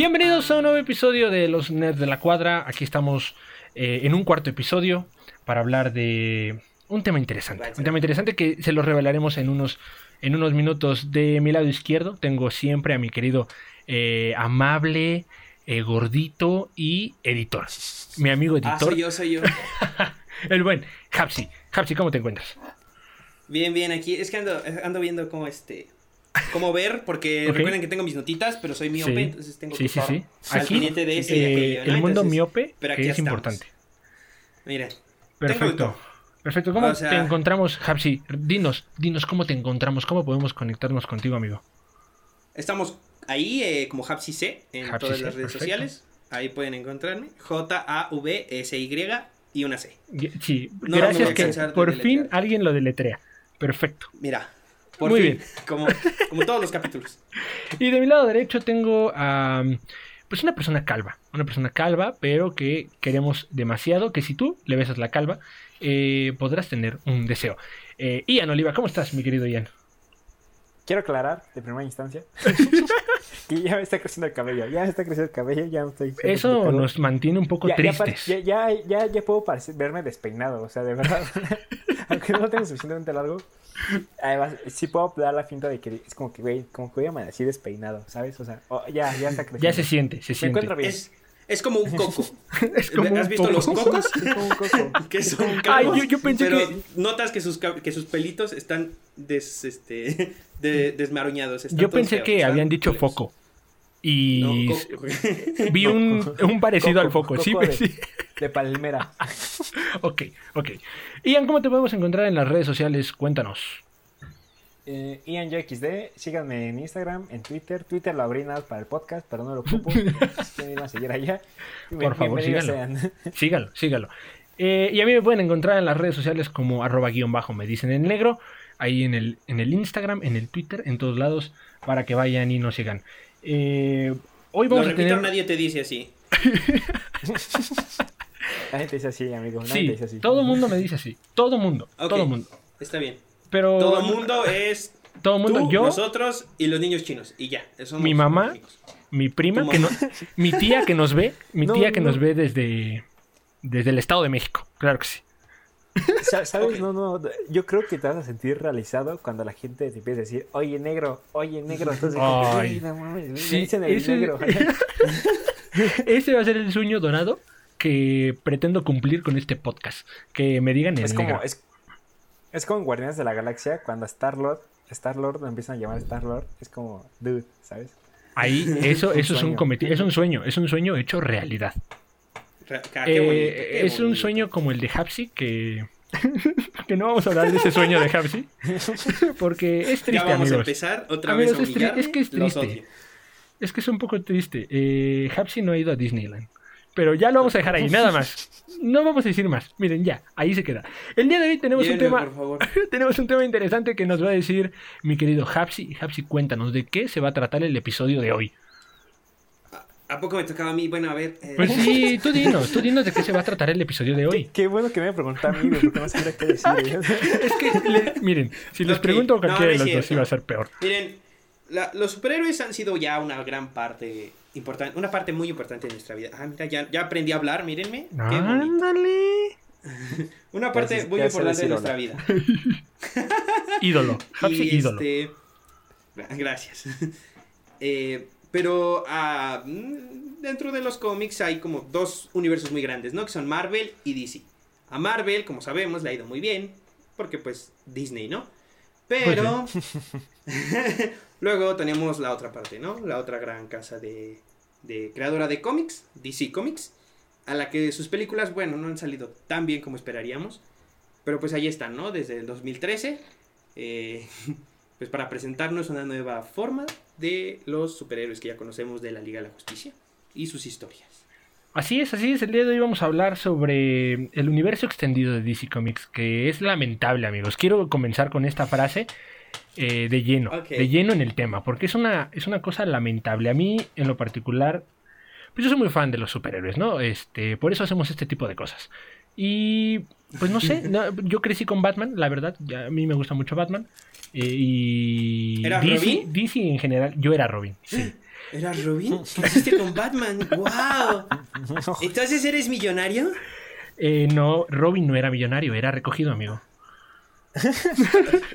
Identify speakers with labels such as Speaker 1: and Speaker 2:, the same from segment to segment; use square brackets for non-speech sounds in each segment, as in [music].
Speaker 1: Bienvenidos a un nuevo episodio de Los Nerds de la Cuadra. Aquí estamos eh, en un cuarto episodio para hablar de un tema interesante. Un tema interesante que se lo revelaremos en unos, en unos minutos. De mi lado izquierdo tengo siempre a mi querido eh, amable, eh, gordito y editor. Mi amigo editor.
Speaker 2: Ah, soy yo, soy yo. [laughs]
Speaker 1: El buen Hapsi. Hapsi, ¿cómo te encuentras?
Speaker 2: Bien, bien, aquí es que ando, ando viendo cómo este. Cómo ver, porque recuerden que tengo mis notitas, pero soy miope,
Speaker 1: Sí.
Speaker 2: entonces tengo que estar
Speaker 1: sí.
Speaker 2: al pendiente de ese
Speaker 1: eh,
Speaker 2: aquello, ¿no?
Speaker 1: el mundo
Speaker 2: Entonces,
Speaker 1: miope
Speaker 2: pero aquí
Speaker 1: es
Speaker 2: estamos.
Speaker 1: importante.
Speaker 2: Mira,
Speaker 1: Perfecto. Perfecto. ¿Cómo
Speaker 2: O sea-
Speaker 1: te encontramos, Hapsi? Dinos, dinos cómo te encontramos, cómo podemos conectarnos contigo, amigo.
Speaker 2: estamos ahí eh, como Hapsi C en
Speaker 1: Hapsi
Speaker 2: todas
Speaker 1: C,
Speaker 2: las redes
Speaker 1: perfecto.
Speaker 2: sociales. Ahí pueden encontrarme. J-A-V-S-Y y una C.
Speaker 1: Y- Sí,
Speaker 2: No,
Speaker 1: gracias
Speaker 2: no
Speaker 1: que por fin alguien lo deletrea. Perfecto.
Speaker 2: Mira, por
Speaker 1: Muy
Speaker 2: fin,
Speaker 1: bien. [laughs]
Speaker 2: Como, como todos los capítulos.
Speaker 1: Y de mi lado derecho tengo a pues una persona calva, una persona calva, pero que queremos demasiado, que si tú le besas la calva, eh, podrás tener un deseo. Eh, Ian Oliva, ¿cómo estás, mi querido Ian?
Speaker 3: Quiero aclarar de primera instancia [laughs] que ya me está creciendo el cabello. Ya me está creciendo el cabello, ya no estoy.
Speaker 1: Eso nos mantiene un poco
Speaker 3: ya,
Speaker 1: tristes.
Speaker 3: Ya, ya, ya, ya puedo parecer- verme despeinado, o sea, de verdad. [laughs] Aunque no lo tengo suficientemente largo. Además, sí puedo dar la finta de que es como que, güey, como que voy a amanecer despeinado, ¿sabes? O sea, oh, ya, ya está creciendo.
Speaker 1: Ya se siente, se
Speaker 3: Me
Speaker 1: siente.
Speaker 3: encuentro bien.
Speaker 2: Es, es como un coco. [laughs]
Speaker 1: Es como
Speaker 2: ¿Has
Speaker 1: un
Speaker 2: visto los cocos?
Speaker 3: Es como un coco. [laughs]
Speaker 2: que son
Speaker 1: Ay,
Speaker 2: calvos,
Speaker 1: yo- yo pensé
Speaker 2: pero
Speaker 1: que-
Speaker 2: notas que sus, que sus pelitos están des, este, [laughs] de- desmaruñados. están
Speaker 1: Yo pensé
Speaker 2: feos,
Speaker 1: que habían dicho foco. Y [laughs]
Speaker 2: No,
Speaker 1: vi un, un parecido al foco. Sí,
Speaker 3: de, de palmera. [laughs]
Speaker 1: Ok, ok. Ian, ¿cómo te podemos encontrar en las redes sociales? Cuéntanos.
Speaker 3: Eh, IanJXD, síganme en Instagram, en Twitter. Twitter lo abrí nada para el podcast, pero no lo ocupo. [laughs] Quieren ir a seguir allá.
Speaker 1: Por favor, síganlo. sígalo. Eh, y a mí me pueden encontrar en las redes sociales como arroba guion bajo me dicen en negro, ahí en el, en el Instagram, en el Twitter, en todos lados, para que vayan y nos sigan. Eh, hoy
Speaker 2: Lo
Speaker 1: vamos a
Speaker 2: repito,
Speaker 1: tener...
Speaker 2: nadie te dice así. [laughs]
Speaker 3: La gente dice así, amigo. Nadie
Speaker 1: Sí,
Speaker 3: te dice así.
Speaker 1: todo mundo me dice así. Todo mundo,
Speaker 2: Ok.
Speaker 1: todo mundo.
Speaker 2: Está bien.
Speaker 1: Pero
Speaker 2: Todo el mundo es
Speaker 1: todo mundo,
Speaker 2: tú,
Speaker 1: yo,
Speaker 2: nosotros y los niños chinos. Y ya. somos
Speaker 1: Mi mamá. mi prima, que no, mi tía que nos ve, mi [laughs]
Speaker 3: No,
Speaker 1: tía que
Speaker 3: no.
Speaker 1: nos ve desde, desde el Estado de México. Claro que sí. [laughs]
Speaker 3: Sa- ¿Sabes? No, no. Yo creo que te vas a sentir realizado cuando la gente te empieza a decir, oye, negro, oye, negro. Entonces, como que,
Speaker 1: Ay.
Speaker 3: "Güey, no mames, me
Speaker 1: Sí,
Speaker 3: dicen el
Speaker 1: ese-
Speaker 3: negro. [laughs]
Speaker 1: Ese va a ser el sueño dorado que pretendo cumplir con este podcast. Que me digan en
Speaker 3: es como,
Speaker 1: negro.
Speaker 3: es, es como en Guardianes de la Galaxia, cuando Star-Lord, Star-Lord lo empiezan a llamar Star-Lord, es como, dude, ¿sabes?
Speaker 1: Ahí, [laughs] eso, eso es un cometido, es un sueño, es un sueño hecho realidad.
Speaker 2: Ah, qué
Speaker 1: Eh,
Speaker 2: qué
Speaker 1: es un sueño como el de Hapsi, que, [laughs] que no vamos a hablar de ese sueño de Hapsi, porque es
Speaker 2: Ya
Speaker 1: triste,
Speaker 2: vamos
Speaker 1: amigos.
Speaker 2: a empezar otra
Speaker 1: Amigos,
Speaker 2: vez a
Speaker 1: es tri-
Speaker 2: humillarme.
Speaker 1: es que es triste. Es que es un poco triste. Eh, Hapsi no ha ido a Disneyland. Pero ya lo vamos a dejar ahí, nada más. No vamos a decir más. Miren, ya, ahí se queda. El día de hoy tenemos un tema.
Speaker 2: por favor. [laughs]
Speaker 1: Tenemos un tema interesante que nos va a decir mi querido Hapsi. Hapsi, cuéntanos de qué se va a tratar el episodio de hoy.
Speaker 2: ¿A poco me tocaba a mí? Bueno, a ver. eh,
Speaker 1: Pues sí, tú dinos, tú dinos de qué se va a tratar el episodio de hoy.
Speaker 3: Qué bueno que me preguntó a mí, porque no sabía qué decir. [laughs]
Speaker 1: Es que, le- miren, si les
Speaker 2: Ok,
Speaker 1: pregunto a
Speaker 2: no,
Speaker 1: cualquiera
Speaker 2: no
Speaker 1: de
Speaker 2: es
Speaker 1: los dos iba a ser peor.
Speaker 2: Miren, la- los superhéroes han sido ya una gran parte importante, una parte muy importante de nuestra vida. Ah, mira, ya, ya aprendí a hablar, mírenme. Qué.
Speaker 1: Ándale. [laughs]
Speaker 2: Una parte muy importante de nuestra vida. [laughs]
Speaker 1: Ídolo. Hapsi,
Speaker 2: Y,
Speaker 1: ídolo.
Speaker 2: este, Gracias. Eh, pero ah, mm, dentro de los cómics hay como dos universos muy grandes, ¿no? Que son Marvel y DC. A Marvel, como sabemos, le ha ido muy bien, porque pues Disney, ¿no? Pero [laughs] luego tenemos la otra parte, ¿no? La otra gran casa de, de creadora de cómics, DC Comics, a la que sus películas, bueno, no han salido tan bien como esperaríamos, pero pues ahí están, ¿no? Desde el 2013, eh, [laughs] pues para presentarnos una nueva forma de los superhéroes que ya conocemos de la Liga de la Justicia y sus historias.
Speaker 1: Así es, así es. El día de hoy vamos a hablar sobre el universo extendido de DC Comics, que es lamentable, amigos. Quiero comenzar con esta frase eh, de lleno, de lleno en el tema, porque es una, es una cosa lamentable. A mí, en lo particular, pues yo soy muy fan de los superhéroes, ¿no? Este, por eso hacemos este tipo de cosas. Y pues no sé, [laughs] no, yo crecí con Batman, la verdad, ya a mí me gusta mucho Batman. Eh, y
Speaker 2: ¿Eras
Speaker 1: DC,
Speaker 2: Robin?
Speaker 1: DC en general, yo era Robin, sí. [gasps]
Speaker 2: ¿Eras Robin? ¿Qué hiciste con Batman? [laughs] ¡Wow! [laughs] ¿Entonces eres millonario?
Speaker 1: Eh, no, Robin no era millonario, era recogido, amigo. [laughs]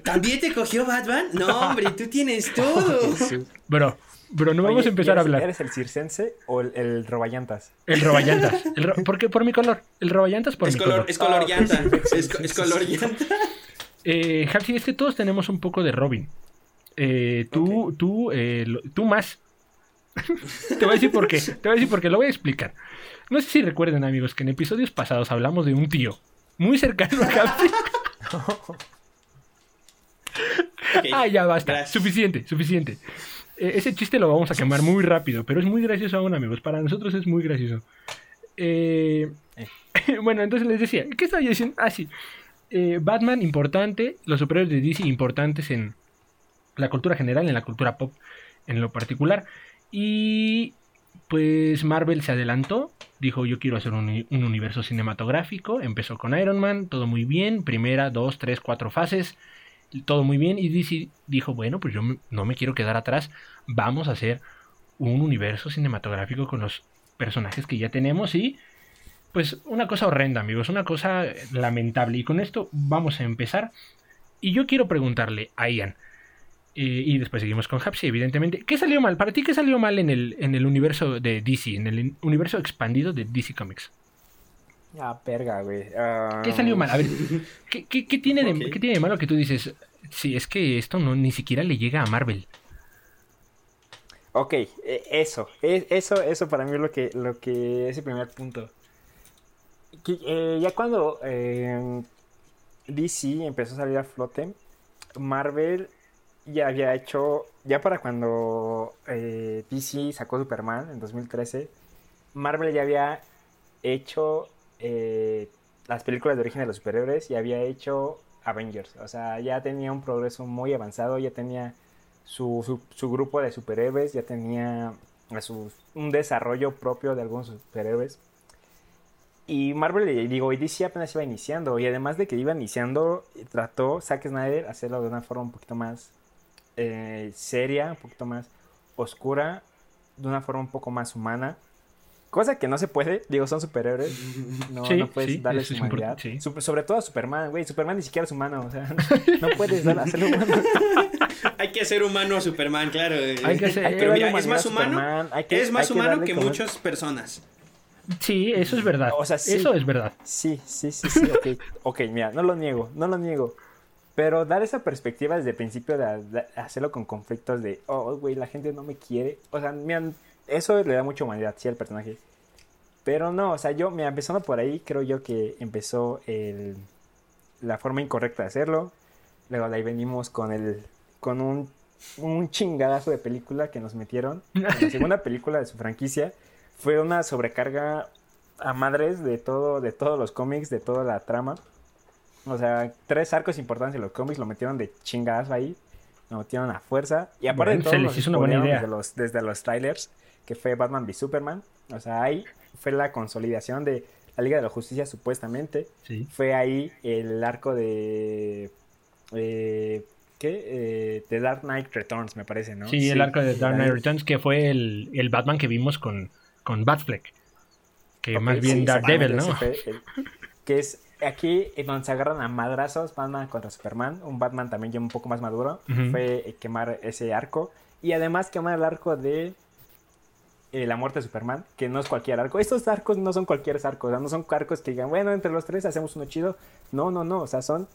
Speaker 2: ¿También te cogió Batman? No, hombre, tú tienes todo.
Speaker 1: Bro, bro, no vamos
Speaker 3: Oye,
Speaker 1: a empezar a
Speaker 3: ¿eres-
Speaker 1: hablar.
Speaker 3: ¿Eres el circense o el, el roballantas?
Speaker 1: El roballantas. El ro- ¿Por qué? Por mi color. El roballantas por
Speaker 2: Es
Speaker 1: mi
Speaker 2: color,
Speaker 1: color.
Speaker 2: es color
Speaker 3: Ah,
Speaker 2: llanta.
Speaker 3: sí, sí,
Speaker 2: Es, es
Speaker 3: sí,
Speaker 2: color
Speaker 3: sí.
Speaker 2: llanta.
Speaker 1: Eh, Hapsi, es que todos tenemos un poco de Robin. Eh, tú, tú, eh, lo- tú más. te voy a decir por qué. [laughs] Te voy a decir por qué. Lo voy a explicar. No sé si recuerden, amigos, que en episodios pasados hablamos de un tío muy cercano a Hapsi. [laughs] Ah, ya basta.
Speaker 2: gracias.
Speaker 1: Suficiente, suficiente. Eh, ese chiste lo vamos a quemar muy rápido, pero es muy gracioso aún, amigos. Para nosotros es muy gracioso. Eh, [laughs] bueno, entonces les decía, ¿qué estaba yo diciendo? Ah, sí. Eh, Batman importante, los superhéroes de DC importantes en la cultura general, en la cultura pop en lo particular. Y pues Marvel se adelantó, dijo yo quiero hacer un, un universo cinematográfico, empezó con Iron Man, todo muy bien, primera, dos, tres, cuatro fases, todo muy bien, y DC dijo, bueno, pues yo no me quiero quedar atrás, vamos a hacer un universo cinematográfico con los personajes que ya tenemos y pues una cosa horrenda, amigos, una cosa lamentable. Y con esto vamos a empezar. Y yo quiero preguntarle a Ian, eh, y después seguimos con Hapsi, evidentemente, ¿qué salió mal? ¿Para ti qué salió mal en el, en el universo de DC, en el universo expandido de DC Comics?
Speaker 3: Ah, perga, güey. Ah,
Speaker 1: ¿Qué salió mal? A ver, ¿qué, qué- qué tiene, de, qué tiene de malo que tú dices? Sí, es que esto no ni siquiera le llega a Marvel.
Speaker 3: Ok, eh, eso, e- eso, eso para mí es lo que, lo que es el primer punto. Eh, ya cuando eh, DC empezó a salir a flote, Marvel ya había hecho, ya para cuando eh, DC sacó Superman en 2013, Marvel ya había hecho las películas de origen de los superhéroes y había hecho Avengers. O sea, ya tenía un progreso muy avanzado, ya tenía su, su, su grupo de superhéroes, ya tenía a sus- un desarrollo propio de algunos superhéroes. Y Marvel, eh, digo, y DC apenas iba iniciando. Y además de que iba iniciando, trató Zack Snyder hacerlo de una forma un poquito más eh, seria, un poquito más oscura, de una forma un poco más humana. Cosa que no se puede, digo, son superhéroes. No,
Speaker 1: Sí,
Speaker 3: no puedes
Speaker 1: sí,
Speaker 3: darles humanidad.
Speaker 1: sí.
Speaker 3: Sobre todo a Superman, güey. Superman ni siquiera es humano, o sea, [laughs] no puedes dar, hacerlo humano. [laughs]
Speaker 2: Hay que hacer humano a Superman, claro.
Speaker 1: Hay que hacer-
Speaker 3: Hay que
Speaker 2: Pero mira, es más humano.
Speaker 3: Superman, hay que-
Speaker 2: es más
Speaker 3: hay que
Speaker 2: humano que muchas personas.
Speaker 1: Sí, eso es verdad.
Speaker 3: O sea, sí.
Speaker 1: Eso es verdad.
Speaker 3: Sí, sí, sí, sí, ok. [laughs] Ok, mira, no lo niego, no lo niego. Pero dar esa perspectiva desde el principio de, de hacerlo con conflictos de, oh, güey, la gente no me quiere. O sea, mira, eso le da mucha humanidad, sí, al personaje. Pero no, o sea, yo, mira, empezando por ahí, creo yo que empezó el, la forma incorrecta de hacerlo. Luego de ahí venimos con el, con un, un chingadazo de película que nos metieron. En [laughs] la segunda película de su franquicia fue una sobrecarga a madres de todo, de todos los cómics, de toda la trama. O sea, tres arcos importantes de los cómics lo metieron de chingadas ahí. Lo metieron a fuerza. Y aparte
Speaker 1: Bueno,
Speaker 3: de todo,
Speaker 1: se les
Speaker 3: nos
Speaker 1: hizo una buena
Speaker 3: spoilearon
Speaker 1: idea.
Speaker 3: Desde los, desde los trailers, que fue Batman v Superman. O sea, ahí fue la consolidación de la Liga de la Justicia, supuestamente.
Speaker 1: Sí.
Speaker 3: Fue ahí el arco de. eh, ¿Qué? Eh, The Dark Knight Returns, me parece, ¿no?
Speaker 1: Sí, el arco de Dark Knight Returns, que fue el, el Batman que vimos con, con Batfleck. Que más bien
Speaker 3: sí,
Speaker 1: Daredevil,
Speaker 3: exactamente,
Speaker 1: ¿no?
Speaker 3: que es aquí donde se agarran a madrazos Batman contra Superman. Un Batman también ya un poco más maduro. Fue eh, quemar ese arco. Y además quemar el arco de eh, la muerte de Superman, que no es cualquier arco. Estos arcos no son cualquier arco. O sea, no son arcos que digan, bueno, entre los tres hacemos uno chido. No, no, no. O sea, son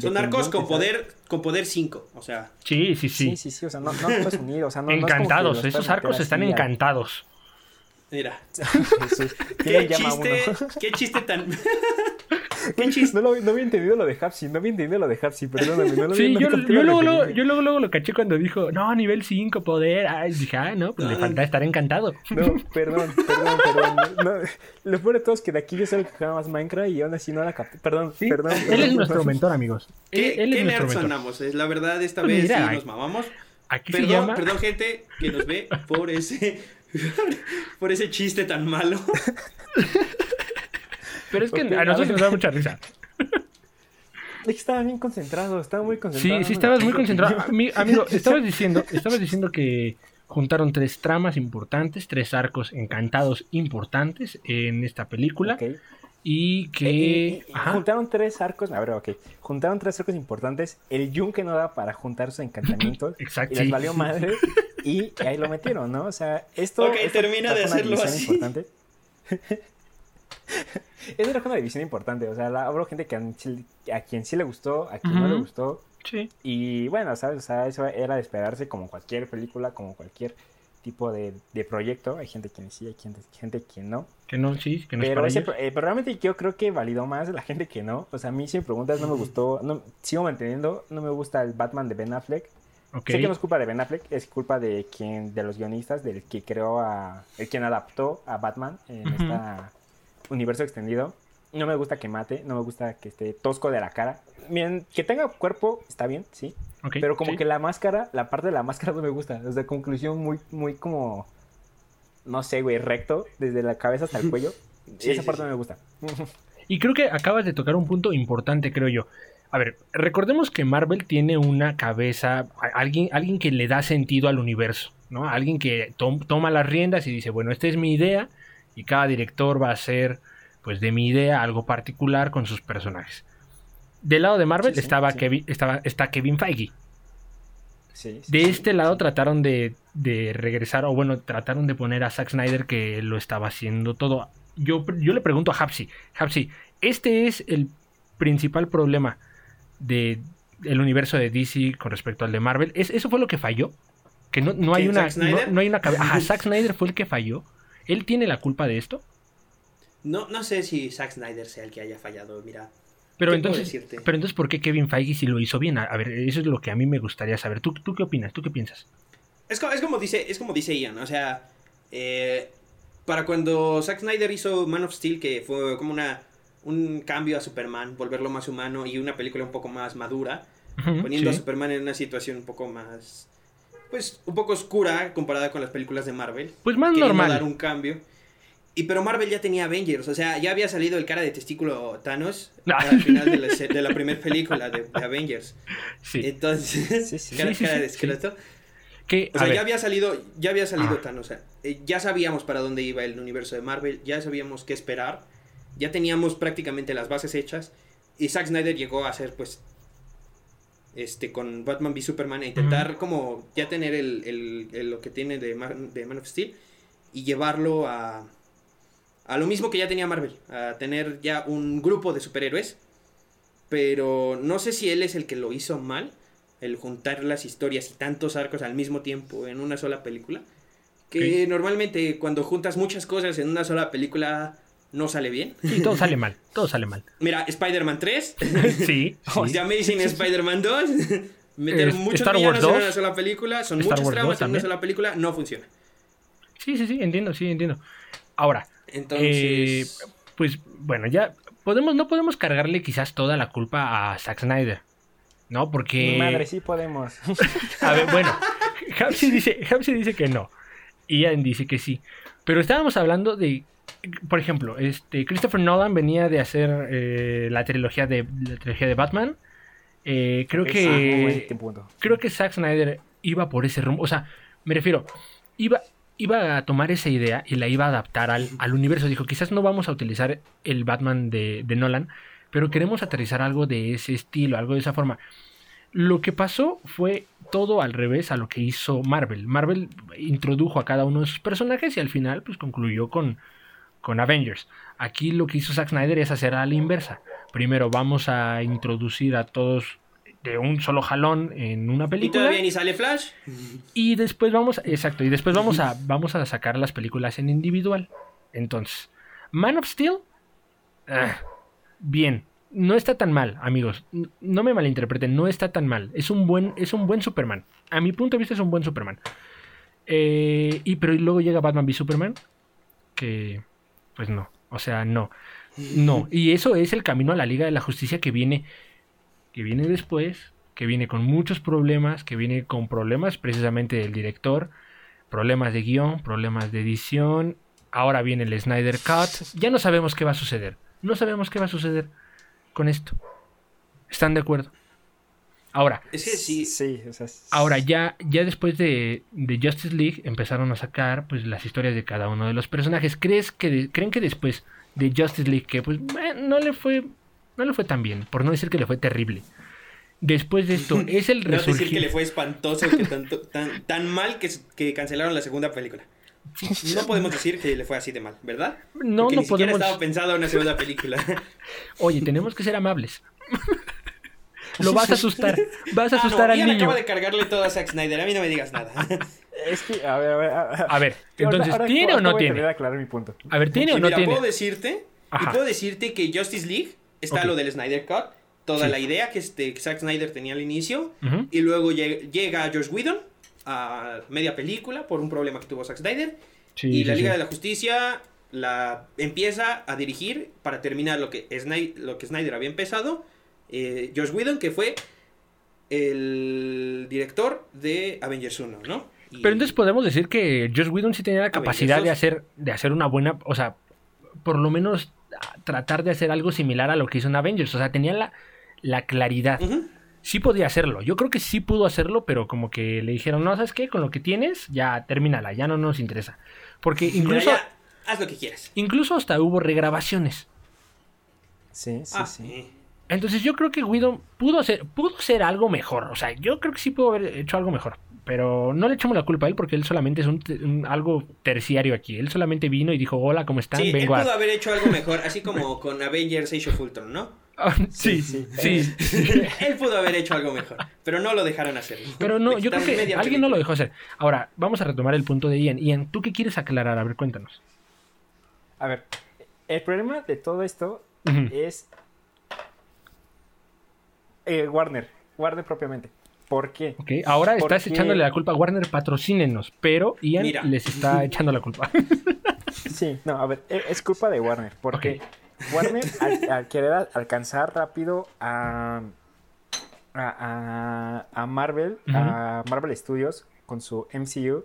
Speaker 2: Son arcos con poder, con poder 5. O sea,
Speaker 1: Sí, sí, sí.
Speaker 3: Sí, sí, sí. O sea, no, no los puedes [laughs] unir. O sea, no, no es como que
Speaker 1: encantados,
Speaker 3: los
Speaker 1: esos arcos están encantados.
Speaker 2: Mira. [laughs]
Speaker 3: Jesús,
Speaker 2: ¿Qué
Speaker 3: ¿quién llama a uno?
Speaker 2: chiste, qué chiste tan. [laughs] qué chiste.
Speaker 3: No, lo, no había entendido lo de Hapsi, no había entendido lo de Hapsi, perdóname. No lo
Speaker 1: Sí,
Speaker 3: había,
Speaker 1: yo, yo luego, luego-
Speaker 3: referencia.
Speaker 1: yo luego, luego lo caché cuando dijo, no, nivel 5, poder. Ay, dije, ah, no, pues le
Speaker 2: Ay.
Speaker 1: falta estar encantado.
Speaker 3: No, [laughs] perdón, perdón, perdón. No, lo peor de todo es que de aquí yo soy el que juega más Minecraft y aún así no la capté. Perdón,
Speaker 1: Sí,
Speaker 3: perdón.
Speaker 1: él
Speaker 3: perdón,
Speaker 1: es nuestro
Speaker 3: perdón.
Speaker 1: mentor, amigos.
Speaker 2: ¿Qué,
Speaker 1: él, él
Speaker 2: qué
Speaker 1: es nuestro
Speaker 2: nerds
Speaker 1: mentor.
Speaker 2: sonamos? Es la verdad, esta
Speaker 1: Pues
Speaker 2: vez
Speaker 1: mira,
Speaker 2: sí nos mamamos.
Speaker 1: Aquí se
Speaker 2: Perdón,
Speaker 1: llama.
Speaker 2: perdón, gente que nos ve por ese. [laughs] por ese chiste tan malo.
Speaker 1: Pero es que a nosotros nos da mucha risa. [laughs]
Speaker 3: Es que estaba bien concentrado, estaba muy concentrado.
Speaker 1: Sí, sí, estabas muy concentrado. [laughs] Mi- amigo, estabas diciendo, estabas diciendo que juntaron tres tramas importantes, tres arcos encantados importantes en esta película.
Speaker 3: Ok.
Speaker 1: Y
Speaker 3: Eh,
Speaker 1: que...
Speaker 3: eh, eh,
Speaker 1: ajá,
Speaker 3: juntaron tres arcos, a ver, ok. Juntaron tres arcos importantes. El yunque no daba para juntar sus encantamientos. [laughs]
Speaker 1: Exacto,
Speaker 3: Y les valió madre. [laughs] Y ahí lo metieron, ¿no? O sea, esto.
Speaker 2: Ok,
Speaker 3: esto
Speaker 2: termina de hacerlo así.
Speaker 3: Importante. [laughs] Eso trajo una división importante. O sea, la, habrá gente que a, a quien sí le gustó, a quien no le gustó.
Speaker 1: sí.
Speaker 3: Y bueno, ¿sabes? O sea, eso era de esperarse como cualquier película, como cualquier tipo de, de proyecto. Hay gente quien sí, hay gente, gente quien no.
Speaker 1: Que no, sí, que no es
Speaker 3: Pero,
Speaker 1: para
Speaker 3: ese,
Speaker 1: ellos.
Speaker 3: pro- eh, pero realmente yo creo que validó más la gente que no. O sea, a mí si me preguntas no me [laughs] gustó, no, sigo manteniendo, no me gusta el Batman de Ben Affleck. Sé que no es culpa de Ben Affleck, es culpa de quien, de los guionistas, del que creó a, el quien adaptó a Batman en
Speaker 1: Ujú.
Speaker 3: este universo extendido. No me gusta que mate, no me gusta que esté tosco de la cara. Bien, que tenga cuerpo, está bien, sí. Pero como
Speaker 1: sí.
Speaker 3: que la máscara, la parte de la máscara [laughs] no me gusta. O sea, conclusión muy, muy como, no sé, güey, recto, desde la cabeza hasta el cuello.
Speaker 2: Sí,
Speaker 3: Esa
Speaker 2: sí,
Speaker 3: parte no me gusta.
Speaker 1: Y creo que acabas de tocar un punto importante, creo yo. A ver, recordemos que Marvel tiene una cabeza, alguien, alguien que le da sentido al universo, ¿no? Alguien que tom- toma las riendas y dice, bueno, esta es mi idea y cada director va a hacer, pues, de mi idea algo particular con sus personajes. Del lado de Marvel
Speaker 3: Sí,
Speaker 1: estaba
Speaker 3: sí.
Speaker 1: Kevin, estaba, está Kevin Feige.
Speaker 3: Sí,
Speaker 1: De este lado trataron de, de regresar, o bueno, trataron de poner a Zack Snyder que lo estaba haciendo todo. Yo, yo le pregunto a Hapsi, Hapsi, este es el principal problema de el universo de DC con respecto al de Marvel. ¿Es, ¿Eso fue lo que falló? Que no, no hay
Speaker 2: ¿Quién,
Speaker 1: una.
Speaker 2: Zack
Speaker 1: No,
Speaker 2: Snyder?
Speaker 1: no hay una cabeza. Ajá, [laughs] Zack Snyder fue el que falló. ¿Él tiene la culpa de esto?
Speaker 2: No, no sé si Zack Snyder sea el que haya fallado, mira.
Speaker 1: Pero
Speaker 2: ¿Qué
Speaker 1: entonces, pero entonces, ¿por qué Kevin Feige sí lo hizo bien? A, ver, eso es lo que a mí me gustaría saber. ¿Tú, tú qué opinas? ¿Tú qué piensas?
Speaker 2: Es como, es como dice, es como dice Ian, o sea, eh, para cuando Zack Snyder hizo Man of Steel, que fue como una un cambio a Superman, volverlo más humano y una película un poco más madura, poniendo a. Superman en una situación un poco más, pues, un poco oscura comparada con las películas de Marvel.
Speaker 1: Pues más normal.
Speaker 2: dar un cambio. Y pero Marvel ya tenía Avengers, o sea, ya había salido el cara de testículo Thanos
Speaker 1: Ah.
Speaker 2: al final de la, se- de la primera película de, de Avengers.
Speaker 1: Sí.
Speaker 2: Entonces,
Speaker 3: Sí, sí.
Speaker 2: cara, cara de esqueleto.
Speaker 1: Que,
Speaker 2: O sea,
Speaker 1: ver,
Speaker 2: ya había salido, ya había salido
Speaker 1: Ah.
Speaker 2: Thanos. O sea, eh, ya sabíamos para dónde iba el universo de Marvel, ya sabíamos qué esperar, ya teníamos prácticamente las bases hechas. Y Zack Snyder llegó a hacer, pues, este, con Batman v Superman, a intentar como ya tener el, el- el- lo que tiene de Man, de Man of Steel y llevarlo a, a lo mismo que ya tenía Marvel, a tener ya un grupo de superhéroes. Pero no sé si él es el que lo hizo mal, el juntar las historias y tantos arcos al mismo tiempo en una sola película. Que normalmente cuando juntas muchas cosas en una sola película no sale bien.
Speaker 1: sí, todo sale mal. Todo sale mal. [laughs]
Speaker 2: Mira, Spider-Man 3, [laughs]
Speaker 1: Sí. [laughs]
Speaker 2: The Amazing Spider-Man 2, meter
Speaker 1: Eh,
Speaker 2: muchos
Speaker 1: Star Wars
Speaker 2: en
Speaker 1: 2.
Speaker 2: una sola película, son
Speaker 1: Star Wars 2
Speaker 2: tramas en una sola película, no funciona.
Speaker 1: Sí, sí, sí, entiendo, sí, entiendo. Ahora,
Speaker 2: Entonces,
Speaker 1: Eh, pues bueno, ya podemos, no podemos cargarle quizás toda la culpa a Zack Snyder. ¿No? Porque.
Speaker 3: Mi madre, sí podemos. [laughs]
Speaker 1: A ver, bueno, Hapsi dice, Hapsi dice que no. Y Ian dice que sí. Pero estábamos hablando de. Por ejemplo, este Christopher Nolan venía de hacer eh, la trilogía de la trilogía de Batman. Eh, creo que creo que Zack Snyder iba por ese rumbo. O sea, me refiero, iba, iba a tomar esa idea y la iba a adaptar al, al universo. Dijo, quizás no vamos a utilizar el Batman de, Nolan, pero queremos aterrizar algo de ese estilo, algo de esa forma. Lo que pasó fue todo al revés a lo que hizo Marvel. Marvel introdujo a cada uno de sus personajes y al final pues concluyó con, con Avengers. Aquí lo que hizo Zack Snyder es hacer a la inversa. Primero vamos a introducir a todos de un solo jalón en una
Speaker 2: ¿y
Speaker 1: película.
Speaker 2: todavía ni sale Flash?
Speaker 1: Y después vamos, exacto, y después vamos a, [laughs] vamos a sacar las películas en individual. Entonces, Man of Steel, ah, bien, no está tan mal, amigos. No me malinterpreten, no está tan mal. Es un buen, es un buen Superman. A mi punto de vista es un buen Superman. Eh, y pero luego llega Batman v Superman, que pues no, o sea, no. No, y eso es el camino a la Liga de la Justicia que viene que viene después, que viene con muchos problemas, que viene con problemas precisamente del director, problemas de guion, problemas de edición, ahora viene el Snyder Cut, ya no sabemos qué va a suceder, no sabemos qué va a suceder con esto. ¿Están de acuerdo? Ahora,
Speaker 2: Es que sí.
Speaker 3: Sí, o sea. s-
Speaker 1: ahora ya, ya después de, de Justice League empezaron a sacar pues las historias de cada uno de los personajes. ¿Crees que de- creen que después de Justice League, que pues eh, no le fue no le fue tan bien, por no decir que le fue terrible. Después de esto, es el [laughs]
Speaker 2: No decir que le
Speaker 1: resurgir.
Speaker 2: fue espantoso, que tanto, tan, tan mal que, que cancelaron la segunda película. No podemos decir que le fue así de mal, ¿verdad?
Speaker 1: No,
Speaker 2: Porque
Speaker 1: no
Speaker 2: ni siquiera
Speaker 1: podemos.
Speaker 2: estaba pensado una segunda película. [laughs]
Speaker 1: Oye, tenemos que ser amables. [laughs] Lo vas a asustar. Vas a
Speaker 2: Ah, no,
Speaker 1: asustar al
Speaker 2: Ian
Speaker 1: niño.
Speaker 2: acaba de cargarle todo a Zack Snyder, a mí no me digas nada.
Speaker 3: Es que, a ver, a ver. A,
Speaker 1: A ver,
Speaker 3: ahora-
Speaker 1: entonces,
Speaker 3: ahora-
Speaker 1: ¿tiene o
Speaker 3: ahora
Speaker 1: no
Speaker 3: voy a
Speaker 1: tiene?
Speaker 3: de aclarar mi punto.
Speaker 1: A ver, ¿tiene o
Speaker 2: Y
Speaker 1: no
Speaker 2: mira,
Speaker 1: tiene?
Speaker 2: puedo decirte,
Speaker 1: Ajá.
Speaker 2: y puedo decirte que Justice League está lo del Snyder Cut, toda
Speaker 1: Sí.
Speaker 2: la idea que, este, que Zack Snyder tenía al inicio, y luego lleg- llega Josh Whedon a media película por un problema que tuvo Zack Snyder,
Speaker 1: Sí,
Speaker 2: y
Speaker 1: sí,
Speaker 2: la Liga de la Justicia la empieza a dirigir para terminar lo que, Snyder, lo que Snyder había empezado, eh, Josh Whedon, que fue el director de Avengers 1, ¿no? Y-
Speaker 1: Pero entonces podemos decir que Josh Whedon sí tenía la capacidad de hacer, de hacer una buena, o sea, por lo menos tratar de hacer algo similar a lo que hizo en Avengers. O sea, tenía la, la claridad. Sí podía hacerlo. Yo creo que sí pudo hacerlo, pero como que le dijeron, no, ¿sabes qué? Con lo que tienes, ya termínala, ya no nos interesa. Porque incluso,
Speaker 2: ya, haz lo que quieras.
Speaker 1: incluso hasta hubo regrabaciones.
Speaker 3: Sí, sí,
Speaker 2: Ah,
Speaker 3: sí.
Speaker 1: Entonces yo creo que Whedon pudo hacer, pudo ser algo mejor. O sea, yo creo que sí pudo haber hecho algo mejor. Pero no le echamos la culpa a él porque él solamente es un, algo terciario aquí. Él solamente vino y dijo, hola, ¿cómo están?
Speaker 2: Sí, él
Speaker 1: Vengo
Speaker 2: pudo
Speaker 1: a...
Speaker 2: haber hecho algo mejor, así como con Avengers Age of Ultron, ¿no? [laughs]
Speaker 1: Ah, sí,
Speaker 3: Sí,
Speaker 1: sí,
Speaker 3: sí.
Speaker 1: sí. [laughs]
Speaker 2: él pudo haber hecho algo mejor, pero no lo dejaron hacer.
Speaker 1: Pero no, yo creo que alguien no lo dejó hacer. Ahora, vamos a retomar el punto de Ian. Ian, ¿tú qué quieres aclarar? A ver, cuéntanos.
Speaker 3: A ver, el problema de todo esto es eh, Warner, Warner propiamente. ¿Por qué?
Speaker 1: Ok, ahora estás
Speaker 3: Porque-
Speaker 1: echándole la culpa a Warner, patrocínenos, pero Ian
Speaker 2: Mira.
Speaker 1: les está [laughs] echando la culpa. [laughs]
Speaker 3: Sí, no, a ver, e- es culpa de Warner, porque Warner [laughs] al, al querer al- alcanzar rápido a, a, a- a Marvel, a Marvel Studios con su MCU,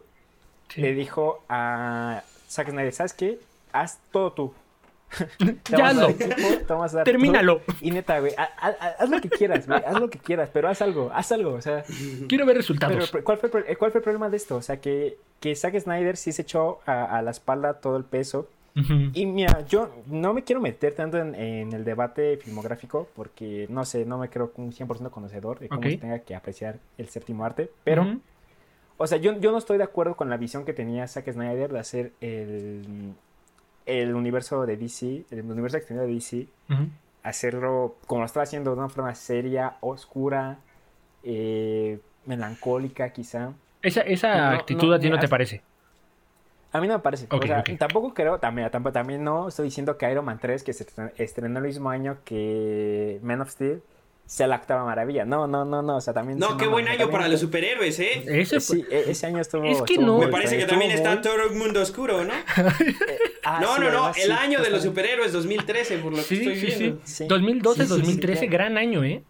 Speaker 1: Sí.
Speaker 3: le dijo a Zack Snyder, ¿sabes qué? Haz todo tú. [laughs]
Speaker 1: Ya hazlo.
Speaker 3: dar
Speaker 1: Termínalo.
Speaker 3: Y neta, güey, ha- ha- ha- haz lo que quieras, güey, haz lo que quieras, pero haz algo, haz algo, o sea...
Speaker 1: Quiero ver resultados.
Speaker 3: pero, ¿cuál fue, eh, ¿cuál fue el problema de esto? O sea, que, que Zack Snyder sí se echó a, a la espalda todo el peso. Y mira, yo no me quiero meter tanto en, en el debate filmográfico porque, no sé, no me creo un 100% conocedor de cómo se tenga que apreciar el séptimo arte. Pero, o sea, yo, yo no estoy de acuerdo con la visión que tenía Zack Snyder de hacer el, el universo de DC, el universo extendido de DC, hacerlo como lo estaba haciendo de una forma seria, oscura, eh, melancólica quizá.
Speaker 1: Esa, esa
Speaker 3: No,
Speaker 1: actitud
Speaker 3: no,
Speaker 1: a ti no te parece.
Speaker 3: A mí no me parece. O sea, tampoco creo, también, tampoco, también no estoy diciendo que Iron Man 3, que se estre- estrenó el mismo año que Man of Steel, sea la octava maravilla. No, no, no, no. O sea, también.
Speaker 2: No, qué buen año
Speaker 3: también
Speaker 2: para los superhéroes, ¿eh?
Speaker 1: Ese
Speaker 3: Sí, e- ese año estuvo.
Speaker 1: Es que
Speaker 3: estuvo
Speaker 1: no.
Speaker 3: muy
Speaker 2: Me parece que también está todo el mundo oscuro, ¿no? [laughs]
Speaker 3: Ah,
Speaker 2: no,
Speaker 3: sí,
Speaker 2: no, no, el
Speaker 3: sí,
Speaker 2: año de los superhéroes 2013, por lo que estoy viendo.
Speaker 3: Sí.
Speaker 1: 2012,
Speaker 3: Sí, sí, sí,
Speaker 1: 2013,
Speaker 3: claro.
Speaker 1: gran año, ¿eh?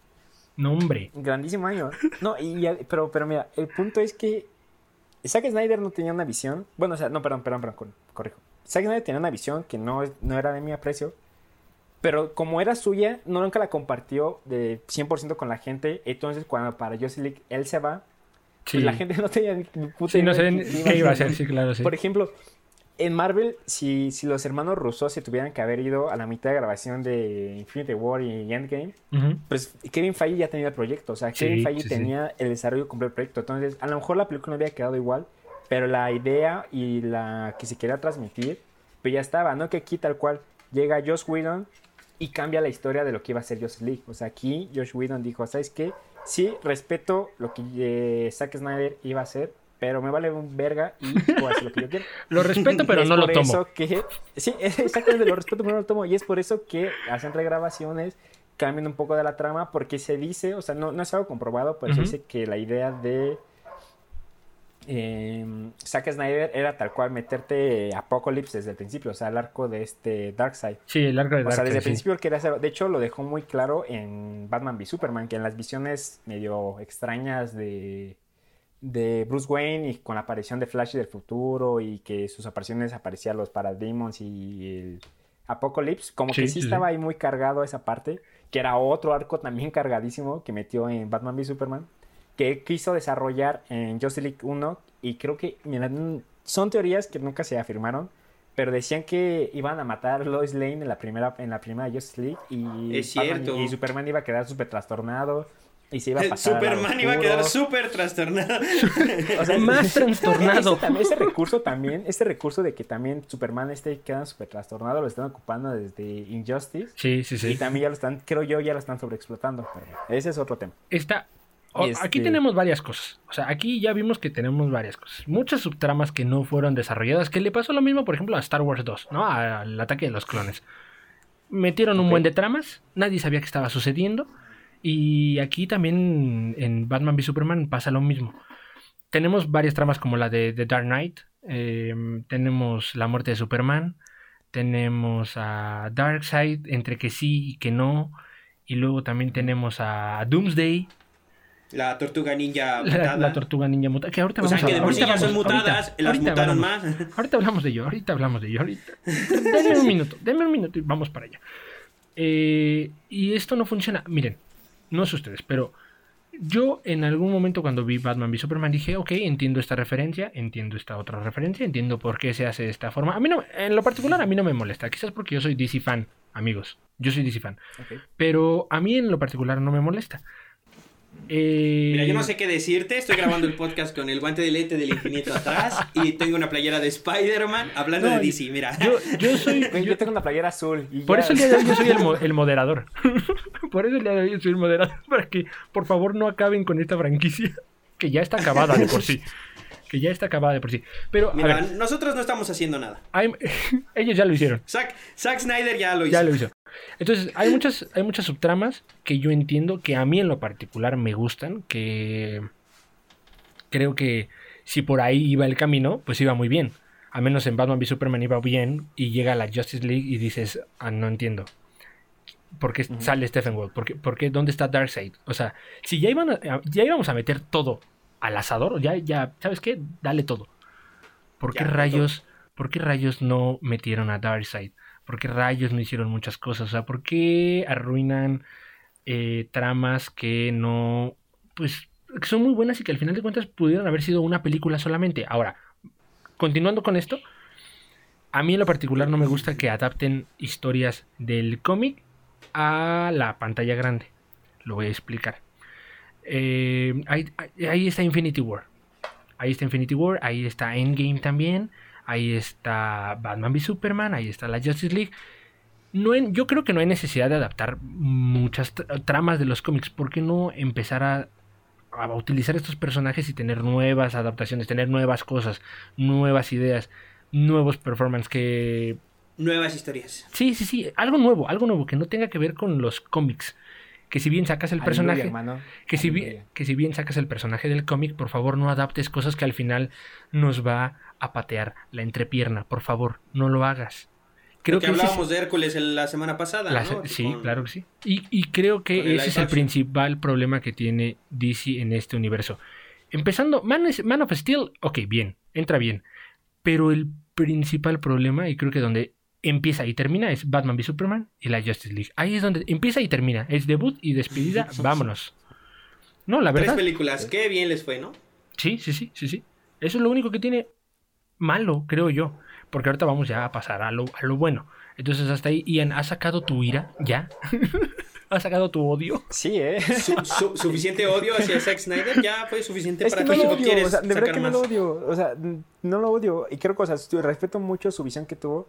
Speaker 1: No, hombre.
Speaker 3: Grandísimo año. No, y pero, pero mira, el punto es que Zack Snyder no tenía una visión. Bueno, o sea, no, perdón, perdón, perdón, cor- corrijo. Zack Snyder tenía una visión que no, no era de mi aprecio. Pero como era suya, no nunca la compartió de 100% con la gente. Entonces, cuando para Justice League él se va,
Speaker 1: Sí,
Speaker 3: pues la gente [laughs] no tenía ni puta
Speaker 1: sí no
Speaker 3: idea
Speaker 1: sé
Speaker 3: qué
Speaker 1: iba a hacer, sí, claro, sí.
Speaker 3: Por ejemplo, en Marvel, si, si los hermanos Russo se tuvieran que haber ido a la mitad de grabación de Infinity War y Endgame,
Speaker 1: Ujú.
Speaker 3: pues Kevin Feige ya tenía el proyecto, o sea,
Speaker 1: Sí,
Speaker 3: Kevin Feige
Speaker 1: sí, sí.
Speaker 3: tenía el desarrollo completo del proyecto, entonces a lo mejor la película no había quedado igual, pero la idea y la que se quería transmitir, pues ya estaba, ¿no? Que aquí tal cual llega Josh Whedon y cambia la historia de lo que iba a ser Justice League, o sea, aquí Josh Whedon dijo, ¿sabes qué? Sí, respeto lo que eh, Zack Snyder iba a hacer, pero me vale un verga y puedo hacer lo que yo quiero. [laughs]
Speaker 1: Lo respeto, pero no lo
Speaker 3: por
Speaker 1: tomo.
Speaker 3: eso que, sí, [laughs] exactamente, lo respeto, pero no lo tomo. Y es por eso que hacen regrabaciones, cambian un poco de la trama, porque se dice, o sea, no, no es algo comprobado, pero se dice que la idea de eh, Zack Snyder era tal cual meterte Apocalypse desde el principio, o sea, el arco de este Darkseid.
Speaker 1: Sí, el arco de
Speaker 3: O sea,
Speaker 1: Darkseid,
Speaker 3: desde el
Speaker 1: sí.
Speaker 3: principio quería hacerlo. De hecho, lo dejó muy claro en Batman v Superman, que en las visiones medio extrañas de, de Bruce Wayne y con la aparición de Flash del futuro y que sus apariciones aparecían los Parademons y el Apocalypse, como
Speaker 1: Sí,
Speaker 3: que
Speaker 1: sí,
Speaker 3: estaba ahí muy cargado esa parte, que era otro arco también cargadísimo que metió en Batman v Superman, que quiso desarrollar en Justice League 1 y creo que, mira, son teorías que nunca se afirmaron, pero decían que iban a matar a Lois Lane en la primera, en la primera Justice League y,
Speaker 2: Es
Speaker 3: Batman-
Speaker 2: cierto.
Speaker 3: y Superman iba a quedar súper trastornado y se iba a pasar
Speaker 2: Superman iba a quedar súper trastornado. [laughs]
Speaker 3: O sea,
Speaker 1: Más trastornado.
Speaker 3: Ese, también- ese recurso también, ese recurso de que también Superman esté quedando súper trastornado, lo están ocupando desde Injustice.
Speaker 1: Sí, sí,
Speaker 3: Y
Speaker 1: sí.
Speaker 3: también ya lo están, creo yo, ya lo están sobreexplotando. pero ese es otro tema.
Speaker 1: Está. o- Aquí
Speaker 3: Este-
Speaker 1: tenemos varias cosas. O sea, aquí ya vimos que tenemos varias cosas. Muchas subtramas que no fueron desarrolladas. Que le pasó lo mismo, por ejemplo, a Star Wars 2, ¿no? Al ataque de los clones. Metieron un buen de tramas. Nadie sabía qué estaba sucediendo. Y aquí también en Batman v Superman pasa lo mismo. Tenemos varias tramas como la de The Dark Knight. eh, tenemos la muerte de Superman. Tenemos a Darkseid, entre que sí y que no. Y luego también tenemos a Doomsday,
Speaker 2: La tortuga ninja
Speaker 1: la,
Speaker 2: mutada.
Speaker 1: la tortuga ninja mutada. Que ahorita
Speaker 2: O sea
Speaker 1: vamos
Speaker 2: que de por sí ya son mutadas,
Speaker 1: ahorita-
Speaker 2: las
Speaker 1: ahorita
Speaker 2: mutaron
Speaker 1: hablamos.
Speaker 2: más.
Speaker 1: Ahorita hablamos de ello, ahorita hablamos de ello. Ahorita. [laughs] Denme un minuto, denme un minuto y vamos para allá. Eh, y esto no funciona. Miren, no sé ustedes, pero yo en algún momento cuando vi Batman v Superman dije, ok, entiendo esta referencia, entiendo esta otra referencia, entiendo por qué se hace de esta forma. A mí no, en lo particular a mí no me molesta, quizás porque yo soy DC fan, amigos. Yo soy DC fan. Pero a mí en lo particular no me molesta. Eh,
Speaker 2: Mira, yo no sé qué decirte. Estoy grabando el podcast con el guante de lente del infinito atrás y tengo una playera de Spider-Man hablando
Speaker 1: No,
Speaker 2: de DC. Mira,
Speaker 1: Yo, yo [laughs] soy. Yo-
Speaker 3: yo tengo una playera azul. Y
Speaker 1: por
Speaker 3: ya-
Speaker 1: eso el día de hoy yo soy el, mo- [laughs] el moderador. [laughs] por eso el día de hoy yo soy el moderador. Para que por favor no acaben con esta franquicia. Que ya está acabada de por sí. Que ya está acabada de por sí. Pero, a
Speaker 2: mira,
Speaker 1: ver,
Speaker 2: nosotros no estamos haciendo nada.
Speaker 1: ellos ya lo hicieron.
Speaker 2: Zack, Zack Snyder ya lo hizo.
Speaker 1: Ya lo hizo. Entonces, hay muchas, hay muchas subtramas que yo entiendo que a mí en lo particular me gustan, que creo que si por ahí iba el camino, pues iba muy bien. Al menos en Batman v Superman iba bien y llega la Justice League y dices, ah, no entiendo. ¿Por qué sale Stephen Wolf? ¿Por qué, por qué- dónde está Darkseid? O sea, si ya, iban a- ya íbamos a meter todo al asador, ya, ya, ¿sabes qué? Dale todo. ¿Por qué
Speaker 2: Ya, todo.
Speaker 1: rayos, por qué rayos no metieron a Darkseid? ¿Por qué rayos no hicieron muchas cosas? O sea, ¿por qué arruinan eh, tramas que no, pues, que son muy buenas y que al final de cuentas pudieron haber sido una película solamente? Ahora, continuando con esto, a mí en lo particular no me gusta que adapten historias del cómic a la pantalla grande. Lo voy a explicar. Eh, ahí, ahí está Infinity War. Ahí está Infinity War, ahí está Endgame también, ahí está Batman v Superman, ahí está la Justice League. No hay- yo creo que no hay necesidad de adaptar muchas tra- tramas de los cómics. ¿Por qué no empezar a, a utilizar estos personajes y tener nuevas adaptaciones, tener nuevas cosas, nuevas ideas, nuevos performances que
Speaker 2: Nuevas historias.
Speaker 1: Sí, sí, sí, algo nuevo, algo nuevo que no tenga que ver con los cómics. Que si bien sacas el
Speaker 3: Aleluya,
Speaker 1: personaje,
Speaker 3: hermano.
Speaker 1: que si, bien, que si bien sacas el personaje del cómic, por favor no adaptes cosas que al final nos va a patear la entrepierna. Por favor, no lo hagas. Creo
Speaker 2: que
Speaker 1: que ese
Speaker 2: hablábamos de Hércules la semana pasada,
Speaker 1: la-
Speaker 2: ¿no?
Speaker 1: sí,
Speaker 2: Con-
Speaker 1: claro que sí. Y, y creo que ese es el principal problema que tiene DC en este universo. Empezando, Man, Man of Steel, ok, bien, entra bien. Pero el principal problema, y creo que donde empieza y termina, es Batman v Superman y la Justice League. Ahí es donde empieza y termina. Es debut y despedida, [laughs] vámonos. No, la
Speaker 2: Tres
Speaker 1: verdad.
Speaker 2: películas. Qué bien les fue, ¿no?
Speaker 1: Sí, sí, sí, sí, sí. Eso es lo único que tiene malo, creo yo. Porque ahorita vamos ya a pasar a lo, a lo bueno. Entonces hasta ahí, Ian, ¿has sacado tu ira? ¿Ya? [laughs] ¿Has sacado tu odio?
Speaker 3: Sí, ¿eh?
Speaker 2: Su- su- suficiente odio hacia Zack Snyder ya fue suficiente
Speaker 3: Es
Speaker 2: para
Speaker 3: que no lo odio,
Speaker 2: quieres
Speaker 3: o sea, de verdad que no lo odio, o sea, no lo odio. Y creo que, o sea, su- respeto mucho su visión que tuvo,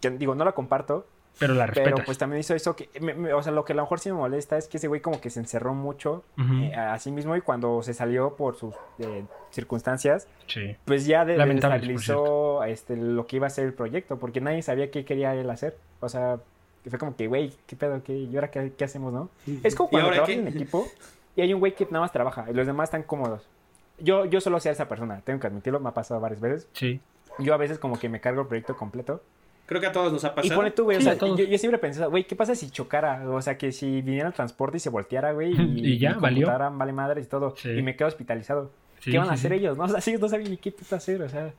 Speaker 3: que digo, no la comparto,
Speaker 1: Pero la respetas.
Speaker 3: pero pues también hizo eso que, me- me- o sea, lo que a lo mejor sí me molesta es que ese güey como que se encerró mucho eh, a sí mismo y cuando se salió por sus eh, circunstancias,
Speaker 1: Sí.
Speaker 3: pues ya de- desestabilizó este, lo que iba a ser el proyecto, porque nadie sabía qué quería él hacer. O sea, que fue como que, güey, ¿qué pedo? ¿Qué, ¿Y ahora qué, qué hacemos, no? Es como
Speaker 2: ¿Y
Speaker 3: cuando trabajas en equipo y hay un güey que nada más trabaja y los demás están cómodos. Yo, yo solo sé a esa persona, tengo que admitirlo, me ha pasado varias veces.
Speaker 1: Sí.
Speaker 3: Yo a veces como que me cargo el proyecto completo.
Speaker 2: Creo que a todos nos ha
Speaker 3: Y
Speaker 2: pasado.
Speaker 3: pone tú, güey,
Speaker 1: Sí,
Speaker 3: o sea, yo, yo siempre pensaba, güey, ¿qué pasa si chocara? O sea, que si viniera el transporte y se volteara, güey, [laughs] y,
Speaker 1: Y ya,
Speaker 3: mi
Speaker 1: valió.
Speaker 3: vale madre y todo,
Speaker 1: Sí.
Speaker 3: y me quedo hospitalizado.
Speaker 1: sí,
Speaker 3: ¿Qué van a hacer
Speaker 1: sí.
Speaker 3: ellos? No, o sea, ellos no saben ni qué puto hacer, o sea.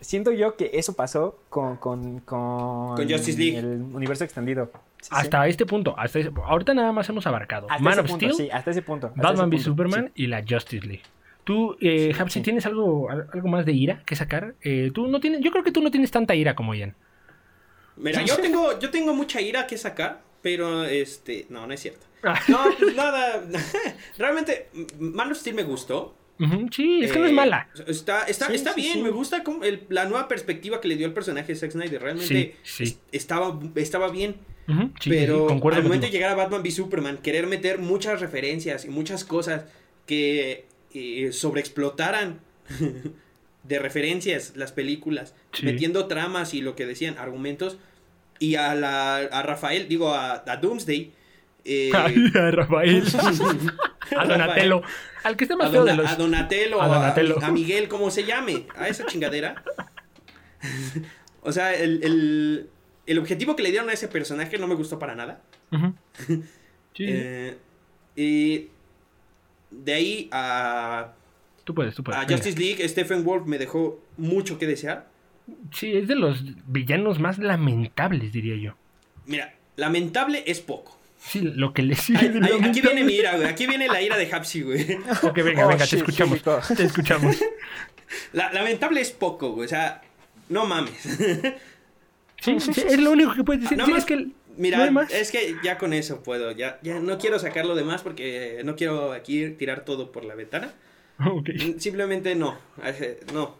Speaker 3: Siento yo que eso pasó con, con, con,
Speaker 2: Con Justice League.
Speaker 3: el universo extendido. Sí, sí.
Speaker 1: Hasta este punto, hasta ese- ahorita nada más hemos abarcado
Speaker 3: Hasta
Speaker 1: Man of
Speaker 3: punto,
Speaker 1: Steel,
Speaker 3: sí, hasta ese punto. hasta
Speaker 1: Batman v
Speaker 3: ese punto,
Speaker 1: Superman
Speaker 3: sí.
Speaker 1: y la Justice League. Tú, eh,
Speaker 3: Sí,
Speaker 1: Hapsi,
Speaker 3: sí.
Speaker 1: ¿tienes algo, al- algo más de ira que sacar? Eh, tú no tienes, yo creo que tú no tienes tanta ira como Ian.
Speaker 2: Mira, yo tengo, yo tengo mucha ira que sacar, pero este, no, no es cierto.
Speaker 1: Ah.
Speaker 2: No, pues nada, [laughs] realmente, Man of Steel me gustó.
Speaker 1: Ujú, sí, es que no es
Speaker 2: Eh,
Speaker 1: mala.
Speaker 2: Está, está,
Speaker 3: Sí,
Speaker 2: está
Speaker 3: sí,
Speaker 2: bien,
Speaker 3: sí.
Speaker 2: me gusta como el- la nueva perspectiva que le dio el personaje de Zack Snyder. Realmente
Speaker 1: Sí, sí.
Speaker 2: es- Estaba, estaba bien.
Speaker 1: Sí, sí,
Speaker 2: pero
Speaker 1: sí, concuerdo
Speaker 2: al momento de
Speaker 1: contigo.
Speaker 2: llegar a Batman v Superman, querer meter muchas referencias y muchas cosas que eh, sobreexplotaran [laughs] de referencias las películas,
Speaker 1: Sí.
Speaker 2: metiendo tramas y lo que decían, argumentos, y a, la, a Rafael, digo, a, a Doomsday. eh, [laughs]
Speaker 1: Ay, a Rafael. [laughs] a Donatello. Al que esté más
Speaker 2: a,
Speaker 1: feo
Speaker 2: Dona-
Speaker 1: de los.
Speaker 2: a Donatello,
Speaker 1: a
Speaker 2: a,
Speaker 1: Donatello.
Speaker 2: a Miguel, como se llame, a esa chingadera. [laughs] o sea, el, el, el objetivo que le dieron a ese personaje no me gustó para nada. [laughs]
Speaker 1: Sí,
Speaker 2: Eh, y de ahí a,
Speaker 1: tú puedes, tú puedes.
Speaker 2: a
Speaker 1: venga.
Speaker 2: Justice League, Stephen Wolf me dejó mucho que desear.
Speaker 1: Sí, es de los villanos más lamentables, diría yo.
Speaker 2: Mira, lamentable es poco.
Speaker 1: Sí, lo que le sigue.
Speaker 2: Ay, ay, aquí viene mi ira, güey. Aquí viene la ira de Hapsi, güey.
Speaker 1: Ok, venga,
Speaker 3: Oh,
Speaker 1: venga, te
Speaker 3: shit,
Speaker 1: escuchamos.
Speaker 3: Rico.
Speaker 1: Te escuchamos. [laughs]
Speaker 2: La- lamentable es poco, güey. O sea, no mames.
Speaker 1: Sí, [laughs] sí, es lo único que puedes decir.
Speaker 2: Nada
Speaker 1: Sí,
Speaker 2: más-
Speaker 1: es que
Speaker 2: Mira,
Speaker 1: no hay más.
Speaker 2: es que ya con eso puedo. Ya, ya no quiero sacarlo de más porque no quiero aquí tirar todo por la ventana. Simplemente no. eh, No.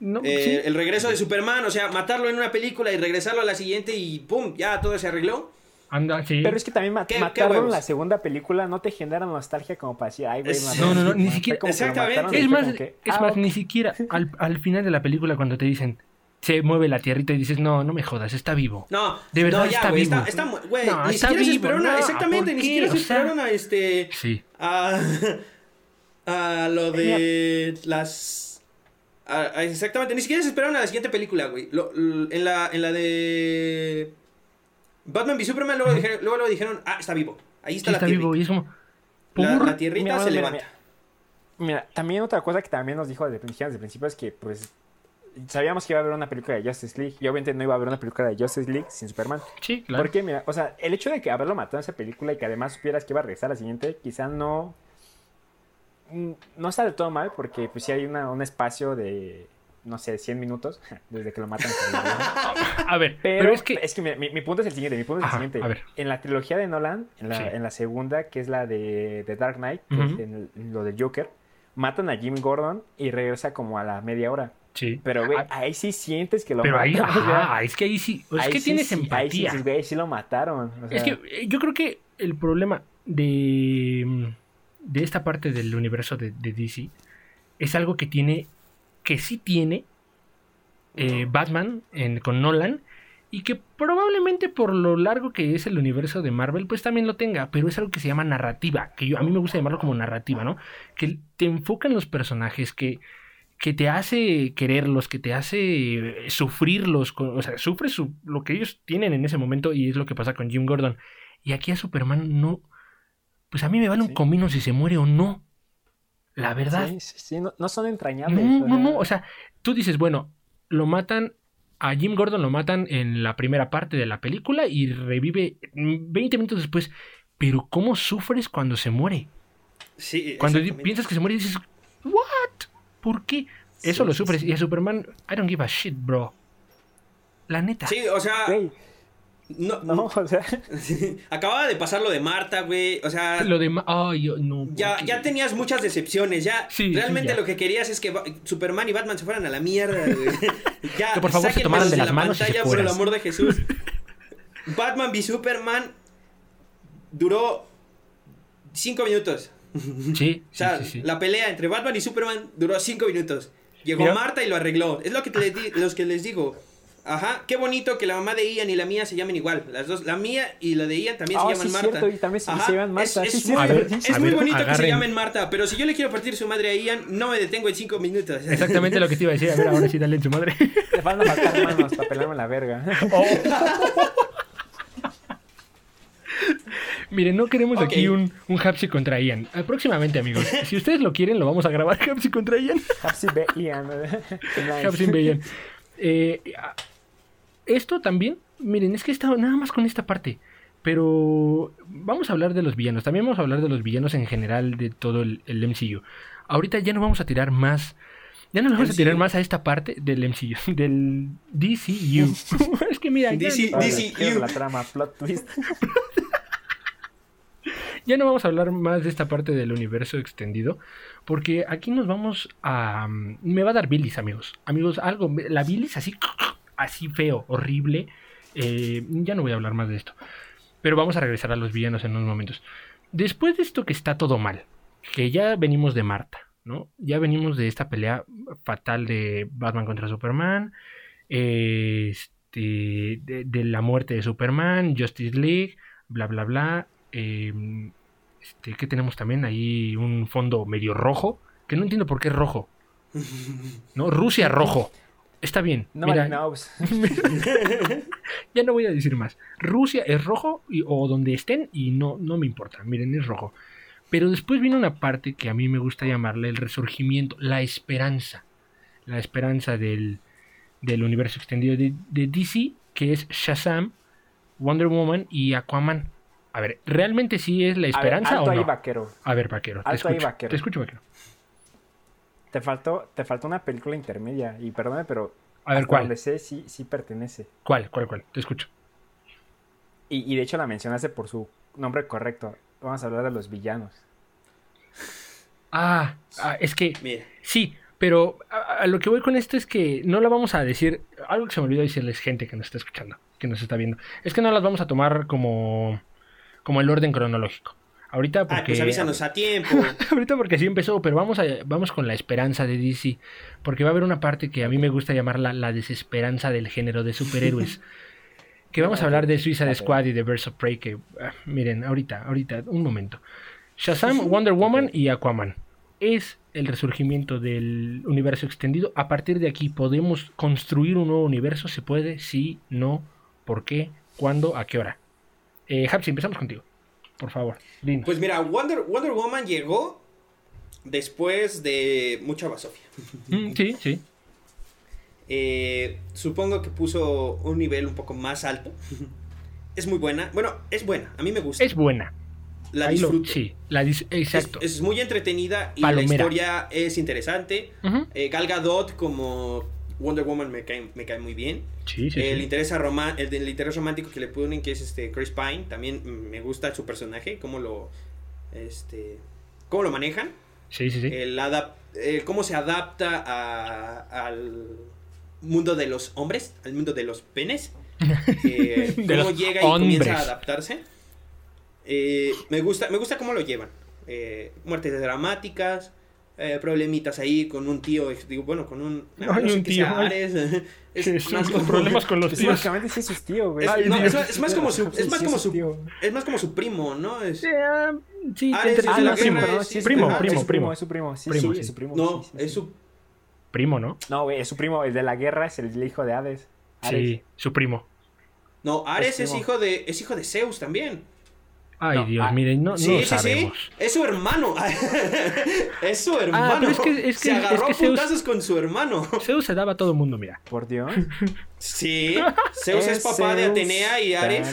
Speaker 1: No,
Speaker 2: Eh,
Speaker 1: sí.
Speaker 2: El regreso de Superman, o sea, matarlo en una película y regresarlo a la siguiente y ¡pum! Ya todo se arregló.
Speaker 1: Anda, sí.
Speaker 3: Pero es que también ma-
Speaker 2: ¿Qué- qué
Speaker 3: matarlo en
Speaker 2: huevos?
Speaker 3: la segunda película no te genera nostalgia como para decir, ay, güey,
Speaker 2: Es-
Speaker 3: mataron
Speaker 1: No, no, no, ni
Speaker 3: Superman".
Speaker 1: siquiera-
Speaker 2: Exactamente.
Speaker 3: mataron
Speaker 1: Es más,
Speaker 3: como que,
Speaker 1: es
Speaker 3: ah,
Speaker 1: más, ni siquiera al, al final de la película cuando te dicen se mueve la tierrita y dices, no, no me jodas, está vivo.
Speaker 2: No,
Speaker 1: De verdad
Speaker 2: no, ya,
Speaker 1: está vivo.
Speaker 2: está, está güey,
Speaker 1: No,
Speaker 2: ni
Speaker 1: está
Speaker 2: siquiera se
Speaker 1: vivo,
Speaker 2: esperaron a,
Speaker 1: no,
Speaker 2: exactamente,
Speaker 1: ¿por
Speaker 2: ni siquiera se
Speaker 1: O sea-
Speaker 2: esperaron a este,
Speaker 1: Sí.
Speaker 2: a, [laughs] a lo de las, a- a- exactamente, ni siquiera se esperaron a la siguiente película, güey, en la, en la de Batman v Superman, luego, dijeron, luego, luego dijeron, ah, está vivo, ahí
Speaker 1: Sí,
Speaker 2: está,
Speaker 1: está
Speaker 2: la
Speaker 1: vivo
Speaker 2: tierrita,
Speaker 1: y es como...
Speaker 2: la,
Speaker 1: ¿por?
Speaker 2: la tierrita
Speaker 3: Mira,
Speaker 2: se
Speaker 3: mira,
Speaker 2: levanta.
Speaker 3: mira. Mira, también otra cosa que también nos dijo desde, desde el principio es que, pues, sabíamos que iba a haber una película de Justice League y obviamente no iba a haber una película de Justice League sin Superman.
Speaker 1: Sí, claro.
Speaker 3: Porque, mira, o sea, el hecho de que haberlo matado en esa película y que además supieras que iba a regresar a la siguiente, quizá no. mm, No está del todo mal, porque pues sí hay una, un espacio de, no sé, 100 minutos [laughs] desde que lo matan. que.
Speaker 1: A ver,
Speaker 3: Pero,
Speaker 1: pero, es que...
Speaker 3: mira, mi, mi punto es el siguiente, mi punto es
Speaker 1: Ajá,
Speaker 3: el siguiente. En la trilogía de Nolan, en la,
Speaker 1: Sí.
Speaker 3: en la segunda, que es la de, de Dark Knight, que es en el- lo del Joker, matan a Jim Gordon y regresa como a la media hora.
Speaker 1: Sí.
Speaker 3: Pero, güey,
Speaker 1: Ah,
Speaker 3: ahí sí sientes que lo
Speaker 1: pero ahí,
Speaker 3: mataron. sea,
Speaker 1: ajá, es que ahí sí... Es
Speaker 3: ahí
Speaker 1: que
Speaker 3: sí,
Speaker 1: tienes
Speaker 3: sí, ahí sí,
Speaker 1: empatía.
Speaker 3: güey, sí lo mataron. o
Speaker 1: Es que eh, yo creo que el problema de, mm, de esta parte del universo de, de DC es algo que tiene, que sí tiene eh, Batman en- con Nolan y que probablemente por lo largo que es el universo de Marvel pues también lo tenga, pero es algo que se llama narrativa, que yo a mí me gusta llamarlo como narrativa, ¿no? Que te enfoca en los personajes, que, que te hace quererlos, que te hace eh, sufrirlos, con- o sea, sufres su- lo que ellos tienen en ese momento y es lo que pasa con Jim Gordon. Y aquí a Superman no, pues a mí me vale un comino si se muere o no. La verdad.
Speaker 3: Sí, sí, sí, no, no son entrañables.
Speaker 1: No,
Speaker 3: o
Speaker 1: no,
Speaker 3: sea,
Speaker 1: no. O sea, tú dices, bueno, lo matan. A Jim Gordon lo matan en la primera parte de la película y revive mm, 20 minutos después. Pero ¿cómo sufres cuando se muere?
Speaker 2: Sí,
Speaker 1: Cuando piensas que se muere dices, ¿what? ¿Por qué? Eso
Speaker 3: Sí,
Speaker 1: lo sufres.
Speaker 3: sí.
Speaker 1: Y a Superman, I don't give a shit, bro. La neta.
Speaker 2: Sí, o sea, no,
Speaker 3: no, o sea, [laughs]
Speaker 2: acababa de pasar lo de Marta, güey, o sea,
Speaker 1: Lo demás. Ay, yo no.
Speaker 2: Ya,
Speaker 1: ¿por
Speaker 2: ya tenías muchas decepciones, ya
Speaker 1: Sí,
Speaker 2: realmente
Speaker 1: sí, ya.
Speaker 2: lo que querías es que Superman y Batman se fueran a la mierda, güey. [laughs] ya,
Speaker 1: Que por favor se tomaran de las
Speaker 2: la
Speaker 1: manos y se
Speaker 2: pantalla por el amor de Jesús. [laughs] Batman v Superman duró cinco minutos.
Speaker 1: Sí,
Speaker 2: O sea,
Speaker 1: sí, sí, sí.
Speaker 2: la pelea entre Batman y Superman duró cinco minutos. Llegó
Speaker 1: Mira.
Speaker 2: Marta y lo arregló. Es lo que, te les di- los que les digo. Ajá, qué bonito que la mamá de Ian y la mía se llamen igual. Las dos, la mía y la de Ian también
Speaker 3: Ah,
Speaker 2: se
Speaker 3: sí,
Speaker 2: llaman
Speaker 3: es
Speaker 2: Marta.
Speaker 3: cierto, y también se- llaman Marta,
Speaker 2: Es,
Speaker 3: sí,
Speaker 2: es
Speaker 3: sí,
Speaker 2: muy,
Speaker 1: A ver,
Speaker 2: es
Speaker 1: a
Speaker 2: muy
Speaker 1: ver,
Speaker 2: bonito que se llamen Marta, pero si yo le quiero partir su madre a Ian, no me detengo en cinco minutos. [laughs]
Speaker 1: Exactamente lo que te iba a decir. A ver, ahora sí, dale en su madre. [laughs]
Speaker 3: le van a faltar manos para pelarme la verga. [laughs]
Speaker 1: Miren, no queremos aquí un, un Hapsi contra Ian. Eh, Próximamente, amigos. Si ustedes lo quieren, lo vamos a grabar Hapsi contra Ian.
Speaker 3: Hapsi B. Ian.
Speaker 1: Hapsi Ian. Eh, ah, esto también, miren, es que estado nada más con esta parte. Pero vamos a hablar de los villanos. También vamos a hablar de los villanos en general de todo el, el MCU. Ahorita ya no vamos a tirar más. Ya no le vamos a tirar más a esta parte del MCU, [laughs] del DCU. [laughs] es que mira, ya-
Speaker 2: DC
Speaker 3: Órale,
Speaker 2: DC,
Speaker 3: ¿qué es
Speaker 2: you.
Speaker 3: la trama, plot twist. [laughs]
Speaker 1: Ya no vamos a hablar más de esta parte del universo extendido, porque aquí nos vamos a... mm, Me va a dar bilis, amigos. Amigos, algo... La bilis así, así feo, horrible. Eh, ya no voy a hablar más de esto. Pero vamos a regresar a los villanos en unos momentos. Después de esto que está todo mal, que ya venimos de Marta, ¿no? Ya venimos de esta pelea fatal de Batman contra Superman, este, de, la muerte de Superman, Justice League, bla, bla, bla. eh, este, que tenemos también ahí un fondo medio rojo, que no entiendo por qué es rojo. ¿No? Rusia rojo. Está bien.
Speaker 3: No,
Speaker 1: Mira,
Speaker 3: no, pues, [laughs]
Speaker 1: ya no voy a decir más. Rusia es rojo y- o donde estén y no, no me importa. Miren, es rojo. Pero después viene una parte que a mí me gusta llamarle el resurgimiento, la esperanza. La esperanza del, del universo extendido de, de DC, que es Shazam, Wonder Woman y Aquaman. A ver, ¿realmente sí es la
Speaker 3: a ver,
Speaker 1: esperanza
Speaker 3: alto
Speaker 1: o
Speaker 3: ahí,
Speaker 1: no?
Speaker 3: vaquero.
Speaker 1: A ver, vaquero, te
Speaker 3: Alto ahí,
Speaker 1: escucho.
Speaker 3: vaquero.
Speaker 1: Te escucho, vaquero.
Speaker 3: Te faltó, te faltó una película intermedia. Y perdóname, pero.
Speaker 1: A ver, ¿cuál?
Speaker 3: Donde sé, sí, sí pertenece.
Speaker 1: ¿Cuál, cuál, cuál? Te escucho.
Speaker 3: Y, y de hecho la mencionaste por su nombre correcto. Vamos a hablar de los villanos.
Speaker 1: Ah, ah, es que
Speaker 2: Mira,
Speaker 1: Sí, pero a, a lo que voy con esto es que no la vamos a decir. Algo que se me olvidó decirles, gente que nos está escuchando, que nos está viendo. Es que no las vamos a tomar como, como el orden cronológico. Ahorita
Speaker 2: ah,
Speaker 1: porque.
Speaker 2: pues avísanos a tiempo. [laughs]
Speaker 1: Ahorita porque así empezó, pero vamos, a, vamos con la esperanza de DC. Porque va a haber una parte que a mí me gusta llamarla la desesperanza del género de superhéroes. [laughs] que vamos a hablar de Suicide
Speaker 3: Ok.
Speaker 1: Squad y de Birds of Prey. Que, ah, miren, ahorita, ahorita, un momento. Shazam, [laughs] Wonder Woman y Aquaman. Es el resurgimiento del universo extendido. A partir de aquí podemos construir un nuevo universo. ¿Se puede? Sí, no. ¿Por qué? ¿Cuándo? ¿A qué hora? Eh, Hapsi, empezamos contigo. Por favor, dinos.
Speaker 2: Pues mira, Wonder, Wonder Woman llegó después de mucha basofia.
Speaker 1: Mm, sí, sí.
Speaker 2: Eh, supongo que puso un nivel un poco más alto. Es muy buena. Bueno, es buena. A mí me gusta.
Speaker 1: Es buena.
Speaker 2: la
Speaker 1: Ahí lo-
Speaker 2: disfruto.
Speaker 1: sí, la dis- exacto.
Speaker 2: es muy entretenida y
Speaker 1: Palomera.
Speaker 2: la historia es interesante.
Speaker 1: Ujú.
Speaker 2: Eh, Gal Gadot como Wonder Woman me cae, me cae muy bien.
Speaker 1: Sí, sí,
Speaker 2: el,
Speaker 1: sí.
Speaker 2: interés el, interés romántico que le ponen, que es este Chris Pine, también me gusta su personaje, cómo lo, este, cómo lo manejan.
Speaker 1: Sí, sí, sí.
Speaker 2: El adap- eh, cómo se adapta a- al mundo de los hombres, al mundo de los penes. [laughs] Eh,
Speaker 1: De
Speaker 2: cómo
Speaker 1: los
Speaker 2: llega y comienza a adaptarse. Eh, me, gusta, me gusta cómo lo llevan. Muertes dramáticas, eh, problemitas ahí con un tío, digo, bueno, con un... no, no sé
Speaker 1: un tío,
Speaker 2: sea. Ares, [laughs] es
Speaker 1: son
Speaker 2: más como-
Speaker 1: problemas con los tíos.
Speaker 3: básicamente sí es su tío, güey.
Speaker 2: Es, no, más, es más como su, es más como
Speaker 3: su
Speaker 2: es más como su primo, ¿no? Es,
Speaker 1: Sí, ah, sí,
Speaker 2: Ares
Speaker 3: Ah,
Speaker 2: de la
Speaker 3: no, sí,
Speaker 2: guerra,
Speaker 3: sí, es
Speaker 1: primo,
Speaker 3: ah,
Speaker 1: primo,
Speaker 3: es su
Speaker 1: primo.
Speaker 3: Es su primo, sí,
Speaker 1: Primo,
Speaker 3: sí,
Speaker 1: sí.
Speaker 3: es su primo.
Speaker 2: no,
Speaker 3: sí, sí,
Speaker 2: es su
Speaker 1: primo, ¿no?
Speaker 3: No, güey, es su primo. El de la guerra es el hijo de Hades. Ares.
Speaker 1: Sí, su primo.
Speaker 2: No, Ares
Speaker 3: Es
Speaker 2: es,
Speaker 3: primo.
Speaker 2: hijo de es hijo de Zeus también.
Speaker 1: Ay,
Speaker 3: No,
Speaker 1: Dios,
Speaker 3: ah,
Speaker 1: miren, no,
Speaker 2: sí,
Speaker 1: no
Speaker 2: sí,
Speaker 1: sabemos.
Speaker 2: sí. Es su hermano. [laughs] es su hermano.
Speaker 1: Ah, pero es que- es
Speaker 2: Se
Speaker 1: que-
Speaker 2: agarró
Speaker 1: es que Zeus-
Speaker 2: puntazos con su hermano.
Speaker 1: Zeus se daba a todo el mundo, mira.
Speaker 3: Por Dios. [laughs]
Speaker 2: Sí. Zeus es papá de
Speaker 3: Zeus.
Speaker 2: Atenea y Ares.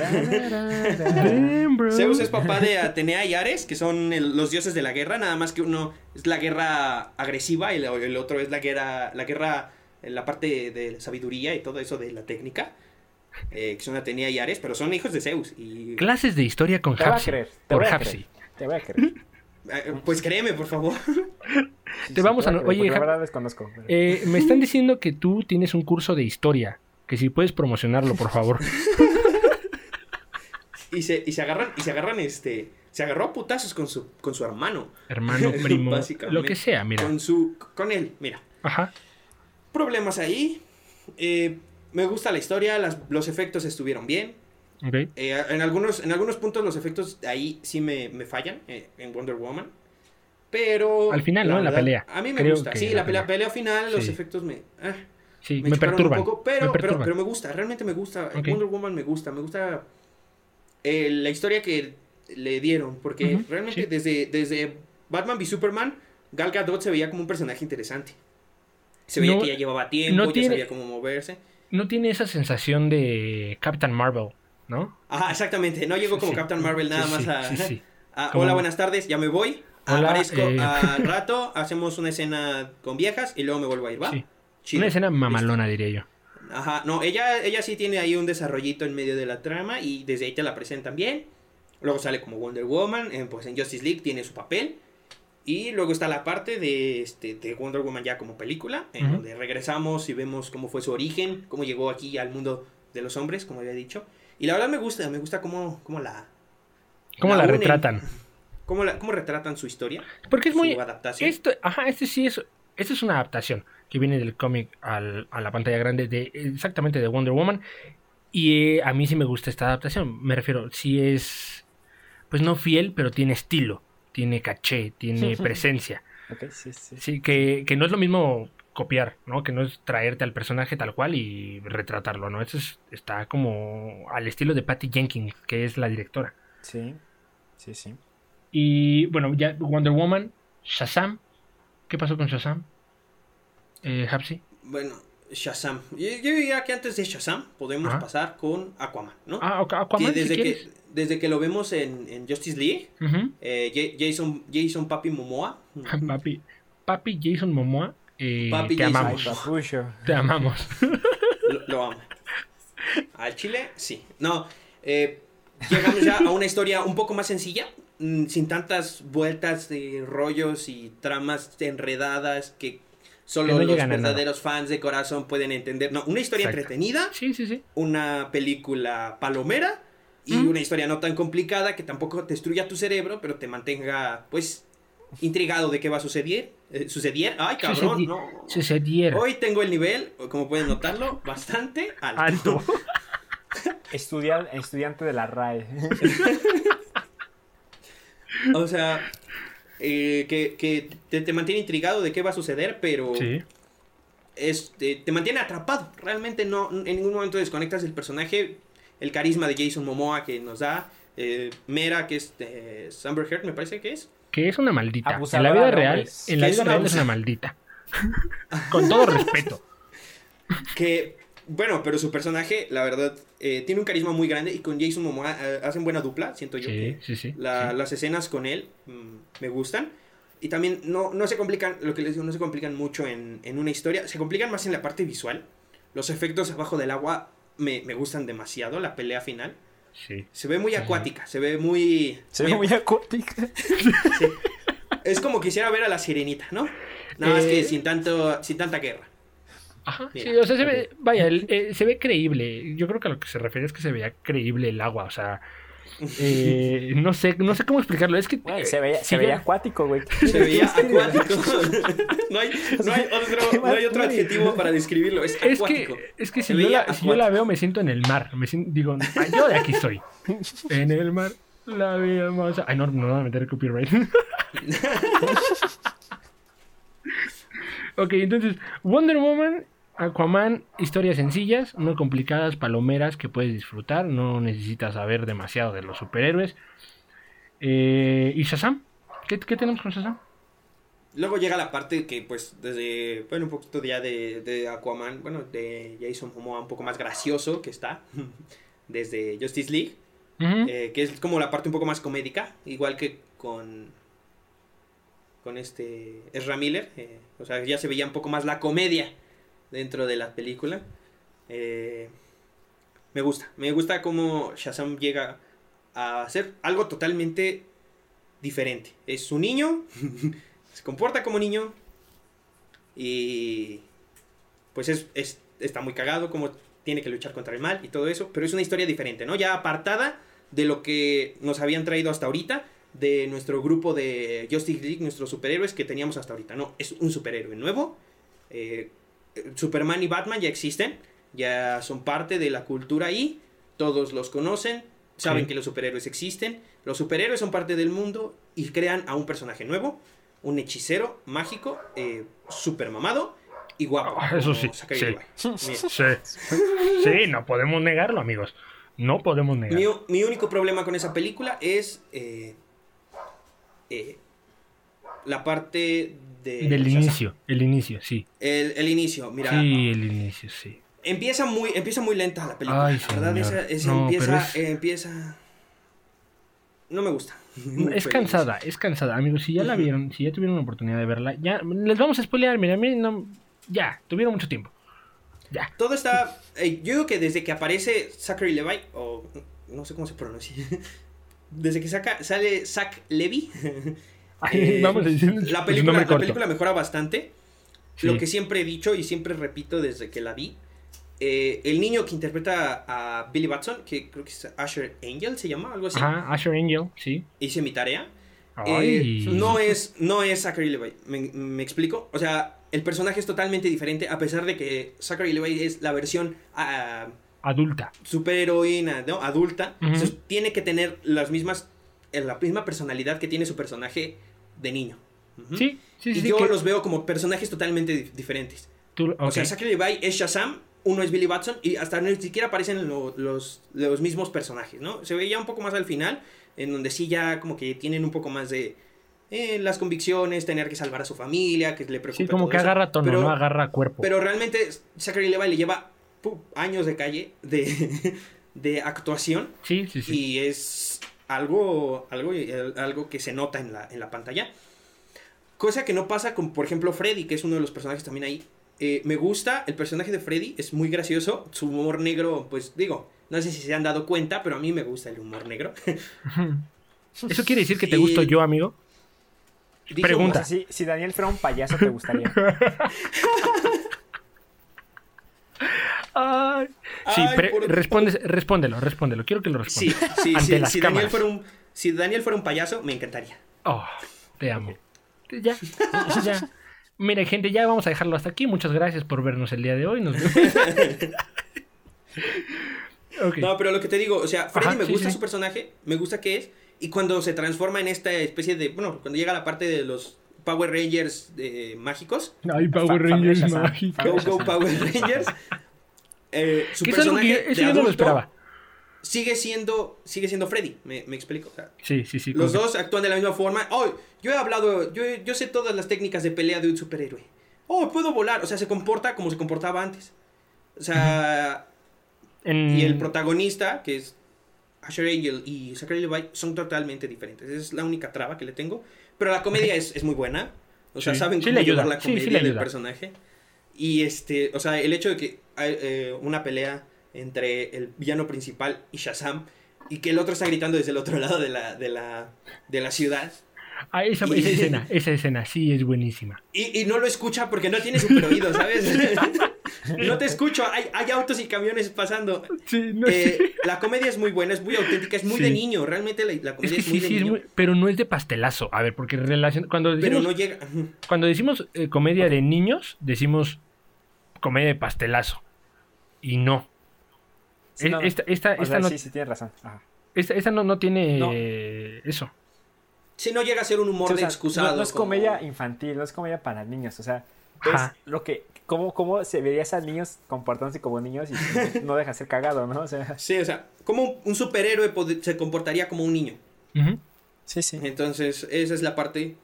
Speaker 1: Damn, bro.
Speaker 2: Zeus es papá de Atenea y Ares, que son el- los dioses de la guerra, nada más que uno es la guerra agresiva y el, el otro es la guerra, la guerra, la parte de sabiduría y todo eso de la técnica, eh, que son Atenea y Ares, pero son hijos de Zeus. Y,
Speaker 1: Clases de historia con Hapsi. Por
Speaker 3: voy a
Speaker 1: Hapsi.
Speaker 3: creer. Te voy a creer.
Speaker 2: eh, pues créeme, por favor. [laughs]
Speaker 3: Sí,
Speaker 1: Te
Speaker 3: sí,
Speaker 1: vamos a
Speaker 3: creer,
Speaker 1: oye,
Speaker 3: la verdad desconozco. pero-
Speaker 1: Eh, me están diciendo que tú tienes un curso de historia. Que si puedes promocionarlo, por favor. [laughs]
Speaker 2: Y se, y se agarran, y se agarran, este, se agarró a putazos con su, con su hermano.
Speaker 1: Hermano, [laughs] primo,
Speaker 2: Básicamente.
Speaker 1: lo que sea, mira.
Speaker 2: Con su, con él, mira.
Speaker 1: Ajá.
Speaker 2: Problemas ahí. eh, me gusta la historia, las- los efectos estuvieron bien. Eh, en, algunos, en algunos puntos los efectos ahí sí me, me fallan eh, en Wonder Woman. Pero...
Speaker 1: Al final, ¿no? En la pelea.
Speaker 2: A mí me
Speaker 1: Creo
Speaker 2: gusta. Sí,
Speaker 1: la
Speaker 2: la pelea,
Speaker 1: pelea.
Speaker 2: final, los efectos me... ah,
Speaker 1: Sí,
Speaker 2: me,
Speaker 1: me, perturban.
Speaker 2: un poco, pero,
Speaker 1: me
Speaker 2: pero,
Speaker 1: perturban.
Speaker 2: pero me gusta, realmente me gusta. Wonder Woman me gusta, me gusta eh, la historia que le dieron, porque realmente
Speaker 1: sí.
Speaker 2: desde, desde Batman v Superman, Gal Gadot se veía como un personaje interesante. Se veía
Speaker 1: No-
Speaker 2: que ya llevaba tiempo,
Speaker 1: no
Speaker 2: ya sabía cómo moverse.
Speaker 1: No tiene esa sensación de Captain Marvel, ¿no?
Speaker 2: Ajá, exactamente, no llegó como
Speaker 1: Sí.
Speaker 2: Captain Marvel nada más a...
Speaker 1: sí, sí.
Speaker 2: a, Hola, buenas tardes, ya me voy.
Speaker 1: Hola,
Speaker 2: Aparezco
Speaker 1: eh.
Speaker 2: al [laughs] rato, hacemos una escena con viejas y luego me vuelvo a ir, ¿va?
Speaker 1: Sí.
Speaker 2: Chido.
Speaker 1: Una escena mamalona, diría yo.
Speaker 2: Ajá, no, ella, ella sí tiene ahí un desarrollito en medio de la trama y desde ahí te la presentan bien. Luego sale como Wonder Woman, en, pues en Justice League tiene su papel. Y luego está la parte de, este, de Wonder Woman ya como película, en donde regresamos y vemos cómo fue su origen, cómo llegó aquí al mundo de los hombres, como había dicho. Y la verdad me gusta, me gusta cómo, cómo la...
Speaker 1: ¿Cómo
Speaker 2: La
Speaker 1: retratan?
Speaker 2: Cómo, la, cómo retratan su historia,
Speaker 1: Porque es
Speaker 2: su
Speaker 1: muy...
Speaker 2: adaptación.
Speaker 1: Esto, ajá, este sí es... Esta es una adaptación que viene del cómic al- a la pantalla grande de exactamente de Wonder Woman. Y eh, a mí sí me gusta esta adaptación. Me refiero, sí es... Pues no fiel, pero tiene estilo. Tiene caché, tiene presencia.
Speaker 3: Ok, sí, sí.
Speaker 1: Sí, que, que no es lo mismo copiar, ¿no? Que no es traerte al personaje tal cual y retratarlo, ¿no? Eso es- está como al estilo de Patty Jenkins, que es la directora.
Speaker 3: Sí, sí, sí.
Speaker 1: Y bueno, ya Wonder Woman, Shazam. ¿Qué pasó con Shazam? Eh, Hapsi.
Speaker 2: Bueno, Shazam. Yo, yo diría que antes de Shazam podemos
Speaker 1: Ajá.
Speaker 2: pasar con Aquaman, ¿no?
Speaker 1: Ah, ok, Aquaman,
Speaker 2: que desde, que, desde que lo vemos en, en Justice League, eh, Ja- Jason, Jason Papi Momoa. [laughs]
Speaker 1: Papi, papi Jason Momoa, eh,
Speaker 2: Papi
Speaker 1: te
Speaker 2: Jason.
Speaker 1: Amamos.
Speaker 3: papucho.
Speaker 1: Te amamos. [laughs]
Speaker 2: Lo, lo amo. Al Chile, sí. No, eh, llegamos ya a una historia un poco más sencilla, mm, sin tantas vueltas de rollos y tramas enredadas que solo
Speaker 1: no
Speaker 2: los verdaderos fans de corazón pueden entender. No, una historia
Speaker 1: Exacto.
Speaker 2: entretenida,
Speaker 1: Sí, sí, sí.
Speaker 2: una película palomera y
Speaker 1: Mm.
Speaker 2: una historia no tan complicada que tampoco destruya tu cerebro, pero te mantenga, pues, intrigado de qué va a suceder. Eh, ¿Sucedier? ¡Ay, cabrón!
Speaker 1: Sucedi-
Speaker 2: no.
Speaker 1: Sucediera.
Speaker 2: Hoy tengo el nivel, como pueden notarlo, bastante alto.
Speaker 1: Alto. [laughs]
Speaker 3: Estudia- estudiante de la RAE. [laughs]
Speaker 2: O sea, eh, que, que te, te mantiene intrigado de qué va a suceder, pero
Speaker 1: Sí.
Speaker 2: este, te mantiene atrapado. Realmente no, en ningún momento desconectas del personaje. El carisma de Jason Momoa que nos da. eh, Mera, que es de Amber Heard, me parece que es.
Speaker 1: Que es una maldita.
Speaker 3: Abusadora
Speaker 1: en la vida real, en la
Speaker 2: es
Speaker 1: vida
Speaker 2: una
Speaker 1: real es una maldita. [laughs] Con todo respeto. [laughs]
Speaker 2: Que, bueno, pero su personaje, la verdad, eh, tiene un carisma muy grande y con Jason Momoa eh, hacen buena dupla, siento yo.
Speaker 1: Sí,
Speaker 2: que
Speaker 1: sí, sí.
Speaker 2: la-
Speaker 1: sí.
Speaker 2: Las escenas con él mm, me gustan. Y también no, no se complican, lo que les digo, no se complican mucho en, en una historia. Se complican más en la parte visual. Los efectos abajo del agua me, me gustan demasiado, la pelea final.
Speaker 1: Sí.
Speaker 2: Se ve muy acuática, se ve muy...
Speaker 3: Se ve muy acuática. [laughs]
Speaker 2: Es como quisiera ver a la sirenita, ¿no? Nada más que
Speaker 1: Eh.
Speaker 2: sin, tanto, sin tanta guerra.
Speaker 1: Ajá,
Speaker 2: Mira,
Speaker 1: sí, o sea, se ve, vaya, el- eh, se ve creíble. Yo creo que a lo que se refiere es que se veía creíble el agua, o sea, eh, [laughs] no sé, no sé cómo explicarlo. Es que
Speaker 3: Güey,
Speaker 1: eh,
Speaker 3: se veía,
Speaker 1: si
Speaker 3: se
Speaker 1: yo-
Speaker 3: veía acuático, güey. [laughs]
Speaker 2: Se veía acuático. [laughs] no, hay, no, hay otro,
Speaker 3: ¿Qué
Speaker 2: no hay otro adjetivo para describirlo. Es
Speaker 1: es
Speaker 2: acuático.
Speaker 1: que, es que si, yo la, si yo la
Speaker 2: acuático.
Speaker 1: veo me siento en el mar. Me siento, digo, "Ah, yo de aquí soy. En el mar, la vida más. Ay, no, no me voy a meter el copyright. ok, entonces, Wonder Woman, Aquaman, historias sencillas, no complicadas, palomeras que puedes disfrutar. No necesitas saber demasiado de los superhéroes. Eh, ¿Y Shazam? ¿Qué, qué tenemos con Shazam?
Speaker 2: Luego llega la parte que, pues, desde, bueno, un poquito ya de, de Aquaman, bueno, de Jason Momoa un poco más gracioso que está, [laughs] desde Justice League, eh, que es como la parte un poco más comédica, igual que con, con este Ezra Miller, eh, o sea, ya se veía un poco más la comedia dentro de la película. Eh, me gusta, me gusta cómo Shazam llega a hacer algo totalmente diferente. Es un niño, [laughs] se comporta como niño y pues es, es- está muy cagado como tiene que luchar contra el mal y todo eso, pero es una historia diferente, ¿no? Ya apartada de lo que nos habían traído hasta ahorita, de nuestro grupo de Justice League, nuestros superhéroes que teníamos hasta ahorita, ¿no? Es un superhéroe nuevo. eh, Superman y Batman ya existen, ya son parte de la cultura ahí, todos los conocen, saben
Speaker 1: Sí.
Speaker 2: que los superhéroes existen, los superhéroes son parte del mundo y crean a un personaje nuevo, un hechicero mágico, eh, super mamado y guapo.
Speaker 1: Ah, eso sí, sí. No podemos negarlo, amigos. No podemos negar.
Speaker 2: Mi, mi único problema con esa película es eh, eh, la parte de
Speaker 1: Del
Speaker 2: Shazam.
Speaker 1: inicio, el inicio, sí.
Speaker 2: El, el inicio, mira.
Speaker 1: Sí, el inicio, sí.
Speaker 2: Empieza muy, empieza muy lenta la película.
Speaker 1: Ay,
Speaker 2: la verdad, esa, esa
Speaker 1: No,
Speaker 2: empieza,
Speaker 1: es-
Speaker 2: eh, empieza. No me gusta. [laughs]
Speaker 1: Es cansada, es cansada. Amigos, si ya la vieron, si ya tuvieron la oportunidad de verla, ya les vamos a spoilear. Mira, a mí no. Ya, tuvieron mucho tiempo. Ya.
Speaker 2: Todo está. eh, yo digo que desde que aparece Zachary Levi, o no sé cómo se pronuncia. [laughs] Desde que saca, sale Zach Levy. [laughs] eh,
Speaker 1: vamos a decir
Speaker 2: la película, la película mejora bastante.
Speaker 1: Sí.
Speaker 2: Lo que siempre he dicho y siempre repito desde que la vi. eh, el niño que interpreta a Billy Batson, que creo que es Asher Angel, se llama, algo así.
Speaker 1: Ajá, Asher Angel, sí.
Speaker 2: Hice mi tarea. Eh, no es no es Zachary Levi, me, me explico. O sea, el personaje es totalmente diferente a pesar de que Zachary Levi es la versión ah,
Speaker 1: Adulta.
Speaker 2: superheroína, ¿no? Adulta.
Speaker 1: Ujú.
Speaker 2: Entonces, tiene que tener las mismas eh, la misma personalidad que tiene su personaje de niño.
Speaker 1: Sí, sí, sí.
Speaker 2: y
Speaker 1: sí,
Speaker 2: yo
Speaker 1: que
Speaker 2: los veo como personajes totalmente di- diferentes.
Speaker 1: tú-
Speaker 2: O sea, Zachary Levi es Shazam, uno es Billy Batson y hasta ni siquiera aparecen lo- los, los mismos personajes, ¿no? Se veía un poco más al final, en donde sí ya como que tienen un poco más de eh, las convicciones, tener que salvar a su familia, que le preocupa
Speaker 1: Sí, como
Speaker 2: todo
Speaker 1: que agarra tono,
Speaker 2: Pero-
Speaker 1: no agarra cuerpo.
Speaker 2: Pero realmente Zachary Levi le lleva años de calle de, [laughs] de actuación
Speaker 1: sí, sí, sí.
Speaker 2: y es algo, algo, algo que se nota en la, en la pantalla. Cosa que no pasa con, por ejemplo, Freddy, que es uno de los personajes también ahí. Eh, me gusta el personaje de Freddy, es muy gracioso. Su humor negro, pues digo, no sé si se han dado cuenta, pero a mí me gusta el humor negro. [laughs]
Speaker 1: ¿Eso quiere decir que te
Speaker 2: Y-
Speaker 1: gusto yo, amigo? Pregunta.
Speaker 3: O sea, si, si Daniel fuera un payaso, ¿te gustaría? [laughs]
Speaker 1: Ay. Sí,
Speaker 2: Ay,
Speaker 1: pre-
Speaker 2: por-
Speaker 1: respondes- respóndelo, respóndelo. Quiero que lo
Speaker 2: Sí,
Speaker 1: respondas.
Speaker 2: sí,
Speaker 1: Ante
Speaker 2: sí.
Speaker 1: las
Speaker 2: Si Daniel, fuera un, si Daniel fuera un payaso, me encantaría.
Speaker 1: Oh, te amo. Ya, ya. Mira, gente, ya vamos a dejarlo hasta aquí. Muchas gracias por vernos el día de hoy. Nos vemos. [laughs]
Speaker 2: No, pero lo que te digo, o sea, Freddy
Speaker 1: Ajá,
Speaker 2: me
Speaker 1: sí,
Speaker 2: gusta
Speaker 1: sí.
Speaker 2: su personaje, me gusta que es, y cuando se transforma en esta especie de, bueno, cuando llega la parte de los Power Rangers eh, mágicos,
Speaker 1: Ay, Power
Speaker 3: Fa-
Speaker 1: Rangers mágicos.
Speaker 2: Go. Go Power Rangers, [laughs] eh, su
Speaker 1: es
Speaker 2: personaje
Speaker 1: que- eso
Speaker 2: de
Speaker 1: yo no lo
Speaker 2: adulto
Speaker 1: esperaba.
Speaker 2: sigue siendo, sigue siendo Freddy, me, me explico. o sea,
Speaker 1: Sí, sí, sí.
Speaker 2: los dos actúan de la misma forma. Oh, yo he hablado, yo, yo sé todas las técnicas de pelea de un superhéroe. Oh, puedo volar, o sea, se comporta como se comportaba antes. O sea,
Speaker 1: en-
Speaker 2: y el protagonista, que es Asher Angel y Zachary Levi, son totalmente diferentes. Esa es la única traba que le tengo. Pero la comedia es, es muy buena. O sea,
Speaker 1: Sí.
Speaker 2: saben
Speaker 1: Sí
Speaker 2: cómo la
Speaker 1: Sí, sí
Speaker 2: comedia
Speaker 1: le
Speaker 2: del personaje. Y este, o sea, el hecho de que hay eh, una pelea entre el villano principal y Shazam y que el otro está gritando desde el otro lado de la, de la, de la ciudad.
Speaker 1: Ah, esa,
Speaker 2: y-
Speaker 1: esa [laughs] escena, esa escena sí es buenísima.
Speaker 2: Y, y no lo escucha porque no tiene super oído, ¿sabes? [laughs] no te escucho, hay, hay autos y camiones pasando.
Speaker 1: Sí, no
Speaker 2: Eh, la comedia es muy buena, es muy auténtica, es muy
Speaker 1: Sí.
Speaker 2: de niño. Realmente la, la
Speaker 1: Es
Speaker 2: comedia
Speaker 1: que
Speaker 2: es, muy
Speaker 1: sí,
Speaker 2: de
Speaker 1: sí, es
Speaker 2: niño.
Speaker 1: muy- pero no es de pastelazo. A ver, porque relacion- cuando
Speaker 2: Pero
Speaker 1: decimos,
Speaker 2: no llega.
Speaker 1: cuando decimos eh, comedia de niños, decimos comedia de pastelazo. Y no.
Speaker 3: Sí,
Speaker 1: Eh,
Speaker 3: no.
Speaker 1: Esta, esta,
Speaker 3: O
Speaker 1: esta
Speaker 3: sea,
Speaker 1: no,
Speaker 3: sí, sí, tienes razón. Ajá.
Speaker 1: esta, esta no, no tiene
Speaker 2: No.
Speaker 1: eso.
Speaker 2: Si no llega a ser un humor
Speaker 3: Sí, o
Speaker 2: de excusado.
Speaker 3: no, no es
Speaker 2: como-
Speaker 3: comedia infantil, no es comedia para niños, o sea,
Speaker 1: Ajá.
Speaker 3: es lo que, cómo, cómo se verías a niños comportándose como niños y [laughs] no deja ser cagado, ¿no? O sea,
Speaker 2: Sí, o sea, como un, superhéroe se comportaría como un niño.
Speaker 3: Sí, sí.
Speaker 2: Entonces, esa es la parte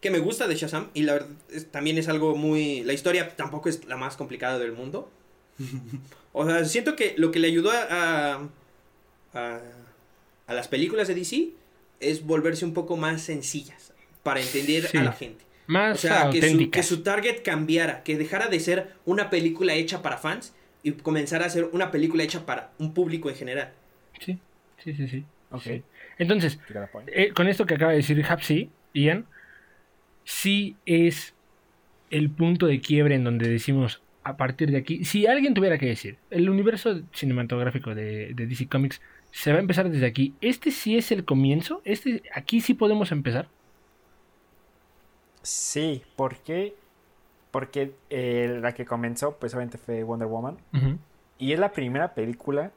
Speaker 2: que me gusta de Shazam. Y la verdad, es- también es algo muy. La historia tampoco es la más complicada del mundo. [laughs] o sea, siento que lo que le ayudó a, a, a las películas de DC es volverse un poco más sencillas para entender
Speaker 1: Sí.
Speaker 2: a la gente.
Speaker 1: Más
Speaker 2: O sea, que su, que su target cambiara, que dejara de ser una película hecha para fans y comenzara a ser una película hecha para un público en general.
Speaker 1: Sí, sí, sí, sí.
Speaker 3: Ok.
Speaker 1: Sí. Entonces, eh, con esto que acaba de decir Hapsi, Ian, sí es el punto de quiebre en donde decimos a partir de aquí, si alguien tuviera que decir, el universo cinematográfico de, de DC Comics se va a empezar desde aquí, este sí es el comienzo, este aquí sí podemos empezar.
Speaker 3: Sí, ¿por qué? Porque eh, la que comenzó, pues obviamente fue Wonder Woman. Y es la primera película,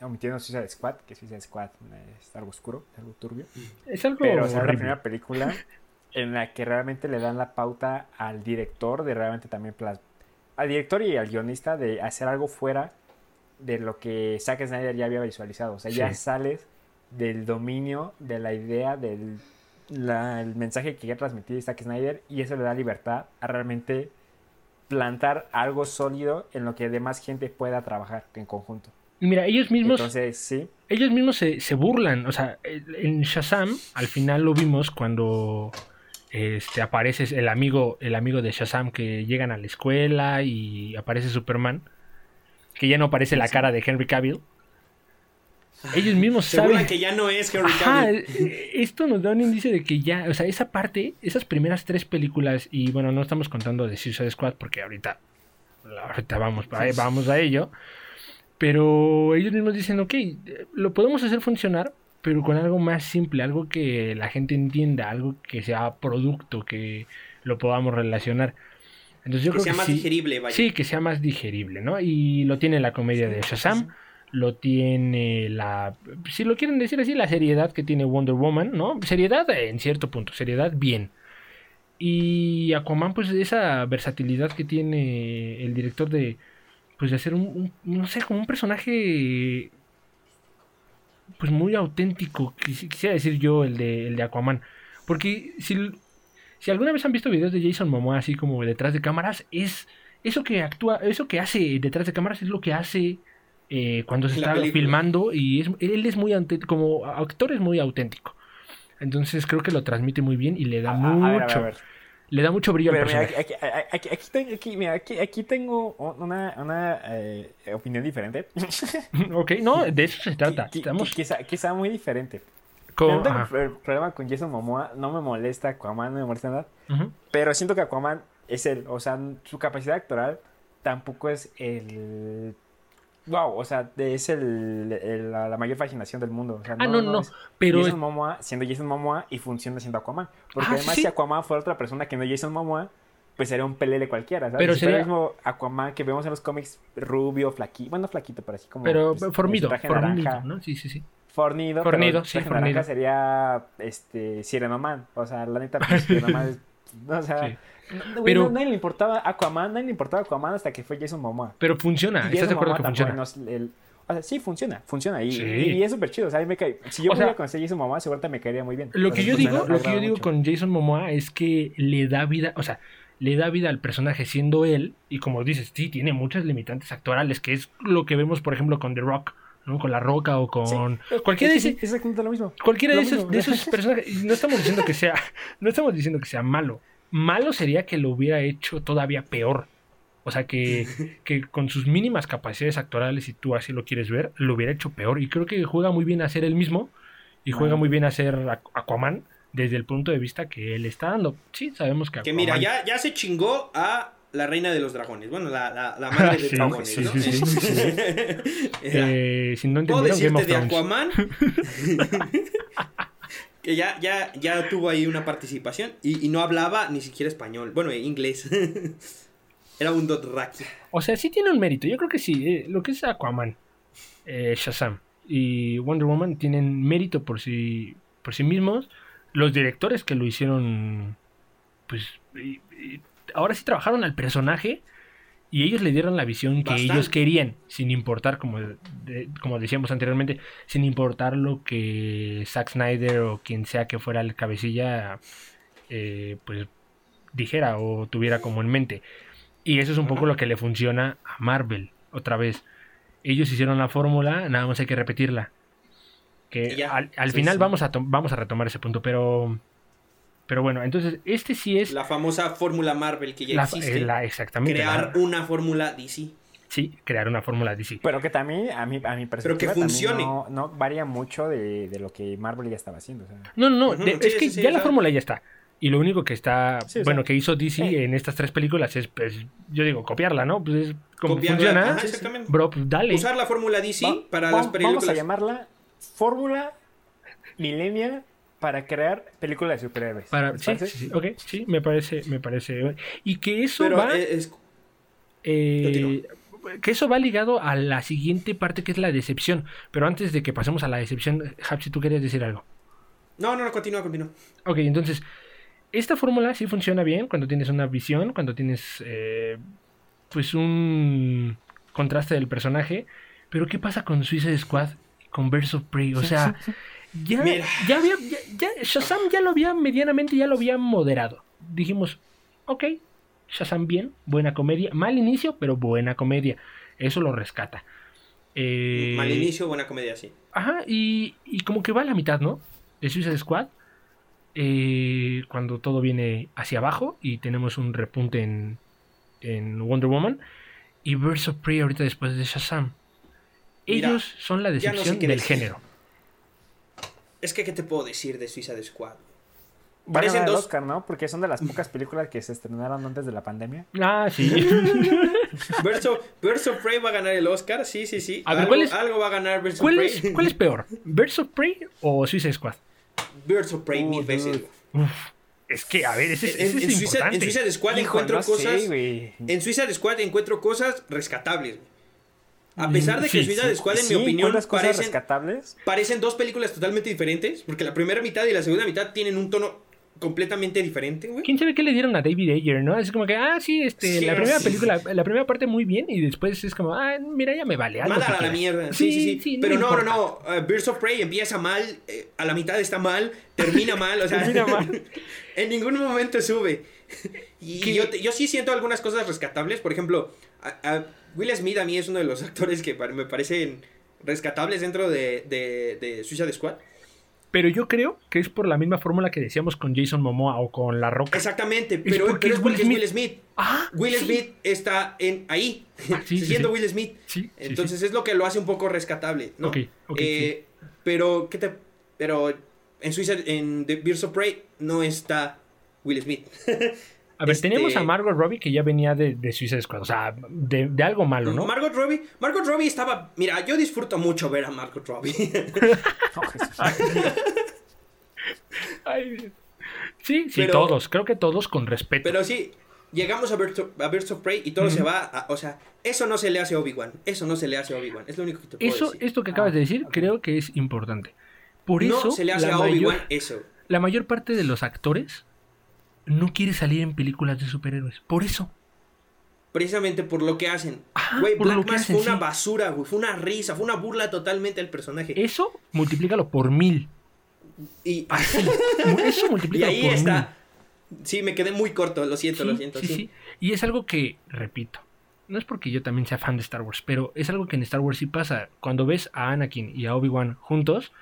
Speaker 3: omitiendo Suicide Squad, que Suicide Squad eh, es algo oscuro, es algo turbio.
Speaker 1: Es algo
Speaker 3: Pero es la primera película [laughs] en la que realmente le dan la pauta al director de realmente también al director y al guionista de hacer algo fuera de lo que Zack Snyder ya había visualizado. O sea, ya sales del dominio, de la idea, del la- el mensaje que quería transmitir Zack Snyder y eso le da libertad a realmente plantar algo sólido en lo que demás gente pueda trabajar en conjunto.
Speaker 1: Mira, ellos mismos,
Speaker 3: Entonces, sí.
Speaker 1: ellos mismos se, se burlan. O sea, en Shazam, al final lo vimos cuando este, aparece el amigo, el amigo de Shazam que llegan a la escuela y aparece Superman. Que ya no aparece la cara de Henry Cavill. Ellos mismos saben.
Speaker 2: que ya no es Henry
Speaker 1: Ajá,
Speaker 2: Cavill.
Speaker 1: eh, esto nos da un indicio de que ya, o sea, esa parte, esas primeras tres películas, y bueno, no estamos contando de Suicide Squad porque ahorita, ahorita vamos, a- vamos a ello, pero ellos mismos dicen, ok, eh, lo podemos hacer funcionar, pero con algo más simple, algo que la gente entienda, algo que sea producto, que lo podamos relacionar. Entonces yo
Speaker 2: que
Speaker 1: creo
Speaker 2: sea
Speaker 1: que
Speaker 2: más
Speaker 1: sí,
Speaker 2: digerible, vaya.
Speaker 1: Sí, que sea más digerible, ¿no? Y lo tiene la comedia de Shazam, lo tiene la, si lo quieren decir así, la seriedad que tiene Wonder Woman, ¿no? Seriedad en cierto punto, seriedad bien. Y Aquaman, pues esa versatilidad que tiene el director de, pues de hacer un, un- no sé, como un personaje, pues muy auténtico, quisi- quisiera decir yo, el de, el de Aquaman. Porque si, si alguna vez han visto videos de Jason Momoa así como detrás de cámaras, es eso que actúa, eso que hace detrás de cámaras es lo que hace eh, cuando se está
Speaker 2: película.
Speaker 1: filmando y es, él es muy como actor es muy auténtico. Entonces creo que lo transmite muy bien y le da
Speaker 3: A-
Speaker 1: mucho,
Speaker 3: a ver, a ver, a ver.
Speaker 1: Le da mucho brillo al
Speaker 3: Pero
Speaker 1: personaje.
Speaker 3: aquí- aquí- aquí mira, aquí- tengo una, una eh, opinión diferente. [laughs]
Speaker 1: ok, no, [laughs] de eso se trata.
Speaker 3: Qui-
Speaker 1: Estamos
Speaker 3: quizá, quizá muy diferente.
Speaker 1: con-
Speaker 3: no tengo pro- problema con Jason Momoa, no me molesta Aquaman, no me molesta nada. Pero siento que Aquaman es él, o sea, su capacidad actoral tampoco es el... Wow, o sea, es el, el- la, la mayor fascinación del mundo. O sea,
Speaker 1: Ah, no, no,
Speaker 3: es
Speaker 1: pero
Speaker 3: Jason
Speaker 1: es-
Speaker 3: Momoa siendo Jason Momoa y funciona siendo Aquaman. Porque
Speaker 1: Ah,
Speaker 3: además
Speaker 1: sí.
Speaker 3: si Aquaman fuera otra persona que no Jason Momoa, pues sería un pelele cualquiera, ¿sabes?
Speaker 1: Pero
Speaker 3: Si
Speaker 1: sería-
Speaker 3: el mismo Aquaman que vemos en los cómics, rubio, flaquito, bueno, flaquito, pero así como...
Speaker 1: pero
Speaker 3: pues,
Speaker 1: formido,
Speaker 3: naranja.
Speaker 1: ¿no? Sí, sí, sí.
Speaker 3: Fornido,
Speaker 1: Fornido,
Speaker 3: pero
Speaker 1: sí,
Speaker 3: traje naranja
Speaker 1: fornido.
Speaker 3: sería este Sirenoman. O sea, la neta, pues, [laughs] Sirenoman es. O sea,
Speaker 1: Sí.
Speaker 3: No,
Speaker 1: Pero-
Speaker 3: no- nadie le importaba Aquaman, nadie le importaba Aquaman hasta que fue Jason Momoa.
Speaker 1: Pero funciona, ¿estás de acuerdo que funciona?
Speaker 3: nos- el- o sea, sí, funciona, funciona. Y,
Speaker 1: Sí.
Speaker 3: y es súper chido. O sea, me cae. Si yo
Speaker 1: O sea,
Speaker 3: pudiera conocer a Jason Momoa, seguramente me caería muy bien.
Speaker 1: Lo que yo
Speaker 3: pues,
Speaker 1: digo, lo que yo digo
Speaker 3: mucho.
Speaker 1: con Jason Momoa es que le da vida, o sea, le da vida al personaje siendo él, y como dices, sí, tiene muchas limitantes actorales, que es lo que vemos, por ejemplo, con The Rock, ¿no? Con La Roca o con
Speaker 3: Sí,
Speaker 1: cualquiera de
Speaker 3: sí,
Speaker 1: ese-
Speaker 3: es exactamente lo mismo.
Speaker 1: cualquiera de
Speaker 3: Lo
Speaker 1: esos,
Speaker 3: mismo.
Speaker 1: de esos [laughs] personajes. No estamos diciendo que sea, no estamos diciendo que sea malo. Malo sería que lo hubiera hecho todavía peor. O sea, que, [laughs] que con sus mínimas capacidades actorales, si tú así lo quieres ver, lo hubiera hecho peor. Y creo que juega muy bien a ser él mismo. Y juega muy bien a ser Aqu- Aquaman desde el punto de vista que él está dando. Sí, sabemos que
Speaker 2: Que
Speaker 1: Aquaman...
Speaker 2: mira, ya, ya se chingó a la reina de los dragones. Bueno, la, la, la madre [laughs] de
Speaker 1: Sí,
Speaker 2: dragones,
Speaker 1: sí,
Speaker 2: ¿no?
Speaker 1: sí, sí, sí.
Speaker 2: Era, [laughs]
Speaker 1: Eh, si no
Speaker 2: ¿Puedo
Speaker 1: entendieron, Game
Speaker 2: decirte
Speaker 1: of
Speaker 2: de. Aquaman? Que ya, ya, ya tuvo ahí una participación y, no hablaba ni siquiera español. Bueno, eh, inglés. [laughs] Era un Dothraki.
Speaker 1: O sea, sí tiene un mérito. Yo creo que sí. eh, lo que es Aquaman, eh, Shazam y Wonder Woman tienen mérito por sí, por sí mismos. Los directores que lo hicieron, pues, ahora sí trabajaron al personaje y ellos le dieron la visión que ellos querían, sin importar, como, de- como decíamos anteriormente, sin importar lo que Zack Snyder o quien sea que fuera el cabecilla, eh, pues, dijera o tuviera como en mente. Y eso es un poco lo que le funciona a Marvel, otra vez. Ellos hicieron la fórmula, nada más hay que repetirla. Que
Speaker 2: ya.
Speaker 1: al, al
Speaker 2: Sí,
Speaker 1: final
Speaker 2: sí.
Speaker 1: Vamos, a vamos a retomar ese punto, pero... Pero bueno, entonces este sí es...
Speaker 2: La famosa fórmula Marvel que ya
Speaker 1: la-
Speaker 2: existe.
Speaker 1: eh, la- exactamente.
Speaker 2: crear
Speaker 1: la-
Speaker 2: una fórmula DC.
Speaker 1: sí, crear una fórmula DC.
Speaker 3: Pero que también, a mi, a mi perspectiva,
Speaker 2: que
Speaker 3: también
Speaker 2: funcione.
Speaker 3: No, no varía mucho de, de lo que Marvel ya estaba haciendo. o sea.
Speaker 1: No, no, de-
Speaker 2: sí,
Speaker 1: es que
Speaker 2: sí,
Speaker 1: ya la fórmula ya está. Y lo único que está, bueno,
Speaker 3: sea,
Speaker 1: que hizo DC
Speaker 3: eh.
Speaker 1: en estas tres películas es, pues, yo digo, copiarla, ¿no? Pues es como
Speaker 2: Copiarla,
Speaker 1: funciona.
Speaker 2: ajá, exactamente.
Speaker 1: Bro, pues dale.
Speaker 2: Usar la fórmula DC
Speaker 3: Va-
Speaker 2: para
Speaker 3: va-
Speaker 2: las películas.
Speaker 3: Vamos a llamarla Fórmula Millennial para crear películas de superhéroes.
Speaker 1: Para,
Speaker 3: ¿Les
Speaker 1: sí, sí, sí, ok, sí, me parece, me parece. Y que eso
Speaker 2: Pero
Speaker 1: va,
Speaker 2: eh, es,
Speaker 1: eh, que eso va ligado a la siguiente parte que es la decepción. Pero antes de que pasemos a la decepción, Hapsi, tú querías decir algo.
Speaker 2: No, no, no, continúa, continúa.
Speaker 1: Ok, entonces, esta fórmula sí funciona bien cuando tienes una visión, cuando tienes, eh, pues, un contraste del personaje. Pero ¿qué pasa con Suicide Squad? Con Birds of Prey. O sea, ya,
Speaker 2: Mira.
Speaker 1: ya había. Ya, ya- Shazam ya lo había medianamente, ya lo había moderado. Dijimos, ok, Shazam bien, buena comedia. Mal inicio, pero buena comedia. Eso lo rescata. Eh,
Speaker 2: Mal inicio, buena comedia, sí.
Speaker 1: Ajá, y, y como que va a la mitad, ¿no? De Suicide Squad. eh, cuando todo viene hacia abajo y tenemos un repunte en, en Wonder Woman. Y Birds of Prey ahorita después de Shazam.
Speaker 2: Mira,
Speaker 1: Ellos son la
Speaker 2: ya no sé
Speaker 1: decepción del
Speaker 2: decir.
Speaker 1: género.
Speaker 2: Es que, ¿qué te puedo decir de Suicide Squad?
Speaker 3: Van a
Speaker 2: Parecen
Speaker 3: ganar el
Speaker 2: dos-
Speaker 3: Oscar, ¿no? Porque son de las pocas películas que se estrenaron antes de la pandemia.
Speaker 1: Ah, sí.
Speaker 2: Birds of, Birds of Prey va a ganar el Oscar, sí, sí, sí.
Speaker 1: A ver,
Speaker 2: algo,
Speaker 1: ¿cuál es-
Speaker 2: algo va a ganar Birds
Speaker 1: ¿Cuál
Speaker 2: of
Speaker 1: es,
Speaker 2: Prey.
Speaker 1: ¿Cuál es peor? ¿Birds of Prey o Suicide Squad?
Speaker 2: Of Prey
Speaker 3: Uh,
Speaker 2: mil veces.
Speaker 1: Es que, a ver, ese, es-
Speaker 2: En,
Speaker 1: ese
Speaker 2: en
Speaker 1: es
Speaker 2: Suicide, en
Speaker 1: importante.
Speaker 2: Suicide Squad
Speaker 3: Hijo,
Speaker 2: encuentro
Speaker 3: no sé,
Speaker 2: cosas.
Speaker 3: güey.
Speaker 2: en Suicide Squad encuentro cosas rescatables. güey. A pesar de que
Speaker 1: Sí,
Speaker 2: Suicide
Speaker 1: sí.
Speaker 2: Squad, en
Speaker 3: Sí,
Speaker 2: mi opinión,
Speaker 3: ¿encuentras cosas
Speaker 2: parecen,
Speaker 3: rescatables?
Speaker 2: parecen dos películas totalmente diferentes. Porque la primera mitad y la segunda mitad tienen un tono completamente diferente, güey.
Speaker 1: ¿Quién sabe qué le dieron a David Ayer, no? Es como que, ah, sí, este,
Speaker 2: Sí,
Speaker 1: la primera
Speaker 2: sí.
Speaker 1: película, la primera parte muy bien y después es como, ah, mira, ya me vale. que
Speaker 2: Mándala a la mierda. Sí, sí, sí.
Speaker 1: no
Speaker 2: Pero no, no,
Speaker 1: importa.
Speaker 2: no. Uh, Birds of Prey empieza mal, eh, a la mitad está mal, termina mal, o sea. [laughs]
Speaker 1: Termina mal. [laughs]
Speaker 2: en ningún momento sube. [laughs] Y
Speaker 1: ¿Qué?
Speaker 2: yo, yo sí siento algunas cosas rescatables. Por ejemplo, a- a Will Smith a mí es uno de los [laughs] actores que me parecen rescatables dentro de, de, de Suicide Squad.
Speaker 1: Pero yo creo que es por la misma fórmula que decíamos con Jason Momoa o con La Roca.
Speaker 2: Exactamente, pero,
Speaker 1: porque
Speaker 2: pero
Speaker 1: es Will
Speaker 2: porque es Will Smith.
Speaker 1: Ah,
Speaker 2: Will
Speaker 1: sí.
Speaker 2: Smith está en ahí,
Speaker 1: Ah, sí, sí, [laughs]
Speaker 2: siendo
Speaker 1: sí.
Speaker 2: Will Smith.
Speaker 1: Sí, sí,
Speaker 2: Entonces es lo que lo hace un poco rescatable, ¿no?
Speaker 1: Ok, ok,
Speaker 2: Eh, Pero, ¿qué te...? Pero en Suicide, en The Birds of Prey, no está Will Smith. [laughs]
Speaker 1: A ver,
Speaker 2: este-
Speaker 1: tenemos a Margot Robbie que ya venía de, de Suicide Squad, o sea, de, de algo malo, ¿no?
Speaker 2: Margot Robbie, Margot Robbie estaba... Mira, yo disfruto mucho ver a Margot Robbie. [laughs]
Speaker 3: Oh, Jesús.
Speaker 1: Ay, [laughs] Dios. sí, sí,
Speaker 2: Pero-
Speaker 1: todos, creo que todos con respeto.
Speaker 2: pero sí, llegamos a Birds of, a Birds of Prey y todo se va a... O sea, eso no se le hace a Obi-Wan. Eso no se le hace a Obi-Wan. Es lo único que te puedo
Speaker 1: eso,
Speaker 2: decir.
Speaker 1: esto que acabas de decir,
Speaker 3: Ah, ok.
Speaker 1: creo que es importante. Por eso,
Speaker 2: no se le hace a Obi-Wan eso.
Speaker 1: la mayor parte de los actores no quiere salir en películas de superhéroes. Por eso.
Speaker 2: Precisamente por lo que hacen.
Speaker 1: Ajá,
Speaker 2: Güey, Black
Speaker 1: hacen,
Speaker 2: fue una
Speaker 1: sí.
Speaker 2: basura, güey. Fue una risa, fue una burla totalmente del personaje.
Speaker 1: Eso multiplícalo por mil.
Speaker 2: Y,
Speaker 1: Así. [laughs] Eso
Speaker 2: y ahí
Speaker 1: por
Speaker 2: está. Sí, me quedé muy corto, lo siento, lo siento.
Speaker 1: sí,
Speaker 2: sí.
Speaker 1: sí. Y es algo que, repito, no es porque yo también sea fan de Star Wars, pero es algo que en Star Wars sí pasa. Cuando ves a Anakin y a Obi-Wan juntos,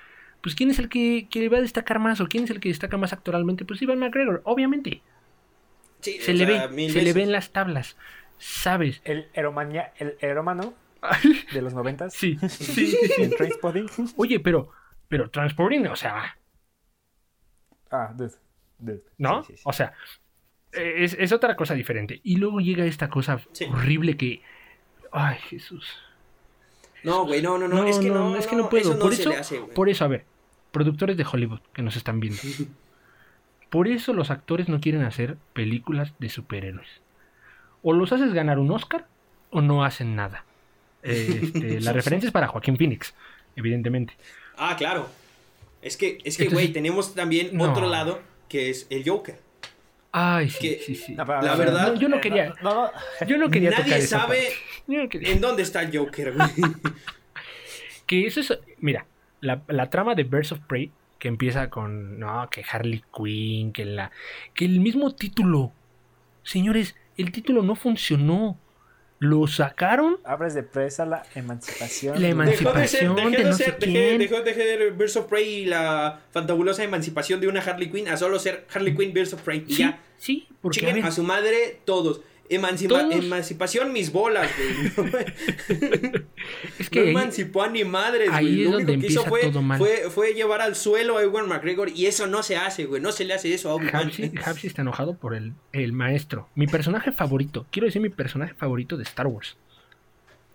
Speaker 1: pues ¿quién es el que, que va a destacar más o quién es el que destaca más actoralmente? Pues Ivan McGregor, obviamente.
Speaker 2: Sí,
Speaker 1: Se le
Speaker 2: sea,
Speaker 1: ve, se le ve en las tablas. ¿Sabes?
Speaker 3: El heromania, el herómano [laughs] de los noventas. [laughs]
Speaker 1: Sí, sí.
Speaker 3: En Trainspotting.
Speaker 1: Oye, pero, pero Transporting, o sea,
Speaker 3: Ah, dude. dude.
Speaker 1: ¿no?
Speaker 3: Sí, sí, sí.
Speaker 1: O sea, es, es otra cosa diferente. Y luego llega esta cosa
Speaker 2: Sí.
Speaker 1: horrible que. Ay, Jesús.
Speaker 2: No, güey, no, no, no, es que no,
Speaker 1: es que no puedo.
Speaker 2: Eso no
Speaker 1: por
Speaker 2: se
Speaker 1: eso,
Speaker 2: le hace, güey.
Speaker 1: por eso, a ver, productores de Hollywood que nos están viendo. Por eso los actores no quieren hacer películas de superhéroes. O los haces ganar un Oscar o no hacen nada. Este, [laughs] la referencia es para Joaquín Phoenix, evidentemente.
Speaker 2: Ah, claro. Es que, es que, güey, tenemos también
Speaker 1: No.
Speaker 2: otro lado que es el Joker.
Speaker 1: Ay, sí,
Speaker 2: Que-
Speaker 1: sí, sí.
Speaker 2: La verdad-
Speaker 1: No, yo no
Speaker 3: eh,
Speaker 1: quería.
Speaker 3: No, no,
Speaker 1: Yo no quería tocar
Speaker 2: Nadie
Speaker 1: esa
Speaker 2: sabe
Speaker 1: parte.
Speaker 2: En dónde está el Joker, güey. [laughs]
Speaker 1: Que eso es. Mira, la, la trama de Birds of Prey, que empieza con. No, que Harley Quinn, que la. Que el mismo título. Señores, el título no funcionó. Lo sacaron.
Speaker 3: Abres de presa la emancipación.
Speaker 1: La emancipación.
Speaker 2: Dejó de ser, dejó
Speaker 1: de
Speaker 2: de
Speaker 1: no
Speaker 2: ser,
Speaker 1: sé
Speaker 2: dejé-
Speaker 1: quién.
Speaker 2: dejó de Birds of Prey y la fantabulosa emancipación de una Harley Quinn a solo ser Harley Quinn Birds of Prey. Y
Speaker 1: Sí,
Speaker 2: ya,
Speaker 1: sí, porque a ver,
Speaker 2: a su madre todos. Emancipa-
Speaker 1: Todos.
Speaker 2: Emancipación mis bolas, güey. No, [laughs]
Speaker 1: es que
Speaker 2: no
Speaker 1: ahí-
Speaker 2: emancipó a ni madres,
Speaker 1: ahí
Speaker 2: güey.
Speaker 1: es
Speaker 2: Lo único que hizo
Speaker 1: empieza
Speaker 2: fue,
Speaker 1: todo mal.
Speaker 2: fue, fue llevar al suelo a Ewan McGregor y eso no se hace, güey. No se le hace eso a Obi-Wan.
Speaker 1: Hapsi, está enojado por el, el maestro. Mi personaje favorito. Quiero decir mi personaje favorito de Star Wars.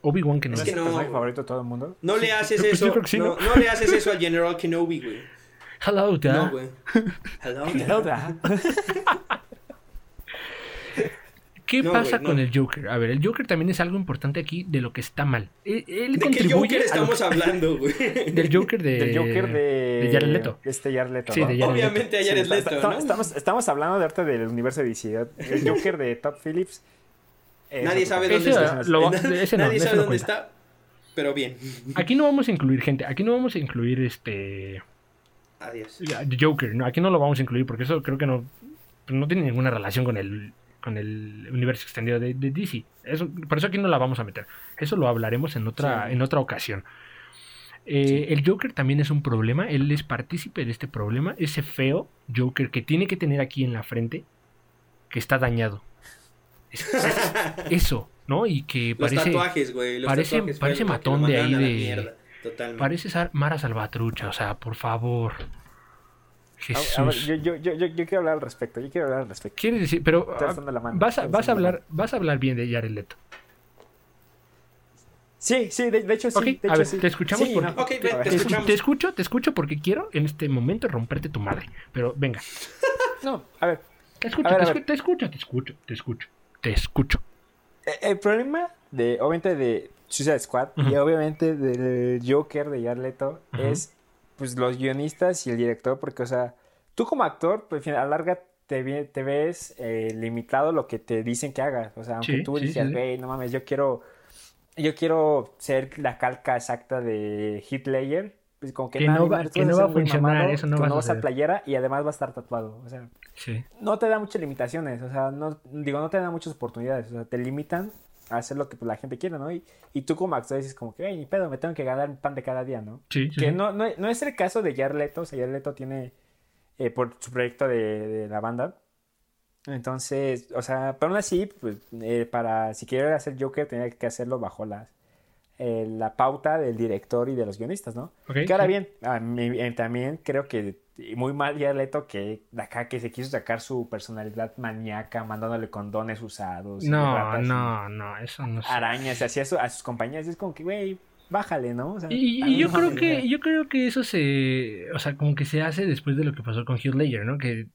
Speaker 1: Obi-Wan que no
Speaker 3: ¿No
Speaker 2: Es
Speaker 3: es
Speaker 2: que
Speaker 3: el
Speaker 2: no,
Speaker 3: favorito de todo el mundo?
Speaker 2: No le haces
Speaker 1: yo
Speaker 2: eso.
Speaker 1: creo que sí,
Speaker 2: no,
Speaker 1: ¿no?
Speaker 2: no le haces eso al General Kenobi, güey.
Speaker 1: Hello, Dad.
Speaker 2: No, güey. [laughs] Hello, Dad.
Speaker 3: Zelda.
Speaker 1: ¿Qué
Speaker 2: No,
Speaker 1: pasa
Speaker 2: no.
Speaker 1: con el Joker? A ver, el Joker también es algo importante aquí de lo que está mal. Él, él
Speaker 2: ¿De qué Joker
Speaker 1: a
Speaker 2: estamos
Speaker 1: que-
Speaker 2: hablando, güey? [laughs]
Speaker 1: del Joker de
Speaker 3: Del Joker de...
Speaker 1: de Jared Leto.
Speaker 3: de Este Jared Leto,
Speaker 1: Sí,
Speaker 3: ¿no?
Speaker 1: de Jared Leto.
Speaker 2: Obviamente a
Speaker 3: Sí,
Speaker 2: Jared Leto,
Speaker 3: está-
Speaker 2: ¿no?
Speaker 3: estamos, estamos hablando de arte del universo de DC. El Joker de Todd Phillips. [laughs]
Speaker 2: Nadie sabe dónde está.
Speaker 1: lo-
Speaker 2: Na-
Speaker 1: ese no,
Speaker 2: Nadie sabe
Speaker 1: no
Speaker 2: dónde
Speaker 1: cuenta.
Speaker 2: está. pero bien.
Speaker 1: Aquí no vamos a incluir gente, aquí no vamos a incluir este
Speaker 2: Adiós.
Speaker 1: Joker, no, aquí no lo vamos a incluir porque eso creo que no, no tiene ninguna relación con el, con el universo extendido de, de DC. Eso, por eso aquí no la vamos a meter. Eso lo hablaremos en otra,
Speaker 2: Sí.
Speaker 1: en otra ocasión. Eh, El Joker también es un problema, él es partícipe de este problema, ese feo Joker que tiene que tener aquí en la frente, que está dañado. Es- es- [laughs] eso, ¿no? Y que
Speaker 2: Los
Speaker 1: parece...
Speaker 2: tatuajes, güey. los
Speaker 1: parece-
Speaker 2: tatuajes
Speaker 1: parece matón de ahí de-. Parece Mara Salvatrucha, o sea, por favor. Jesús.
Speaker 3: A, a ver, yo, yo, yo, yo, yo quiero hablar al respecto. Yo quiero hablar al respecto.
Speaker 1: Quiere decir, pero ah,
Speaker 3: la mano,
Speaker 1: vas a, vas a
Speaker 3: alzando la
Speaker 1: hablar, vas a hablar bien de Jared Leto.
Speaker 3: Sí, sí, de, de hecho sí.
Speaker 1: Ok,
Speaker 3: de
Speaker 1: a
Speaker 3: hecho,
Speaker 1: ver,
Speaker 3: sí.
Speaker 1: te escuchamos
Speaker 3: Sí,
Speaker 1: porque-
Speaker 3: no,
Speaker 2: Ok,
Speaker 3: a
Speaker 2: ven,
Speaker 3: ver.
Speaker 2: te
Speaker 1: Te,
Speaker 2: escuchamos.
Speaker 1: te escucho, te escucho porque quiero en este momento romperte tu madre. Pero venga,
Speaker 3: No, a ver.
Speaker 1: te escucho,
Speaker 3: ver,
Speaker 1: te, escu- te escucho, te escucho, te escucho, te escucho.
Speaker 3: Eh, El problema de, obviamente, de Suicide Squad y
Speaker 1: Ujú.
Speaker 3: obviamente del Joker de Jared Leto
Speaker 1: Ujú.
Speaker 3: es, pues, los guionistas y el director, porque, o sea, tú como actor, pues, a la larga te, ves eh, limitado a lo que te dicen que hagas. O sea, aunque
Speaker 1: Sí,
Speaker 3: tú
Speaker 1: sí,
Speaker 3: dices,
Speaker 1: sí.
Speaker 3: güey, no mames, yo quiero, yo quiero ser la calca exacta de Hitler. Pues como que,
Speaker 1: Que
Speaker 3: nada,
Speaker 1: no va- que
Speaker 3: vas
Speaker 1: no va a funcionar,
Speaker 3: mamado,
Speaker 1: eso no
Speaker 3: con
Speaker 1: va a suceder.
Speaker 3: playera y además va a estar tatuado. O sea, no te da muchas limitaciones, o sea, no, digo, no te da muchas oportunidades, o sea, te limitan a hacer lo que pues, la gente quiere, ¿no? Y, y tú como actor dices como que, ni pedo, me tengo que ganar el pan de cada día, ¿no?
Speaker 1: Sí, sí,
Speaker 3: Que
Speaker 1: sí.
Speaker 3: no, no, no es el caso de Jared Leto, o sea, Jared Leto tiene, eh, por su proyecto de, de la banda, entonces, o sea, pero aún así, pues, eh, para, si quiere hacer Joker, tenía que hacerlo bajo las, eh, la pauta del director y de los guionistas, ¿no?
Speaker 1: Ok,
Speaker 3: Que ahora
Speaker 1: sí.
Speaker 3: bien, a mí, eh, también creo que muy mal Jared Leto que acá que se quiso sacar su personalidad maníaca mandándole condones usados y
Speaker 1: No,
Speaker 3: ratas y
Speaker 1: no, no, eso no sé.
Speaker 3: arañas así a, su- a sus compañías es como que güey bájale no O sea,
Speaker 1: Y, y yo creo que yo creo que eso se, o sea, como que se hace después de lo que pasó con Heath Ledger, ¿no? Que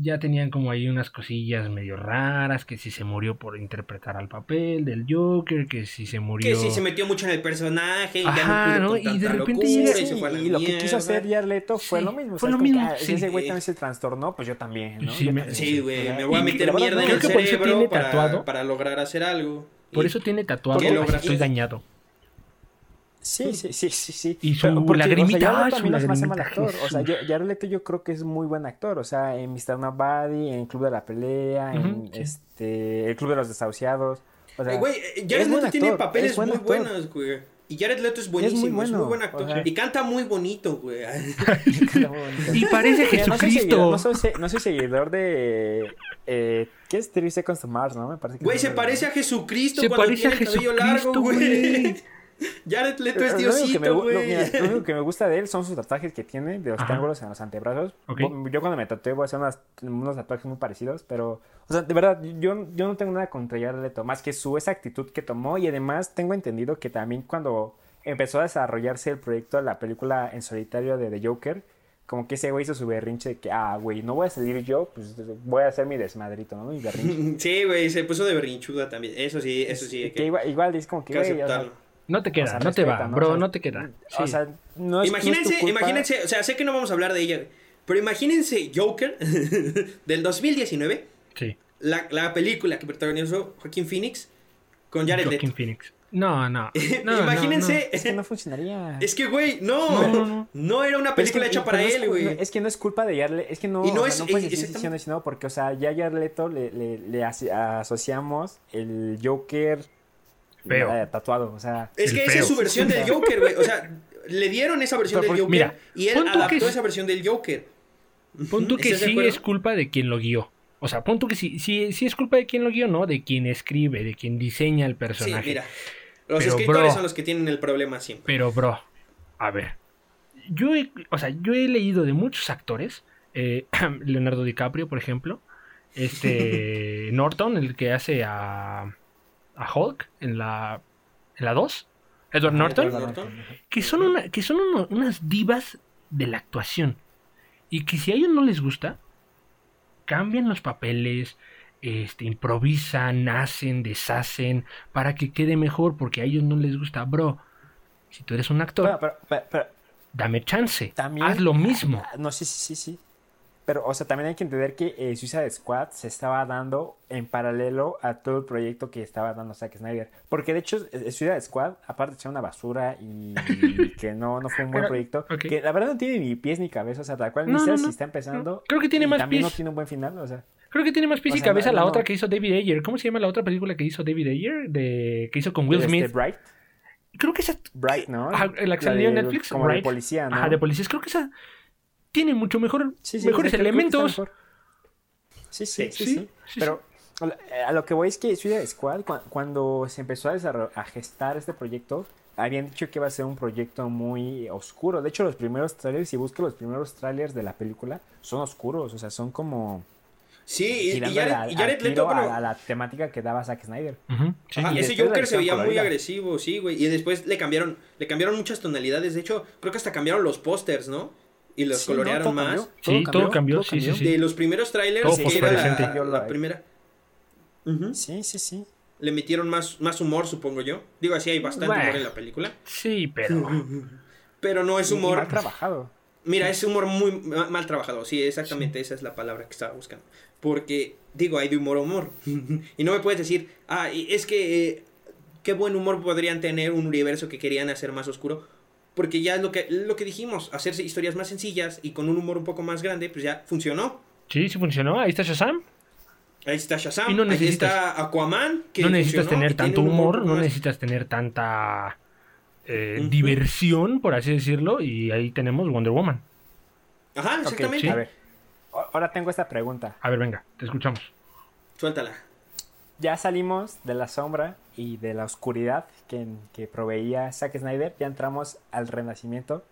Speaker 1: ya tenían como ahí unas cosillas medio raras, que si se murió por interpretar al papel del Joker, que si se murió
Speaker 2: Que sí se metió mucho en el personaje y
Speaker 1: Ajá,
Speaker 2: ya no
Speaker 1: ¿no? Y de repente
Speaker 2: locura
Speaker 1: llega-
Speaker 2: y fue
Speaker 3: y lo que quiso hacer Jared Leto fue
Speaker 1: Sí,
Speaker 3: lo mismo o
Speaker 1: fue
Speaker 3: sea,
Speaker 1: lo mismo,
Speaker 3: ah, si
Speaker 1: sí.
Speaker 3: ese güey también se trastornó pues yo también ¿no?
Speaker 1: Sí,
Speaker 3: Yo
Speaker 1: me-
Speaker 2: güey, me voy a
Speaker 3: Y
Speaker 2: meter mierda en el
Speaker 1: Creo que por eso
Speaker 2: cerebro
Speaker 1: tiene
Speaker 2: para,
Speaker 1: tatuado.
Speaker 2: para lograr hacer algo.
Speaker 1: Por
Speaker 2: Y-
Speaker 1: eso tiene tatuado estoy dañado.
Speaker 3: Sí, sí, sí, sí, sí.
Speaker 1: Y su
Speaker 3: Pero porque,
Speaker 1: lagrimita,
Speaker 3: o sea, a hace mal
Speaker 1: lagrimita,
Speaker 3: actor. O sea, yo, Jared Leto yo creo que es muy buen actor. O sea, en Mr. Nobody, en Club de la Pelea, en
Speaker 1: sí.
Speaker 3: este, el Club de los Desahuciados. O sea,
Speaker 2: Eh, Güey, Jared
Speaker 3: es
Speaker 2: Leto tiene
Speaker 3: actor,
Speaker 2: papeles
Speaker 3: es buen
Speaker 2: muy
Speaker 3: actor.
Speaker 2: buenos, güey. Y Jared Leto es buenísimo, es muy,
Speaker 3: bueno,
Speaker 2: buen actor.
Speaker 3: o sea-
Speaker 2: y canta muy bonito, güey. [laughs]
Speaker 3: está [laughs] muy bonito.
Speaker 1: Y parece [laughs]
Speaker 3: Mira, no soy seguidor-
Speaker 1: Jesucristo.
Speaker 3: No soy, no soy seguidor de. Eh, ¿Qué es 30 Seconds to Mars, no? Me parece que
Speaker 2: Güey, se parece a Jesucristo
Speaker 1: Se
Speaker 2: cuando
Speaker 1: parece a
Speaker 2: tiene el cabello
Speaker 1: Jesucristo,
Speaker 2: largo, güey. [laughs] Jared Leto es Diosito,
Speaker 3: lo-
Speaker 2: güey.
Speaker 3: Lo único que me [laughs] gusta de él son sus tatuajes que tiene, de los
Speaker 1: Ajá.
Speaker 3: triángulos en los antebrazos. Yo cuando me tatué voy a hacer unas- unos tatuajes muy parecidos, pero, o sea, de verdad, yo, yo no tengo nada contra Jared Leto, más que su esa actitud que tomó y además tengo entendido que también cuando empezó a desarrollarse el proyecto de la película en solitario de The Joker, como que ese güey hizo su berrinche de que, ah, güey, no voy a salir yo, pues voy a hacer mi desmadrito, ¿no? Mi berrinche. [laughs]
Speaker 2: Sí, güey, se puso de berrinchuda también. Eso sí, eso sí. hay
Speaker 3: que
Speaker 2: que-
Speaker 3: igual, igual es como que, güey, o sea.
Speaker 1: No te queda,
Speaker 3: o sea,
Speaker 1: no te va, bro,
Speaker 3: O sea,
Speaker 1: no te queda.
Speaker 3: O sea, no es, no es tu
Speaker 2: Imagínense,
Speaker 3: culpa.
Speaker 2: imagínense, o sea, sé que no vamos a hablar de ella, pero imagínense Joker [laughs] del 2019,
Speaker 1: sí.
Speaker 2: la, la película que protagonizó Joaquín Phoenix con Jared
Speaker 1: Joaquin
Speaker 2: Leto.
Speaker 1: Phoenix. No, [laughs] no. no, no,
Speaker 2: Imagínense,
Speaker 3: Es que no funcionaría.
Speaker 2: es que, güey, no,
Speaker 1: No,
Speaker 2: no,
Speaker 1: no, no.
Speaker 2: era una
Speaker 3: es
Speaker 2: película
Speaker 3: que-
Speaker 2: hecha para
Speaker 3: pero no es
Speaker 2: él, güey.
Speaker 3: Es que no es culpa de Jared Es que no,
Speaker 2: Y no
Speaker 3: o sea,
Speaker 2: es-
Speaker 3: no porque, o sea, ya a Jared Leto le, le, le aso- asociamos el Joker
Speaker 1: Feo.
Speaker 3: eh, tatuado. O sea,
Speaker 2: Es que esa es su versión del Joker, güey. O sea, le dieron esa versión
Speaker 3: Pero
Speaker 2: del
Speaker 3: por-
Speaker 2: Joker
Speaker 1: mira,
Speaker 2: y él
Speaker 1: que
Speaker 2: adaptó
Speaker 1: es-
Speaker 2: esa versión del Joker.
Speaker 1: Pon tú que
Speaker 2: ¿Estás de
Speaker 1: sí es culpa de quien lo guió. O sea, pon tú que sí, sí, sí es culpa de quien lo guió, no, de quien escribe, de quien diseña el
Speaker 2: Sí,
Speaker 1: personaje.
Speaker 2: mira. Los
Speaker 1: Pero,
Speaker 2: escritores
Speaker 1: bro.
Speaker 2: son los que tienen el problema siempre.
Speaker 1: Pero, bro, a ver. Yo he, o sea, yo he leído de muchos actores. eh, [clears throat] Leonardo DiCaprio, por ejemplo. Este. [laughs] Norton, el que hace a. a Hulk en la. en la 2. Edward Norton.
Speaker 2: Edward Norton.
Speaker 1: Que son, una, que son uno- unas divas de la actuación. Y que si a ellos no les gusta, cambian los papeles, este, improvisan, hacen, deshacen, para que quede mejor, porque a ellos no les gusta. Bro, si tú eres un actor,
Speaker 3: bueno, pero, pero- pero
Speaker 1: dame chance,
Speaker 3: también.
Speaker 1: haz lo mismo.
Speaker 3: Ah, No, sí, sí, sí, sí. Pero, o sea, también hay que entender que eh, Suicide Squad se estaba dando en paralelo a todo el proyecto que estaba dando Zack Snyder. Porque de hecho, eh, Suicide Squad, aparte de ser una basura y, y que no, no fue un buen
Speaker 1: Pero,
Speaker 3: proyecto, que la verdad no tiene ni pies ni cabeza, o sea, tal cual,
Speaker 1: No,
Speaker 3: ni
Speaker 1: no,
Speaker 3: si está empezando.
Speaker 1: Creo que tiene
Speaker 3: y
Speaker 1: más
Speaker 3: también
Speaker 1: pies.
Speaker 3: no tiene un buen final, o sea.
Speaker 1: Creo que tiene más pies
Speaker 3: O
Speaker 1: y cabeza la otra que hizo David Ayer. ¿Cómo se llama la otra película que hizo David Ayer? De, que hizo con Will
Speaker 3: este,
Speaker 1: Smith.
Speaker 3: Bright,
Speaker 1: Creo que esa.
Speaker 3: Bright, ¿no?
Speaker 1: Ajá, la que salió en
Speaker 3: de-
Speaker 1: Netflix.
Speaker 3: Como de
Speaker 1: Bright.
Speaker 3: policía, ¿no?
Speaker 1: Ajá, de policías. Creo que esa tiene mucho mejor,
Speaker 3: Sí, sí,
Speaker 1: mejores elementos.
Speaker 3: mejor. Sí, sí, sí,
Speaker 1: Sí,
Speaker 3: sí.
Speaker 1: sí, sí.
Speaker 3: Pero a lo- a que voy es que Suicide Squad, cua- cuando se empezó a, a gestar este proyecto, habían dicho que iba a ser un proyecto muy oscuro. De hecho, los primeros trailers, si buscas los primeros trailers de la película, son oscuros, o sea, son como
Speaker 2: Sí, y, Jared, y
Speaker 3: al
Speaker 2: Jared Leto,
Speaker 3: a,
Speaker 2: bueno,
Speaker 3: a la temática que daba Zack Snyder.
Speaker 1: Sí.
Speaker 2: Ajá,
Speaker 3: Y
Speaker 2: ese Joker se veía muy agresivo, sí, güey. Y después le cambiaron, le cambiaron muchas tonalidades. De hecho, creo que hasta cambiaron los pósters, ¿no? Y los
Speaker 3: Sí, ¿no?
Speaker 2: colorearon
Speaker 3: Todo
Speaker 2: más.
Speaker 3: cambió,
Speaker 1: Sí, todo cambió, sí, sí, sí.
Speaker 2: De los primeros trailers,
Speaker 1: Todo
Speaker 2: que era la, la primera. Ujú.
Speaker 3: Sí, sí, sí.
Speaker 2: Le metieron más, más humor, supongo yo. Digo, así hay bastante
Speaker 1: Bueno.
Speaker 2: humor en la película.
Speaker 1: Sí, pero. [laughs]
Speaker 2: Pero no es humor.
Speaker 3: mal trabajado.
Speaker 2: Mira, es humor muy ma- mal trabajado. Sí, exactamente, esa es la palabra que estaba buscando. Porque, digo, hay de humor a humor. [laughs] y no me puedes decir, ah, es que eh, qué buen humor podrían tener un universo que querían hacer más oscuro. Porque ya es lo que, lo que dijimos, hacerse historias más sencillas y con un humor un poco más grande, pues ya funcionó.
Speaker 1: Sí, sí funcionó. Ahí está Shazam.
Speaker 2: Ahí está Shazam,
Speaker 1: Y no
Speaker 2: ahí
Speaker 1: necesitas-
Speaker 2: está Aquaman. Que
Speaker 1: no necesitas tener tanto humor, no
Speaker 2: más-
Speaker 1: necesitas tener tanta eh, diversión, por así decirlo. Y ahí tenemos Wonder Woman.
Speaker 2: Ajá, exactamente.
Speaker 3: A ver, ahora tengo esta pregunta.
Speaker 1: A ver, venga, te escuchamos.
Speaker 2: Suéltala.
Speaker 3: Ya salimos de la sombra y de la oscuridad que, que proveía Zack Snyder, ya entramos al renacimiento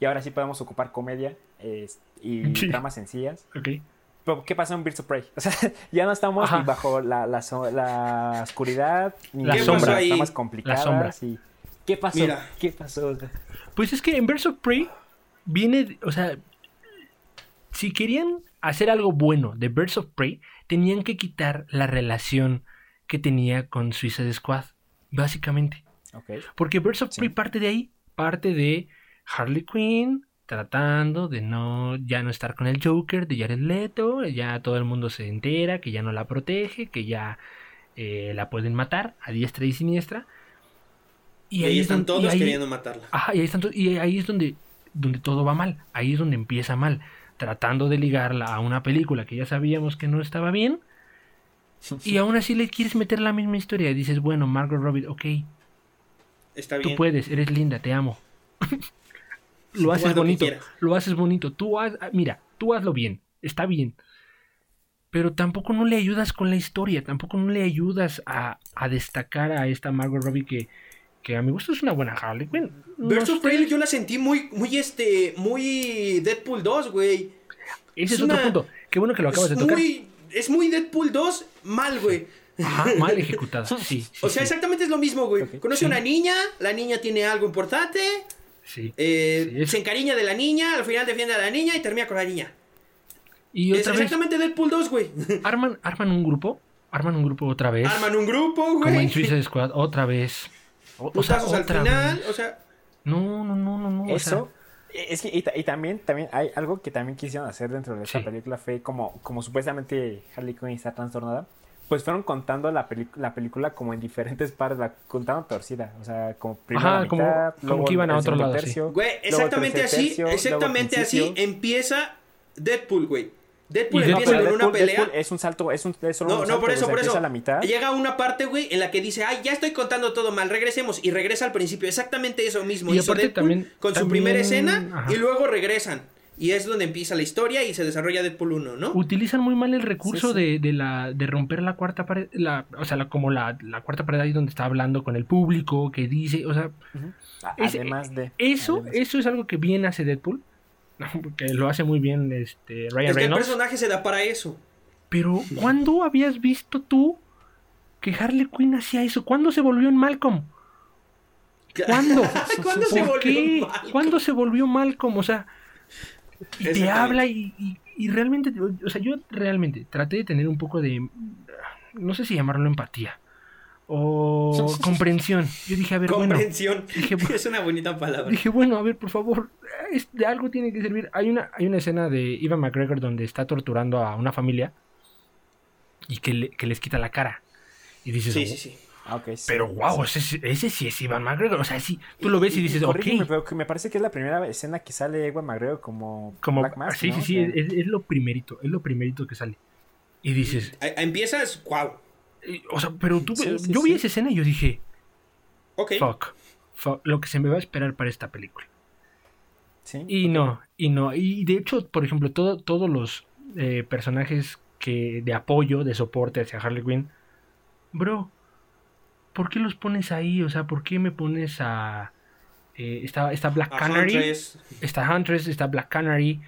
Speaker 3: y ahora sí podemos ocupar comedia eh, y [laughs]
Speaker 1: Sí.
Speaker 3: tramas sencillas. Pero, ¿qué pasó en Birds of Prey? [laughs] O sea, ya no estamos
Speaker 1: Ajá.
Speaker 3: ni bajo la, la, so- la oscuridad, ni
Speaker 1: La
Speaker 3: bajo
Speaker 1: sombra.
Speaker 3: las tramas
Speaker 1: La
Speaker 3: complicadas.
Speaker 1: sombra.
Speaker 3: y- ¿Qué pasó?
Speaker 2: Mira.
Speaker 3: ¿Qué pasó?
Speaker 1: Pues es que en Birds of Prey viene, o sea, si querían hacer algo bueno de Birds of Prey, tenían que quitar la relación que tenía con Suicide Squad, básicamente. Porque Birds of
Speaker 3: Sí.
Speaker 1: Prey parte de ahí, parte de Harley Quinn tratando de no ya no estar con el Joker de Jared Leto, ya todo el mundo se entera que ya no la protege, que ya eh, la pueden matar a diestra y siniestra.
Speaker 2: Y, ahí
Speaker 1: es
Speaker 2: están
Speaker 1: donde- y
Speaker 2: todos
Speaker 1: ahí-
Speaker 2: queriendo matarla.
Speaker 1: Ajá, y ahí, están to- y ahí es donde, donde todo va mal. Ahí es donde empieza mal. Tratando de ligarla a una película que ya sabíamos que no estaba bien. [laughs] Y aún así le quieres meter la misma historia. Y dices, bueno, Margot Robbie, ok,
Speaker 2: Está
Speaker 1: tú
Speaker 2: bien.
Speaker 1: puedes, eres linda, te amo. [laughs] lo
Speaker 2: Tú
Speaker 1: haces
Speaker 2: lo
Speaker 1: bonito, lo haces bonito. Tú haz, ah, mira, tú hazlo bien, está bien. Pero tampoco no le ayudas con la historia, tampoco no le ayudas a, a destacar a esta Margot Robbie que, que a mi gusto es una buena Harley Quinn. Sé.
Speaker 2: Prey yo la sentí muy, muy, este, muy Deadpool 2, güey.
Speaker 1: Ese es,
Speaker 2: Es
Speaker 1: otro punto. Qué bueno que lo acabas
Speaker 2: Es
Speaker 1: de tocar.
Speaker 2: muy, es muy Deadpool 2 mal, güey.
Speaker 1: Ajá, mal ejecutada. Sí, sí,
Speaker 2: O sea,
Speaker 1: sí,
Speaker 2: exactamente es lo mismo, güey. Conoce
Speaker 1: Sí.
Speaker 2: a una niña, la niña tiene algo importante,
Speaker 1: sí.
Speaker 2: eh,
Speaker 1: Sí, es-
Speaker 2: se encariña de la niña, al final defiende a la niña y termina con la niña.
Speaker 1: Y
Speaker 2: Es
Speaker 1: otra vez
Speaker 2: exactamente Deadpool 2, güey. [laughs]
Speaker 1: arman, arman un grupo, arman un grupo otra vez.
Speaker 2: Arman un grupo,
Speaker 1: como
Speaker 2: güey.
Speaker 1: en Suicide Squad, otra vez. O, o sea,
Speaker 2: Putazos al
Speaker 1: otra
Speaker 2: final,
Speaker 1: vez.
Speaker 2: o sea,
Speaker 1: No, no, no, no, no. o sea,
Speaker 3: Eso. Es que, y, ta- y también, también hay algo que también quisieron hacer dentro de esta
Speaker 1: Sí.
Speaker 3: película fue como, como supuestamente Harley Quinn está trastornada, pues fueron contando la, la película como en diferentes partes, la contaron torcida, o sea, como primero
Speaker 1: Ajá,
Speaker 3: la
Speaker 1: como-
Speaker 3: mitad,
Speaker 1: como
Speaker 3: luego
Speaker 1: que iban a otro lado, sí.
Speaker 2: güey, exactamente así,
Speaker 3: tercio,
Speaker 2: exactamente así empieza Deadpool, güey. Deadpool
Speaker 3: No,
Speaker 2: empieza con una
Speaker 3: Deadpool-
Speaker 2: pelea.
Speaker 3: Deadpool es un salto, es un es solo
Speaker 2: No,
Speaker 3: un
Speaker 2: no,
Speaker 3: salto,
Speaker 2: por eso, por
Speaker 3: empieza
Speaker 2: eso.
Speaker 3: a la mitad.
Speaker 2: Llega una parte, güey, en la que dice, ay, ya estoy contando todo mal, regresemos. Y regresa al principio, exactamente eso mismo.
Speaker 1: Y
Speaker 2: hizo
Speaker 1: aparte
Speaker 2: Deadpool
Speaker 1: también-
Speaker 2: con su
Speaker 1: también-
Speaker 2: primera escena
Speaker 1: ajá.
Speaker 2: y luego regresan. Y es donde empieza la historia y se desarrolla Deadpool 1, ¿no?
Speaker 1: Utilizan muy mal el recurso
Speaker 3: Sí, sí.
Speaker 1: De, de la de romper la cuarta pared, la, o sea, la- como la, la cuarta pared ahí donde está hablando con el público, que dice, o sea,
Speaker 3: Ujú. A-
Speaker 1: es-
Speaker 3: Además de
Speaker 1: eso,
Speaker 3: además-
Speaker 1: eso es algo que bien hace Deadpool, [laughs] que lo hace muy bien este Ryan
Speaker 2: es que el
Speaker 1: Reynolds.
Speaker 2: personaje se da para eso.
Speaker 1: Pero ¿cuándo habías visto tú que Harley Quinn hacía eso? ¿Cuándo se volvió en Malcolm? ¿Cuándo? [laughs]
Speaker 2: ¿Cuándo se
Speaker 1: ¿Por
Speaker 2: volvió
Speaker 1: qué?
Speaker 2: mal?
Speaker 1: ¿Cuándo se volvió Malcolm? O sea, y te habla y, y- y realmente, o sea, yo realmente traté de tener un poco de, no sé si llamarlo empatía o [laughs] comprensión. Yo dije, a ver, bueno,
Speaker 2: Comprensión.
Speaker 1: Dije,
Speaker 2: es una bonita palabra.
Speaker 1: dije, bueno, a ver, por favor, es- de algo tiene que servir. Hay una, hay una escena de Ivan McGregor donde está torturando a una familia y que, le- que les quita la cara. Y dices,
Speaker 2: Sí, sí, sí.
Speaker 3: Ah, ok, sí.
Speaker 1: pero wow, ese, ese sí es Ivan McGregor. O sea, sí, tú lo ves y dices, ok.
Speaker 3: corrígeme, pero que me parece que es la primera escena que sale Ewan McGregor como,
Speaker 1: Como,
Speaker 3: Black Mask,
Speaker 1: sí,
Speaker 3: ¿no?
Speaker 1: sí, sí, es, es lo primerito, es lo primerito que sale. Y dices,
Speaker 2: Empiezas, wow.
Speaker 1: o sea, pero tú,
Speaker 3: Sí, sí,
Speaker 1: yo vi esa escena y yo dije,
Speaker 2: Ok.
Speaker 1: fuck, fuck, lo que se me va a esperar para esta película.
Speaker 3: Sí.
Speaker 1: Y no, y no. Y de hecho, por ejemplo, todo, todos los eh, personajes que de apoyo, de soporte hacia Harley Quinn, bro, ¿por qué los pones ahí? O sea, ¿por qué me pones a... eh, está, está Black Canary,
Speaker 2: Huntress,
Speaker 1: está Huntress, está Black Canary.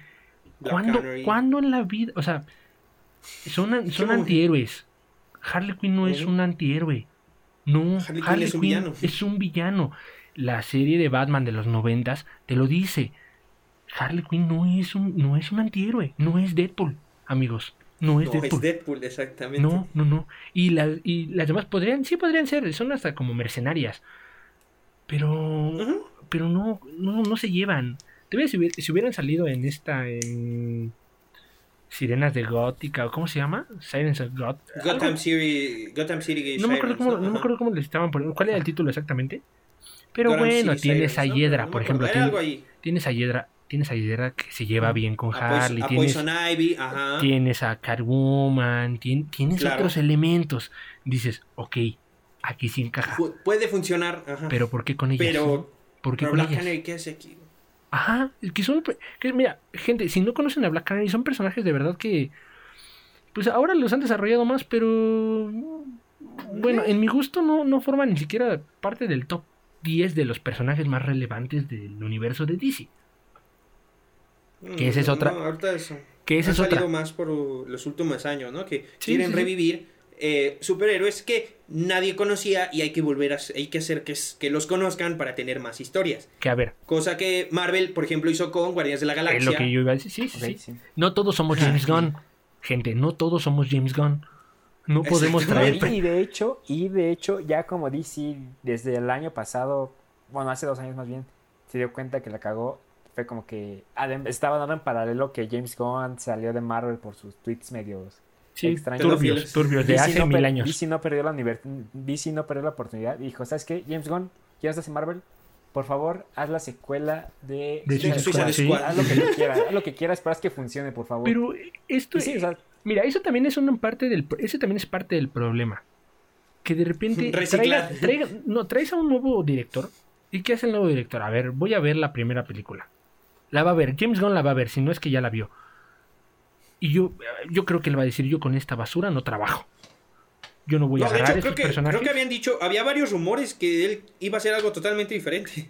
Speaker 2: Black
Speaker 1: ¿Cuándo,
Speaker 2: Canary.
Speaker 1: cuándo en la vida? O sea, son, son antihéroes. Harley Quinn no es un antihéroe. No,
Speaker 2: Harley
Speaker 1: Harley,
Speaker 2: Quinn es un
Speaker 1: Quinn
Speaker 2: villano.
Speaker 1: es un villano. La serie de Batman de los noventas te lo dice. Harley Quinn no es un, no es un antihéroe. No es Deadpool, amigos. No es
Speaker 2: No,
Speaker 1: Deadpool.
Speaker 2: es Deadpool, exactamente.
Speaker 1: No, no, no. Y, la- y las demás podrían, sí podrían ser, son hasta como mercenarias. Pero, pero no, no, no se llevan. Te si hubieran salido en esta, en Sirenas de Gótica, o ¿cómo se llama? Sirens of God.
Speaker 2: Gotham City, Gotham City
Speaker 1: no me acuerdo cómo, no me acuerdo cómo les estaban poniendo, cuál era el título exactamente. Pero
Speaker 2: Gotham
Speaker 1: bueno,
Speaker 2: City
Speaker 1: tienes
Speaker 2: Sirens,
Speaker 1: a
Speaker 2: ¿no?
Speaker 1: Hiedra,
Speaker 2: No
Speaker 1: por
Speaker 2: me
Speaker 1: ejemplo.
Speaker 2: acuerdo, era
Speaker 1: tien-
Speaker 2: algo ahí.
Speaker 1: Tienes a Hiedra, tienes a Hiedra que se lleva bien con
Speaker 2: A,
Speaker 1: Harley.
Speaker 2: a
Speaker 1: tienes,
Speaker 2: Poison Ivy, ajá.
Speaker 1: tienes a Catwoman, tien- tienes
Speaker 2: Claro.
Speaker 1: otros elementos. Dices, ok, aquí sí encaja.
Speaker 2: Puede funcionar, ajá.
Speaker 1: Pero ¿por qué con ellas?
Speaker 2: Pero,
Speaker 1: ¿Por qué
Speaker 2: pero
Speaker 1: con
Speaker 2: Black
Speaker 1: ellas?
Speaker 2: Canary, ¿qué hace aquí?
Speaker 1: Ajá, que son. Que, mira, gente, si no conocen a Black Canary, son personajes de verdad que. Pues ahora los han desarrollado más, pero. Bueno, en mi gusto no, no forman ni siquiera parte del top 10 de los personajes más relevantes del universo de DC. Que esa es
Speaker 2: Mm,
Speaker 1: otra-
Speaker 2: No, ahorita eso.
Speaker 1: Que esa
Speaker 2: ha
Speaker 1: es otra.
Speaker 2: más por los últimos años, ¿no? Que
Speaker 1: Sí,
Speaker 2: quieren
Speaker 1: sí,
Speaker 2: revivir eh, superhéroes que nadie conocía y hay que volver a hay que hacer que, los conozcan para tener más historias.
Speaker 1: Que a ver,
Speaker 2: Cosa que Marvel, por ejemplo, hizo con Guardianes de la Galaxia.
Speaker 1: es lo que yo iba a decir. Sí, sí. No todos somos James Gunn. Gente, no todos somos James Gunn. No podemos traer.
Speaker 3: Y de hecho, y de hecho, ya como DC desde el año pasado, bueno, hace dos años más bien, se dio cuenta que la cagó. Fue como que estaba dando en paralelo que James Gunn salió de Marvel por sus tweets medios
Speaker 1: Sí,
Speaker 3: extraños.
Speaker 1: turbios, turbios de
Speaker 3: DC
Speaker 1: hace
Speaker 3: no
Speaker 1: mil años.
Speaker 3: DC no perdió la DC no perdió la oportunidad. Y dijo, ¿sabes qué? James Gunn, ¿ya estás en Marvel? Por favor, haz la secuela de,
Speaker 1: De
Speaker 2: Suicide
Speaker 3: Squad.
Speaker 2: Squad.
Speaker 3: Haz lo que quieras, haz lo que quieras, pero haz que funcione, por favor.
Speaker 1: Pero esto
Speaker 3: sí, o sea,
Speaker 1: Mira, eso también es una parte del ese también es parte del problema. Que de repente [laughs] traiga- traiga- no, traes a un nuevo director. ¿Y qué hace el nuevo director? A ver, voy a ver la primera película. La va a ver, James Gunn la va a ver, si no es que ya la vio. Y yo, yo creo que él va a decir, yo con esta basura no trabajo. Yo no voy a
Speaker 2: No,
Speaker 1: agarrar
Speaker 2: hecho,
Speaker 1: estos
Speaker 2: creo que,
Speaker 1: personajes.
Speaker 2: creo que habían dicho, había varios rumores que él iba a hacer algo totalmente diferente.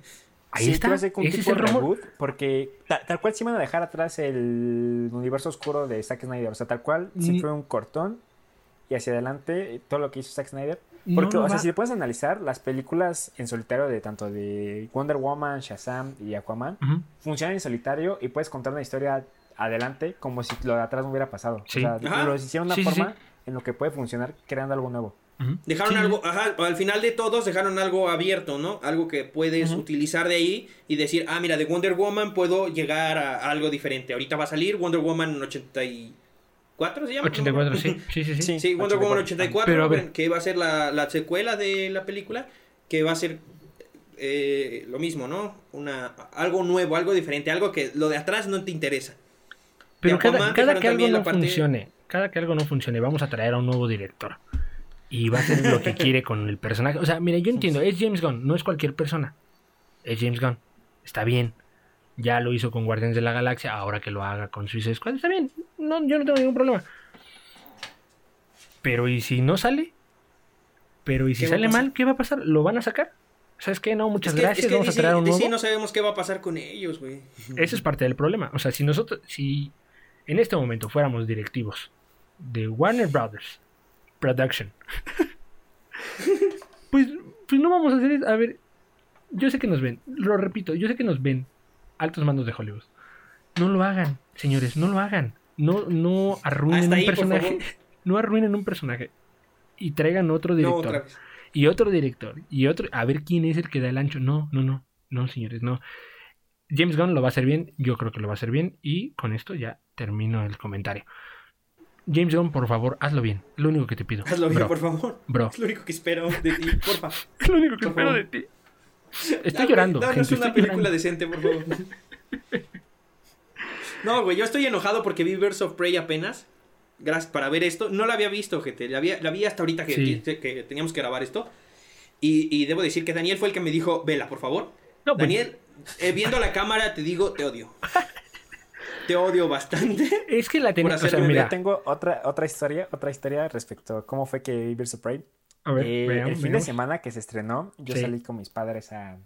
Speaker 1: Ahí
Speaker 3: sí,
Speaker 1: está, ese es el rumor.
Speaker 3: reboot, porque ta- tal, cual sí van a dejar atrás el universo oscuro de Zack Snyder. O sea, tal cual sí fue un cortón y hacia adelante todo lo que hizo Zack Snyder. Porque, o sea,
Speaker 1: va-
Speaker 3: si le puedes analizar las películas en solitario de tanto de Wonder Woman, Shazam y Aquaman, funcionan en solitario y puedes contar una historia adelante como si lo de atrás no hubiera pasado.
Speaker 1: Sí.
Speaker 3: O sea,
Speaker 2: Ajá.
Speaker 3: lo hicieron de una
Speaker 1: Sí,
Speaker 3: forma
Speaker 1: sí.
Speaker 3: en lo que puede funcionar creando algo nuevo.
Speaker 2: Dejaron
Speaker 1: Sí,
Speaker 2: algo, ajá, al final de todos dejaron algo abierto, ¿no? Algo que puedes utilizar de ahí y decir, ah, mira, de Wonder Woman puedo llegar a algo diferente. Ahorita va a salir Wonder Woman 84, ¿se llama?
Speaker 1: 84, sí. Sí, sí, sí.
Speaker 3: Sí.
Speaker 2: Sí, Wonder Woman 84,
Speaker 1: Pero a ver.
Speaker 2: que va a ser la, la secuela de la película, que va a ser eh, lo mismo, ¿no? Una, algo nuevo, algo diferente, algo que lo de atrás no te interesa.
Speaker 1: Pero cada,
Speaker 2: Aquaman
Speaker 1: cada que algo no
Speaker 2: parte-
Speaker 1: funcione, cada que algo no funcione, vamos a traer a un nuevo director. Y va a hacer lo que quiere con el personaje. O sea, mira, yo entiendo, es James Gunn, no es cualquier persona. Es James Gunn. Está bien. Ya lo hizo con Guardianes de la Galaxia, ahora que lo haga con Suicide Squad, está bien. No, yo no tengo ningún problema. Pero ¿y si no sale? Pero ¿y si
Speaker 2: ¿Qué va a
Speaker 1: sale mal? ¿Qué va a pasar? ¿Lo van a sacar? ¿Sabes qué? No, muchas
Speaker 2: Es que,
Speaker 1: gracias,
Speaker 2: es que
Speaker 1: vamos a
Speaker 2: DC
Speaker 1: traer un
Speaker 2: DC
Speaker 1: nuevo.
Speaker 2: no sabemos qué va a pasar con ellos, güey.
Speaker 1: Ese es parte del problema. O sea, si nosotros, si en este momento fuéramos directivos de Warner Brothers Production, [laughs] pues, pues no vamos a hacer eso. A ver, yo sé que nos ven, lo repito, yo sé que nos ven altos mandos de Hollywood. No lo hagan, señores, no lo hagan. No, no arruinen un
Speaker 2: ahí, por
Speaker 1: personaje. [laughs] No arruinen un personaje. Y traigan otro director y otro director y otro a ver quién es el que da el ancho no no no no señores no James Gunn lo va a hacer bien, yo creo que lo va a hacer bien y con esto ya termino el comentario. James Gunn, por favor, hazlo bien. Lo único que te pido.
Speaker 2: Hazlo bien,
Speaker 1: bro.
Speaker 2: por favor.
Speaker 1: Bro,
Speaker 2: Es lo único que espero de ti, porfa.
Speaker 1: es [laughs] lo único que
Speaker 2: Por
Speaker 1: espero
Speaker 2: favor.
Speaker 1: de ti. Estoy llorando.
Speaker 2: Danos
Speaker 1: gente,
Speaker 2: una película
Speaker 1: llorando.
Speaker 2: decente, por favor. [laughs] No, güey, yo estoy enojado porque vi Birds of Prey apenas. Gracias para ver esto. No la había visto, gente. La, había- la vi hasta ahorita que,
Speaker 1: Sí.
Speaker 2: que- que teníamos que grabar esto. Y, y debo decir que Daniel fue el que me dijo, vela, por favor.
Speaker 1: No, pues,
Speaker 2: Daniel, eh, viendo la cámara te digo, te odio. [laughs] Te odio bastante.
Speaker 1: Es que la tenía.
Speaker 2: por
Speaker 1: O sea, mira.
Speaker 3: Tengo otra, otra historia, otra historia respecto a cómo fue que vi Birds of Prey.
Speaker 1: A ver,
Speaker 3: Eh, el fin de semana que se estrenó, yo
Speaker 1: Sí.
Speaker 3: salí con mis padres a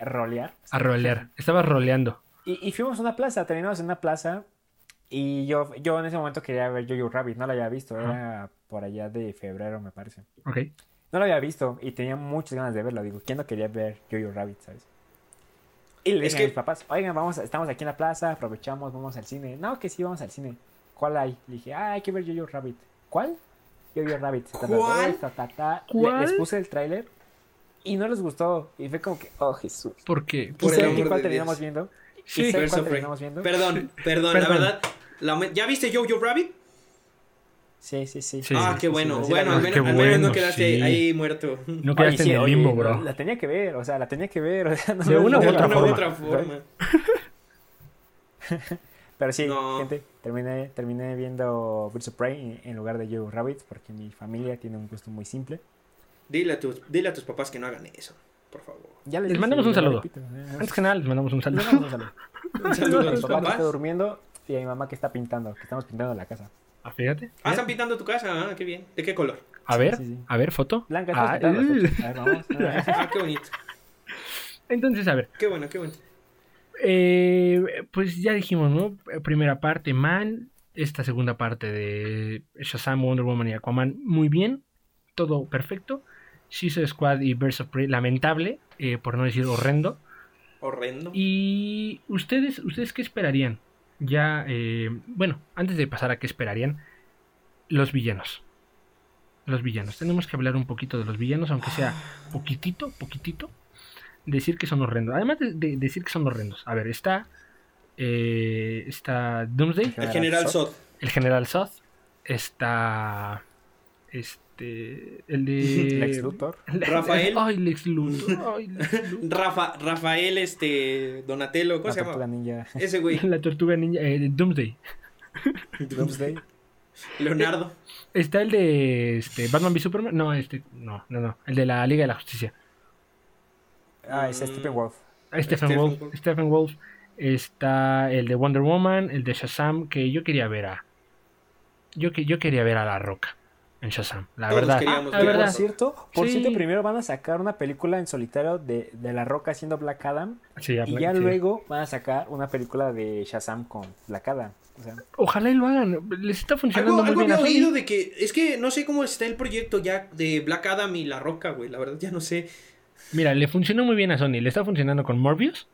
Speaker 3: rolear.
Speaker 1: A rolear. Estabas roleando.
Speaker 3: Y, y fuimos a una plaza, terminamos en una plaza. Y yo, yo en ese momento quería ver Jojo Rabbit, no la había visto, era por allá de febrero, me parece.
Speaker 1: Ok.
Speaker 3: No lo había visto y tenía muchas ganas de verlo. Digo, ¿quién no quería ver Jojo Rabbit, sabes? Y le dije
Speaker 2: que-
Speaker 3: a mis papás, oigan, vamos, estamos aquí en la plaza, aprovechamos, vamos al cine. No, que sí, vamos al cine. ¿Cuál hay? Le dije, ah, hay que ver Jojo Rabbit. ¿Cuál? Jojo Rabbit. Ta,
Speaker 2: ¿Cuál?
Speaker 3: ta, ta, ta. Le-
Speaker 1: ¿Cuál?
Speaker 3: Les puse el tráiler y no les gustó. Y fue como que, oh, Jesús.
Speaker 1: Porque.
Speaker 3: ¿Y
Speaker 2: Por el amor
Speaker 3: cuál
Speaker 2: de
Speaker 3: terminamos
Speaker 2: Dios.
Speaker 3: viendo?
Speaker 1: Sí.
Speaker 3: ¿Y saben
Speaker 2: Birds
Speaker 3: cuál
Speaker 2: of Prey.
Speaker 3: terminamos viendo?
Speaker 2: Perdón, perdón, la verdad. la ¿Ya viste Jojo Rabbit?
Speaker 3: Sí, sí, sí.
Speaker 1: Sí.
Speaker 2: ah, qué
Speaker 3: sí,
Speaker 2: bueno.
Speaker 3: sí, sí,
Speaker 2: bueno, al menos,
Speaker 1: Qué
Speaker 2: al menos no
Speaker 1: bueno,
Speaker 2: quedaste
Speaker 1: sí.
Speaker 2: ahí muerto.
Speaker 1: No quedaste en el limbo, bro.
Speaker 3: La tenía que ver, o sea, la tenía que ver. O sea, [laughs] no
Speaker 1: De una u forma.
Speaker 2: otra forma.
Speaker 3: Pero sí,
Speaker 2: No.
Speaker 3: gente, terminé, terminé viendo Birds of Prey en, lugar de Joe Rabbit porque mi familia tiene un gusto muy simple.
Speaker 2: Dile a, tus, dile a tus papás que no hagan eso, por favor.
Speaker 3: Ya
Speaker 1: Les
Speaker 3: dije,
Speaker 1: mandamos un saludo.
Speaker 3: repito, eh,
Speaker 1: Antes que nada, les mandamos un
Speaker 3: les
Speaker 1: saludo.
Speaker 3: mandamos un saludo. [laughs]
Speaker 2: Un saludo a
Speaker 3: mi papá que está durmiendo y a mi mamá que está pintando, que estamos pintando la casa.
Speaker 1: Ah, fíjate.
Speaker 2: Ah, están pintando tu casa, ah, qué bien. ¿De qué color?
Speaker 1: A ver,
Speaker 3: Sí, sí.
Speaker 1: a ver, foto.
Speaker 3: Blanca,
Speaker 1: Ah. [laughs]
Speaker 3: A ver, vamos.
Speaker 2: Ah, qué bonito.
Speaker 1: Entonces, a ver.
Speaker 2: Qué bueno, qué bueno.
Speaker 1: Eh, pues ya dijimos, ¿no? Primera parte, Man. Esta segunda parte de Shazam, Wonder Woman y Aquaman, muy bien. Todo perfecto. Suicide Squad y Birds of Prey, lamentable, eh, por no decir horrendo.
Speaker 2: Horrendo.
Speaker 1: ¿Y ustedes, ustedes qué esperarían? Ya, eh, bueno, antes de pasar a qué esperarían, los villanos. Los villanos. Tenemos que hablar un poquito de los villanos, aunque sea poquitito, poquitito. Decir que son horrendos. Además de, de decir que son horrendos. A ver, está. eh, está Doomsday,
Speaker 2: El general Sod.
Speaker 1: el General Zod. Está. Este. El de. [laughs]
Speaker 3: Lex Luthor.
Speaker 2: Rafael.
Speaker 1: Ay, Lex Luthor. Ay, Lex [laughs] Luthor.
Speaker 2: Rafa, Rafael, este, Donatello, ¿cómo
Speaker 3: La
Speaker 2: se
Speaker 3: tortuga
Speaker 2: llama?
Speaker 3: ninja.
Speaker 2: Ese güey, [laughs]
Speaker 1: La tortuga ninja. eh, Doomsday.
Speaker 3: Doomsday.
Speaker 2: Leonardo.
Speaker 1: Está el de este, Batman v Superman. No, este. No, no, no. El de la Liga de la Justicia.
Speaker 3: Ah, es. Stephen Wolf.
Speaker 1: Ah, Stephen,
Speaker 2: Stephen
Speaker 1: Wolf.
Speaker 2: Wolf.
Speaker 1: Stephen Wolf. Está el de Wonder Woman, el de Shazam, que yo quería ver a. Yo, que, yo quería ver a La Roca en Shazam, la
Speaker 2: Todos
Speaker 1: verdad.
Speaker 2: queríamos
Speaker 1: la
Speaker 2: ver a
Speaker 3: Por
Speaker 1: verdad.
Speaker 2: La
Speaker 3: cierto, por
Speaker 1: Sí.
Speaker 3: cierto, primero van a sacar una película en solitario de, de La Roca haciendo Black Adam.
Speaker 1: Sí,
Speaker 3: Y ya
Speaker 1: sí.
Speaker 3: luego van a sacar una película de Shazam con Black Adam. O sea,
Speaker 1: Ojalá y lo hagan. Les está funcionando
Speaker 2: Algo,
Speaker 1: muy
Speaker 2: algo
Speaker 1: bien
Speaker 2: había oído de que, es que no sé cómo está el proyecto ya de Black Adam y La Roca, güey, la verdad ya no sé.
Speaker 1: Mira, le funcionó muy bien a Sony. Le está funcionando con Morbius.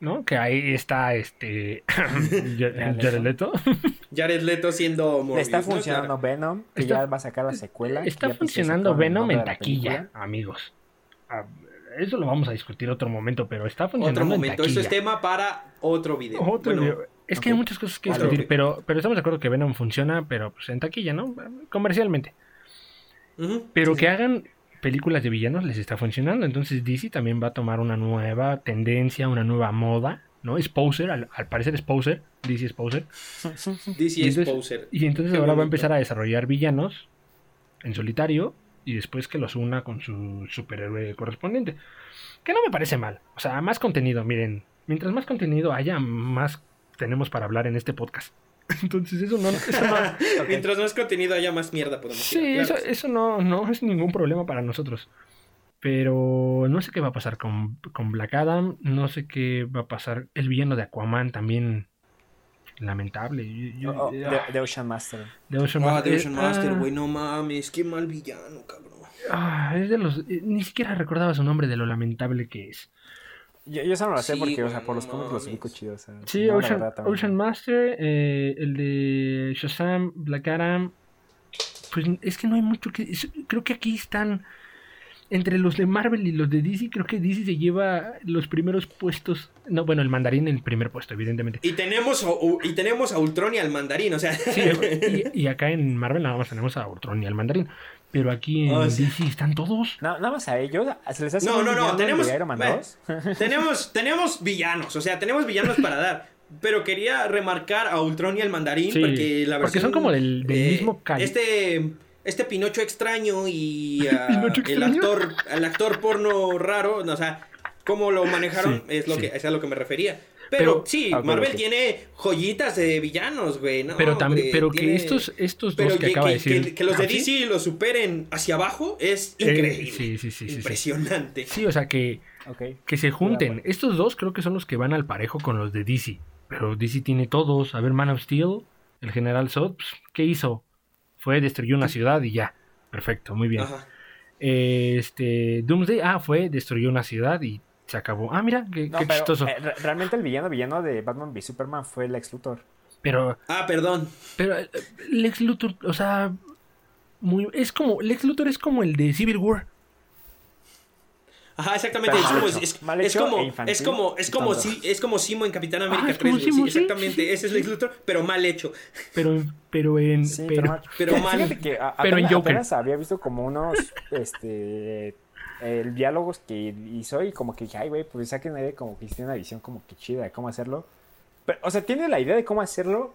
Speaker 1: ¿No? Que ahí está este. [laughs] [laughs] Jared Leto. [laughs]
Speaker 2: Jared Leto siendo
Speaker 3: le
Speaker 2: Morbius,
Speaker 3: está
Speaker 2: ¿no?
Speaker 3: funcionando. Venom, que
Speaker 1: Está-
Speaker 3: ya va a sacar la secuela.
Speaker 1: Está funcionando Venom en taquilla, amigos. Ah, Eso lo vamos a discutir otro momento, pero está
Speaker 2: Otro
Speaker 1: funcionando en
Speaker 2: momento,
Speaker 1: taquilla.
Speaker 2: eso es tema para otro video.
Speaker 1: Otro
Speaker 2: Bueno,
Speaker 1: video. Es que hay muchas cosas que discutir, pero, pero estamos de acuerdo que Venom funciona, pero pues en taquilla, ¿no? Comercialmente. Pero
Speaker 3: Sí,
Speaker 1: que
Speaker 3: sí.
Speaker 1: hagan películas de villanos les está funcionando. Entonces DC también va a tomar una nueva tendencia, una nueva moda, ¿no? Es poser, al, al parecer es poser, DC es poser. [laughs]
Speaker 2: DC
Speaker 1: Y
Speaker 2: es
Speaker 1: entonces-. Y entonces
Speaker 2: Qué
Speaker 1: ahora va a empezar a desarrollar villanos en solitario y después que los una con su superhéroe correspondiente. Que no me parece mal. O sea, más contenido, miren. Mientras más contenido haya, más tenemos para hablar en este podcast. [laughs] Entonces eso no, eso no- [laughs]
Speaker 2: Mientras más contenido haya más mierda podemos
Speaker 1: Sí,
Speaker 2: tirar,
Speaker 1: eso,
Speaker 2: claro.
Speaker 1: eso no, no es ningún problema para nosotros. Pero no sé qué va a pasar con, con Black Adam. No sé qué va a pasar. El villano de Aquaman también. Lamentable. Yo- yo-
Speaker 3: Oh, oh,
Speaker 1: ah,
Speaker 3: The, The Ocean Master.
Speaker 1: de Ocean
Speaker 2: Ah,
Speaker 1: Master.
Speaker 2: The Ocean Master,
Speaker 1: Ah,
Speaker 2: güey, no mames, qué mal villano, cabrón.
Speaker 1: ah, es de los. eh, Ni siquiera recordaba su nombre de lo lamentable que es.
Speaker 3: Yo, yo solo lo sé
Speaker 2: Sí,
Speaker 3: porque, o sea, por los
Speaker 2: no
Speaker 3: cómics los ubico chidos. o sea,
Speaker 1: Sí,
Speaker 3: no, la
Speaker 1: Ocean,
Speaker 3: verdad, también.
Speaker 1: Ocean Master, eh, el de Shazam, Black Adam. Pues es que no hay mucho que. es- creo que aquí están. entre los de Marvel y los de DC, creo que DC se lleva los primeros puestos. No, bueno, el mandarín en el primer puesto, evidentemente.
Speaker 2: Y tenemos, y tenemos a Ultron y al mandarín, o sea.
Speaker 1: Sí, [laughs] y, y acá en Marvel nada más tenemos a Ultron y al mandarín. Pero aquí en
Speaker 2: Oh, sí.
Speaker 1: DC están todos.
Speaker 3: No, nada más a ellos. Se les hace
Speaker 2: No, no, no, tenemos-
Speaker 3: de Iron Man
Speaker 2: bueno.
Speaker 3: 2. [laughs]
Speaker 2: tenemos, tenemos villanos, o sea, tenemos villanos para dar. Pero quería remarcar a Ultron y al mandarín
Speaker 1: Sí,
Speaker 2: porque la
Speaker 1: porque
Speaker 2: versión,
Speaker 1: son como del- del mismo cali-
Speaker 2: Este, este Pinocho extraño y [laughs] ah,
Speaker 1: ¿Pinocho
Speaker 2: el actor, el actor porno raro, o sea, cómo lo manejaron
Speaker 1: Sí,
Speaker 2: es lo
Speaker 1: sí.
Speaker 2: que es a lo que me refería. Pero,
Speaker 1: Pero-
Speaker 2: sí,
Speaker 3: Ah,
Speaker 2: Marvel tiene joyitas de villanos, güey. No,
Speaker 1: pero también,
Speaker 2: hombre,
Speaker 1: pero que estos, estos
Speaker 2: pero
Speaker 1: dos que,
Speaker 2: que,
Speaker 1: acaba de decir.
Speaker 2: que- que los de DC lo superen hacia abajo es
Speaker 1: eh,
Speaker 2: increíble.
Speaker 1: sí, sí, sí, sí, sí.
Speaker 2: Impresionante.
Speaker 1: Sí, o sea que, que se junten. Estos dos creo que son los que van al parejo con los de DC. Pero DC tiene todos. A ver, Man of Steel, el general Zod, pues, ¿qué hizo? Fue, destruyó una ciudad y ya. Perfecto, muy bien.
Speaker 2: Ajá.
Speaker 1: Eh, Este, Doomsday, ah, fue, destruyó una ciudad y se acabó. Ah, mira, qué,
Speaker 3: No,
Speaker 1: qué
Speaker 3: pero,
Speaker 1: chistoso.
Speaker 3: eh, re- realmente el villano villano de Batman v Superman fue el ex Luthor.
Speaker 1: Pero,
Speaker 2: Ah, perdón.
Speaker 1: pero eh, Lex Luthor, o sea, muy, es como, Lex Luthor es como el de Civil War.
Speaker 2: Ajá, exactamente. Es como, es, es como,
Speaker 3: e infantil
Speaker 2: es como, es como, si, es como Simo en Capitán América
Speaker 1: Ah, es
Speaker 2: 3.
Speaker 1: como
Speaker 2: güey,
Speaker 1: Simo,
Speaker 2: sí, exactamente.
Speaker 1: sí,
Speaker 2: Ese es. Lex Luthor, pero mal hecho.
Speaker 1: Pero, pero en,
Speaker 3: Sí,
Speaker 1: pero,
Speaker 3: pero, mal.
Speaker 2: pero mal.
Speaker 3: que a-
Speaker 1: Pero en Joker.
Speaker 3: apenas había visto como unos [laughs] este eh, diálogos que hizo y como que dije, ay, güey, pues saquen idea como que tiene una visión como que chida de cómo hacerlo. Pero, o sea, tiene la idea de cómo hacerlo,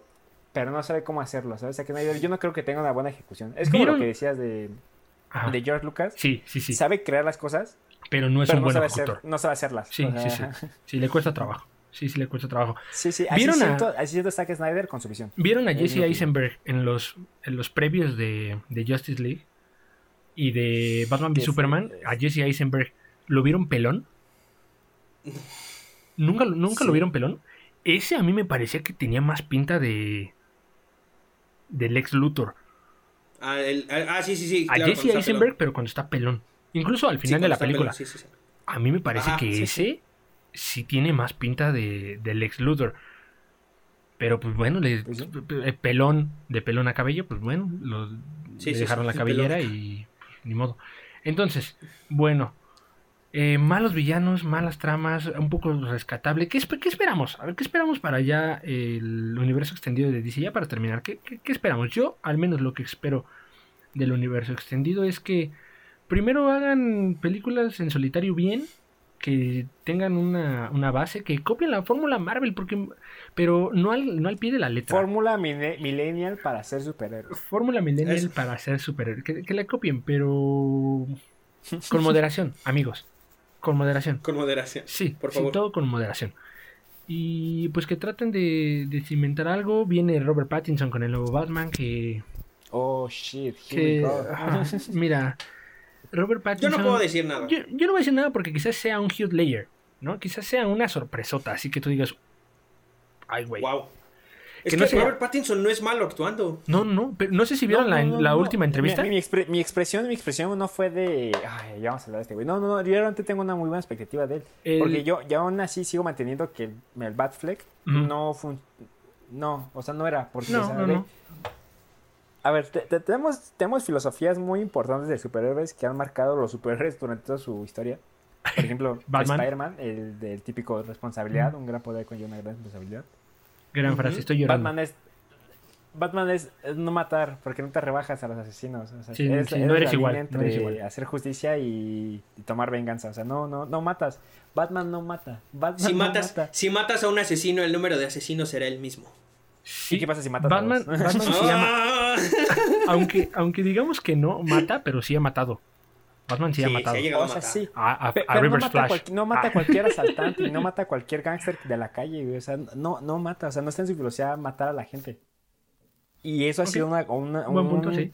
Speaker 3: pero no sabe cómo hacerlo, ¿sabes? Saquen idea. Yo no creo que tenga una buena ejecución. Es como
Speaker 1: ¿Vieron?
Speaker 3: lo que decías de,
Speaker 1: Ajá.
Speaker 3: de George Lucas.
Speaker 1: sí, sí, sí,
Speaker 3: Sabe crear las cosas,
Speaker 1: pero no es
Speaker 3: pero
Speaker 1: un
Speaker 3: no
Speaker 1: buen
Speaker 3: sabe,
Speaker 1: ejecutor.
Speaker 3: hacer, no sabe hacerlas.
Speaker 1: Sí,
Speaker 3: O sea,
Speaker 1: sí, sí, sí, le cuesta trabajo. Sí, sí, le cuesta trabajo.
Speaker 3: Sí, sí, así
Speaker 1: ¿Vieron a-
Speaker 3: siento, así siento a Zack Snyder con su visión.
Speaker 1: ¿Vieron a
Speaker 3: Es
Speaker 1: Jesse Eisenberg en los, en los previos de, de Justice League y de Batman v Superman? A Jesse Eisenberg, ¿lo vieron pelón? ¿Nunca, lo- nunca lo vieron pelón? Ese a mí me parecía que tenía más pinta de. del ex Luthor.
Speaker 2: Ah, el- ah, sí, sí, sí.
Speaker 1: A Jesse Eisenberg,
Speaker 2: pelón.
Speaker 1: pero cuando está pelón. Incluso al
Speaker 2: Sí,
Speaker 1: final de la película.
Speaker 2: pelón, sí.
Speaker 1: A mí me parece
Speaker 2: Ajá,
Speaker 1: que ese sí. tiene más pinta de, del ex Luthor. Pero pues bueno, le,
Speaker 3: Pues
Speaker 1: eh, pelón, de pelón a cabello, pues bueno, lo, le dejaron la cabellera
Speaker 2: pelón.
Speaker 1: y ni modo. Entonces, bueno, eh, malos villanos, malas tramas, un poco rescatable. ¿Qué, qué esperamos? A ver, ¿qué esperamos para ya el universo extendido de DC? Ya para terminar, ¿qué, qué, qué esperamos? Yo, al menos lo que espero del universo extendido es que primero hagan películas en solitario bien, que tengan una, una base, que copien la fórmula Marvel, porque pero no al, no al pie de la letra.
Speaker 3: Fórmula millennial para ser superhéroes.
Speaker 1: Fórmula Millennial para ser superhéroe. Que, que la copien, pero [laughs] con moderación, amigos. Con moderación.
Speaker 2: Con moderación.
Speaker 1: Sí,
Speaker 2: Por
Speaker 1: sí,
Speaker 2: favor.
Speaker 1: todo con moderación. Y pues que traten de, de cimentar algo. Viene Robert Pattinson con el nuevo Batman que...
Speaker 3: Oh, shit. here
Speaker 1: que
Speaker 3: we go.
Speaker 1: ajá, mira, Robert
Speaker 2: Yo
Speaker 1: Pattinson...
Speaker 2: no puedo decir nada.
Speaker 1: Yo, yo no voy a decir nada porque quizás sea un Hugh Layer, ¿no? Quizás sea una sorpresota, así que tú digas... Ay, güey.
Speaker 2: Wow. Es
Speaker 1: Que
Speaker 2: que,
Speaker 1: no sea-
Speaker 2: Robert Pattinson no es malo actuando.
Speaker 1: No, no, pero no sé si vieron
Speaker 3: No,
Speaker 1: la,
Speaker 3: no, no,
Speaker 1: la
Speaker 3: no.
Speaker 1: última entrevista.
Speaker 3: Mi, mi expre- mi expresión, mi expresión no fue de. Ay, ya vamos a hablar de este güey. No, no, no. Yo realmente tengo una muy buena expectativa de él.
Speaker 1: El-
Speaker 3: Porque yo, yo aún así sigo manteniendo que el, el Batfleck no fue. No, o sea, no era. Porque, o sea,
Speaker 1: no.
Speaker 3: A ver, te- te- tenemos, tenemos filosofías muy importantes de superhéroes que han marcado los superhéroes durante toda su historia. Por ejemplo,
Speaker 1: Batman.
Speaker 3: Spider-Man, el del típico responsabilidad, un gran poder conlleva una gran responsabilidad.
Speaker 1: Gran frase, estoy llorando.
Speaker 3: Batman es Batman es, es no matar porque no te rebajas a los asesinos. O sea,
Speaker 1: Sí, sí, no
Speaker 3: la
Speaker 1: eres igual,
Speaker 3: línea
Speaker 1: no eres
Speaker 3: entre
Speaker 1: igual.
Speaker 3: hacer justicia y, y tomar venganza. O sea, no, no, no matas. Batman no mata. Batman
Speaker 2: Si
Speaker 3: no
Speaker 2: matas,
Speaker 3: mata.
Speaker 2: si matas a un asesino, el número de asesinos será el mismo.
Speaker 1: Sí,
Speaker 3: ¿Y qué pasa si matas a
Speaker 1: Batman? Batman [laughs]
Speaker 2: Ah.
Speaker 1: aunque, aunque digamos que no mata, pero sí ha matado. Batman sí, ha matado.
Speaker 2: se ha llegado
Speaker 3: O
Speaker 2: a
Speaker 3: sea,
Speaker 2: matar.
Speaker 3: sí.
Speaker 1: A, a-
Speaker 3: Pe-
Speaker 1: a
Speaker 3: Pero no mata, a
Speaker 1: Flash.
Speaker 3: cual- no mata a
Speaker 1: Ah,
Speaker 3: cualquier [laughs] asaltante y no mata a cualquier gángster de la calle, güey. O sea, no, no mata. O sea, no está en su filosofía matar a la gente. Y eso ha sido una, una-
Speaker 1: Buen punto,
Speaker 3: un-
Speaker 1: sí.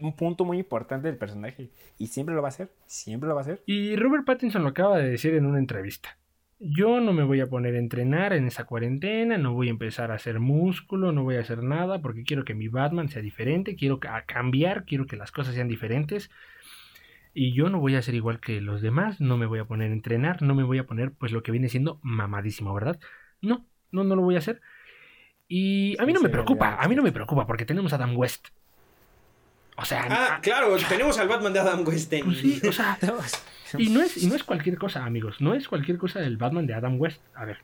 Speaker 3: un punto muy importante del personaje. Y siempre lo va a hacer. Siempre lo va a hacer.
Speaker 1: Y Robert Pattinson lo acaba de decir en una entrevista. Yo no me voy a poner a entrenar en esa cuarentena, no voy a empezar a hacer músculo, no voy a hacer nada porque quiero que mi Batman sea diferente, quiero ca- cambiar, quiero que las cosas sean diferentes. Y yo no voy a ser igual que los demás, no me voy a poner a entrenar, no me voy a poner pues lo que viene siendo mamadísimo, ¿verdad? No, no, no lo voy a hacer. Y a mí no me preocupa, a mí no me preocupa porque tenemos a Adam West. O sea,
Speaker 2: Ah, claro, tenemos al Batman de Adam West
Speaker 1: pues sí, o sea, [laughs] y no, es, y no es cualquier cosa, amigos. No es cualquier cosa el Batman de Adam West. A ver,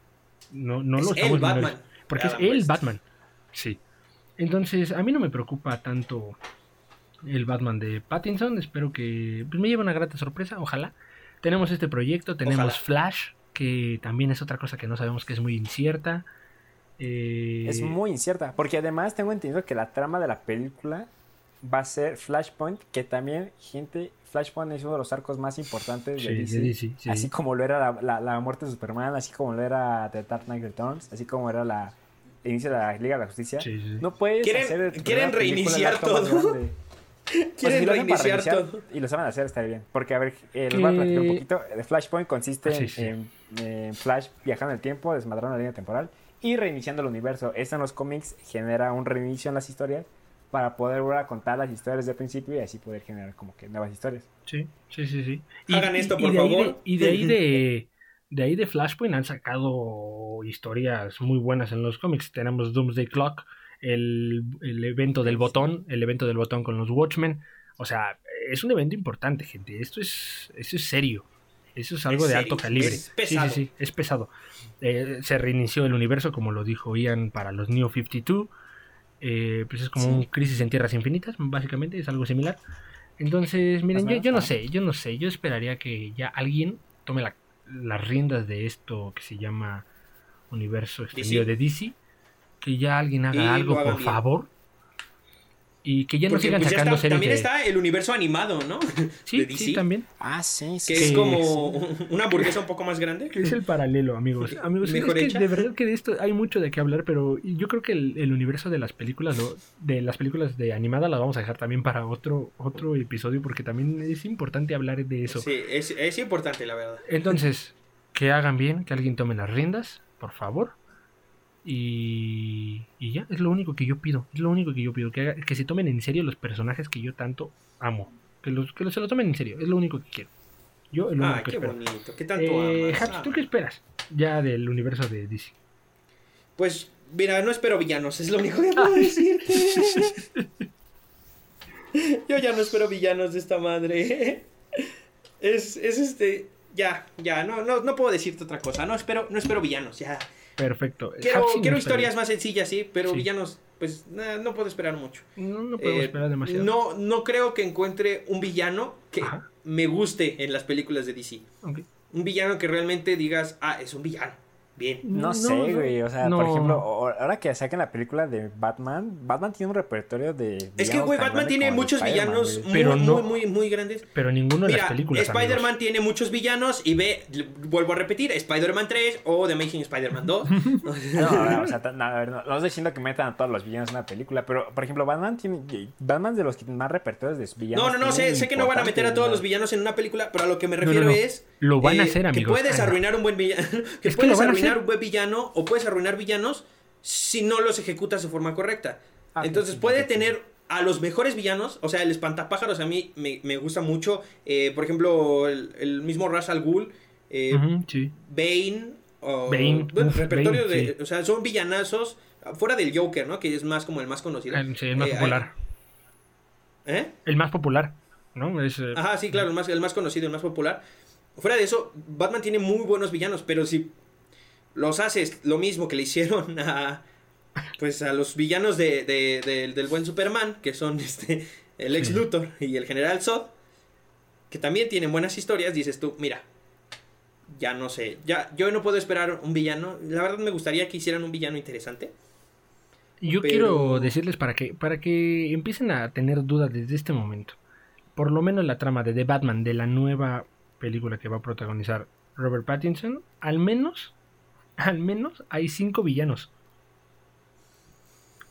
Speaker 1: no, no
Speaker 2: Es
Speaker 1: lo
Speaker 2: el
Speaker 1: estamos
Speaker 2: Batman
Speaker 1: viendo. Porque es el
Speaker 2: West.
Speaker 1: Batman. Sí. Entonces, a mí no me preocupa tanto el Batman de Pattinson. Espero que pues, me lleve una grata sorpresa. Ojalá. Tenemos este proyecto. Tenemos
Speaker 2: Ojalá.
Speaker 1: Flash, que también es otra cosa que no sabemos que es muy incierta. Eh,
Speaker 3: Es muy incierta, porque además tengo entendido que la trama de la película va a ser Flashpoint, que también, gente, Flashpoint es uno de los arcos más importantes
Speaker 1: Sí,
Speaker 3: de
Speaker 1: de
Speaker 3: DC.
Speaker 1: Sí.
Speaker 3: Así como lo era la, la- la muerte de Superman, así como lo era The Dark Knight Returns, así como era la el inicio de la Liga de la Justicia.
Speaker 1: Sí, sí.
Speaker 3: No puedes
Speaker 2: Quieren-
Speaker 3: hacer de [laughs]
Speaker 2: quieren reiniciar todo. Quieren
Speaker 3: si para
Speaker 2: reiniciar
Speaker 3: reiniciar
Speaker 2: todo.
Speaker 3: Y lo saben hacer, está bien. Porque, a ver, eh, les voy a platicar un poquito. Flashpoint consiste
Speaker 1: Ah, sí,
Speaker 3: en,
Speaker 1: sí.
Speaker 3: en- en Flash viajando en el tiempo, desmadrando la línea temporal y reiniciando el universo. Esto en los cómics genera un reinicio en las historias para poder volver a contar las historias de principio y así poder generar como que nuevas historias.
Speaker 1: Sí, sí, sí, sí.
Speaker 2: Hagan esto, por
Speaker 1: ahí
Speaker 2: favor.
Speaker 1: de- y de ahí de, de ahí de Flashpoint han sacado historias muy buenas en los cómics. Tenemos Doomsday Clock, el, el evento del botón, el evento del botón con los Watchmen. O sea, es un evento importante, gente. Esto es, esto es serio. Eso es algo
Speaker 2: Es
Speaker 1: de
Speaker 2: serio,
Speaker 1: alto calibre.
Speaker 2: es pesado.
Speaker 1: Sí, sí, sí, es pesado. Eh, se reinició el universo, como lo dijo Ian, para los New 52. Eh, pues es como
Speaker 2: Sí.
Speaker 1: un crisis en tierras infinitas, básicamente, es algo similar. Entonces, miren, yo, yo no sé, yo no sé, yo esperaría que ya alguien tome la- las riendas de esto que se llama universo extendido de DC, que ya alguien haga
Speaker 2: Y
Speaker 1: algo, por
Speaker 2: bien.
Speaker 1: favor, y que ya no
Speaker 2: Porque
Speaker 1: sigan
Speaker 2: pues, ya
Speaker 1: sacando
Speaker 2: está-
Speaker 1: series
Speaker 2: también
Speaker 1: de...
Speaker 2: está el universo animado, ¿no? [laughs]
Speaker 1: sí,
Speaker 2: de DC.
Speaker 1: sí, también.
Speaker 3: Ah, sí,
Speaker 2: Que es
Speaker 1: Sí.
Speaker 2: como una hamburguesa un poco más grande.
Speaker 1: Es el paralelo, amigos. Amigos,
Speaker 2: Mejor
Speaker 1: es que
Speaker 2: hecha.
Speaker 1: de verdad que de esto hay mucho de qué hablar, pero yo creo que el, el universo de las películas, lo- de las películas de animada, las vamos a dejar también para otro, otro episodio, porque también es importante hablar de eso.
Speaker 2: Sí, es, es importante, la verdad.
Speaker 1: Entonces, que hagan bien, que alguien tome las riendas, por favor. Y, y ya, es lo único que yo pido. Es lo único que yo pido. Que, haga- que se tomen en serio los personajes que yo tanto amo. Que, los, que los- se lo tomen en serio. Es lo único que quiero. Yo, es lo
Speaker 2: Ah,
Speaker 1: único que
Speaker 2: qué
Speaker 1: espero.
Speaker 2: bonito. ¿Qué tanto
Speaker 1: Eh,
Speaker 2: amas?
Speaker 1: Haps,
Speaker 2: Ah.
Speaker 1: ¿tú qué esperas? Ya del universo de DC.
Speaker 2: Pues, mira, no espero villanos, es lo único que puedo decirte. [laughs] Yo ya no espero villanos de esta madre. Es, es este. Ya, ya, no, no, no puedo decirte otra cosa. No espero, no espero villanos, ya.
Speaker 1: Perfecto.
Speaker 2: Quiero, quiero historias más sencillas, sí, pero
Speaker 1: Sí.
Speaker 2: villanos, pues nah, no puedo esperar mucho.
Speaker 1: No, no podemos
Speaker 2: Eh,
Speaker 1: esperar demasiado.
Speaker 2: No, no creo que encuentre un villano que
Speaker 1: Ajá.
Speaker 2: me guste en las películas de DC. Un villano que realmente digas, ah, es un villano. Bien.
Speaker 3: No,
Speaker 1: No,
Speaker 3: sé, güey. O sea,
Speaker 1: no.
Speaker 3: por ejemplo, ahora que saquen la película de Batman, Batman tiene un repertorio de.
Speaker 2: Es que, güey, Batman tiene muchos villanos muy,
Speaker 1: Pero no-
Speaker 2: muy, muy, muy grandes.
Speaker 1: Pero ninguno de
Speaker 2: Mira,
Speaker 1: las películas.
Speaker 2: Spider-Man tiene muchos villanos y ve, vuelvo a repetir, Spider-Man 3 o The Amazing Spider-Man 2. [laughs]
Speaker 3: No, o sea, no, a ver, no, no estoy diciendo que metan a todos los villanos en una película, pero por ejemplo, Batman tiene. Batman es de los que más repertorios de villanos.
Speaker 2: No, no, no, sé, sé que no van a meter a todos los villanos en una película, pero a lo que me
Speaker 1: No, no,
Speaker 2: refiero
Speaker 1: no.
Speaker 2: es...
Speaker 1: Lo van a
Speaker 2: eh,
Speaker 1: hacer, amigos.
Speaker 2: Que puedes arruinar un buen villano, [laughs] que
Speaker 1: Es que lo
Speaker 2: puedes
Speaker 1: van a
Speaker 2: arruinar un buen villano o puedes arruinar villanos si no los ejecutas de forma correcta.
Speaker 3: Ah,
Speaker 2: Entonces
Speaker 3: sí,
Speaker 2: puede
Speaker 3: sí,
Speaker 2: tener a los mejores villanos, o sea, el espantapájaros a mí me, me gusta mucho, eh, por ejemplo, el, el mismo Ra's al Ghul, eh,
Speaker 1: sí.
Speaker 2: Bane, o,
Speaker 1: Bane,
Speaker 2: bueno,
Speaker 1: uf,
Speaker 2: repertorio
Speaker 1: Bane,
Speaker 2: de, o sea, son villanazos fuera del Joker, ¿no? Que es más como el más conocido.
Speaker 1: El, sí, el más
Speaker 2: Eh,
Speaker 1: popular.
Speaker 2: ¿Eh?
Speaker 1: El más popular. ¿No? Es, eh,
Speaker 2: Ajá, sí, claro, el más, el más conocido, el más popular. Fuera de eso, Batman tiene muy buenos villanos, pero si los haces lo mismo que le hicieron [laughs] a pues a los villanos de, de- de- del buen Superman, que son este el ex. Luthor y el general Zod, que también tienen buenas historias, dices tú, mira, ya no sé, ya yo no puedo esperar un villano. La verdad me gustaría que hicieran un villano interesante.
Speaker 1: Yo
Speaker 2: Pero-
Speaker 1: quiero decirles para que, para que empiecen a tener dudas desde este momento. Por lo menos la trama de The Batman, de la nueva película que va a protagonizar Robert Pattinson, al menos, al menos hay cinco villanos.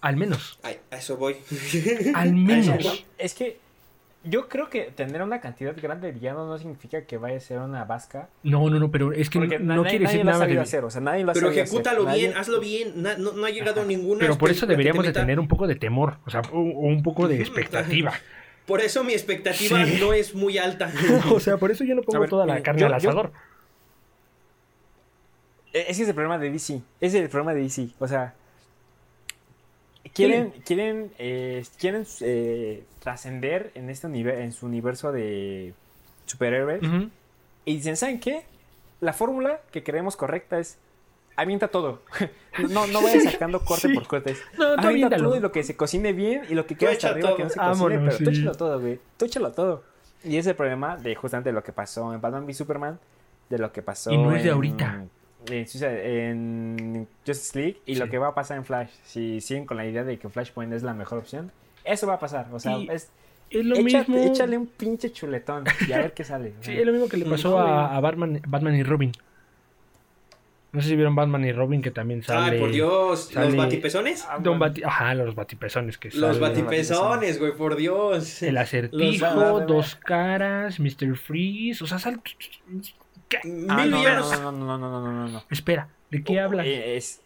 Speaker 1: Al menos.
Speaker 2: Ay, a eso voy. [laughs]
Speaker 1: Al menos.
Speaker 3: Es que yo creo que tener una cantidad grande de villanos no significa que vaya a ser una vasca.
Speaker 1: No, no, no, pero es que
Speaker 3: Porque
Speaker 1: no quiere decir nada
Speaker 3: sabido
Speaker 1: de...
Speaker 3: hacer, o sea, nadie lo
Speaker 2: Pero
Speaker 3: hacer.
Speaker 2: ejecútalo
Speaker 3: Nadie-
Speaker 2: bien, hazlo bien. Na- no, no ha llegado ninguna.
Speaker 1: Pero por eso
Speaker 2: te
Speaker 1: deberíamos de tener un poco de temor, o sea, o o un poco de expectativa. [laughs]
Speaker 2: Por eso mi expectativa
Speaker 1: Sí.
Speaker 2: no es muy alta. [laughs]
Speaker 1: o sea, por eso yo no pongo
Speaker 3: ver,
Speaker 1: toda la carne
Speaker 3: yo-
Speaker 1: al asador.
Speaker 3: Ese es el problema de DC. Ese es el problema de DC. O sea, quieren, quieren, eh, quieren eh, trascender en este universo, en su universo de superhéroes. Y dicen, ¿saben qué? La fórmula que creemos correcta es avienta todo. [laughs] No, no vayas sacando [laughs] corte
Speaker 1: Sí.
Speaker 3: por cortes.
Speaker 1: No, tú
Speaker 3: avienta
Speaker 1: aviéntalo.
Speaker 3: todo y lo que se cocine bien y lo que queda
Speaker 2: echa
Speaker 3: hasta arriba
Speaker 2: todo.
Speaker 3: que no se
Speaker 1: Vámonos,
Speaker 3: cocine, pero tú
Speaker 1: sí.
Speaker 3: échalo todo, güey. Tú échalo todo. Y ese es el problema de justamente lo que pasó en Batman v Superman, de lo que pasó
Speaker 1: Y no es de
Speaker 3: en-
Speaker 1: ahorita.
Speaker 3: En, en Justice League y lo que va a pasar en Flash. Si siguen con la idea de que Flashpoint es la mejor opción, eso va a pasar. O sea,
Speaker 1: Y
Speaker 3: es,
Speaker 1: Es lo
Speaker 3: échate-
Speaker 1: mismo.
Speaker 3: échale un pinche chuletón y a ver qué sale.
Speaker 1: Sí, es lo mismo que le pasó a, Batman, Batman y Robin. No sé si vieron Batman y Robin, que también sale.
Speaker 2: Ay, por Dios.
Speaker 1: sale-
Speaker 2: ¿Los batipezones?
Speaker 1: Don. Bati- Ajá, los batipezones que
Speaker 2: Los
Speaker 1: sale-
Speaker 2: batipezones, güey, por Dios.
Speaker 1: El
Speaker 3: Los-
Speaker 1: acertijo, dos caras, Mr. Freeze. O sea, sal... ¿Qué?
Speaker 2: Mil
Speaker 3: Ah, no,
Speaker 2: villanos.
Speaker 3: no, no, no, no, no, no, no, no.
Speaker 1: Espera, ¿de qué hablas?
Speaker 3: Eh, Es,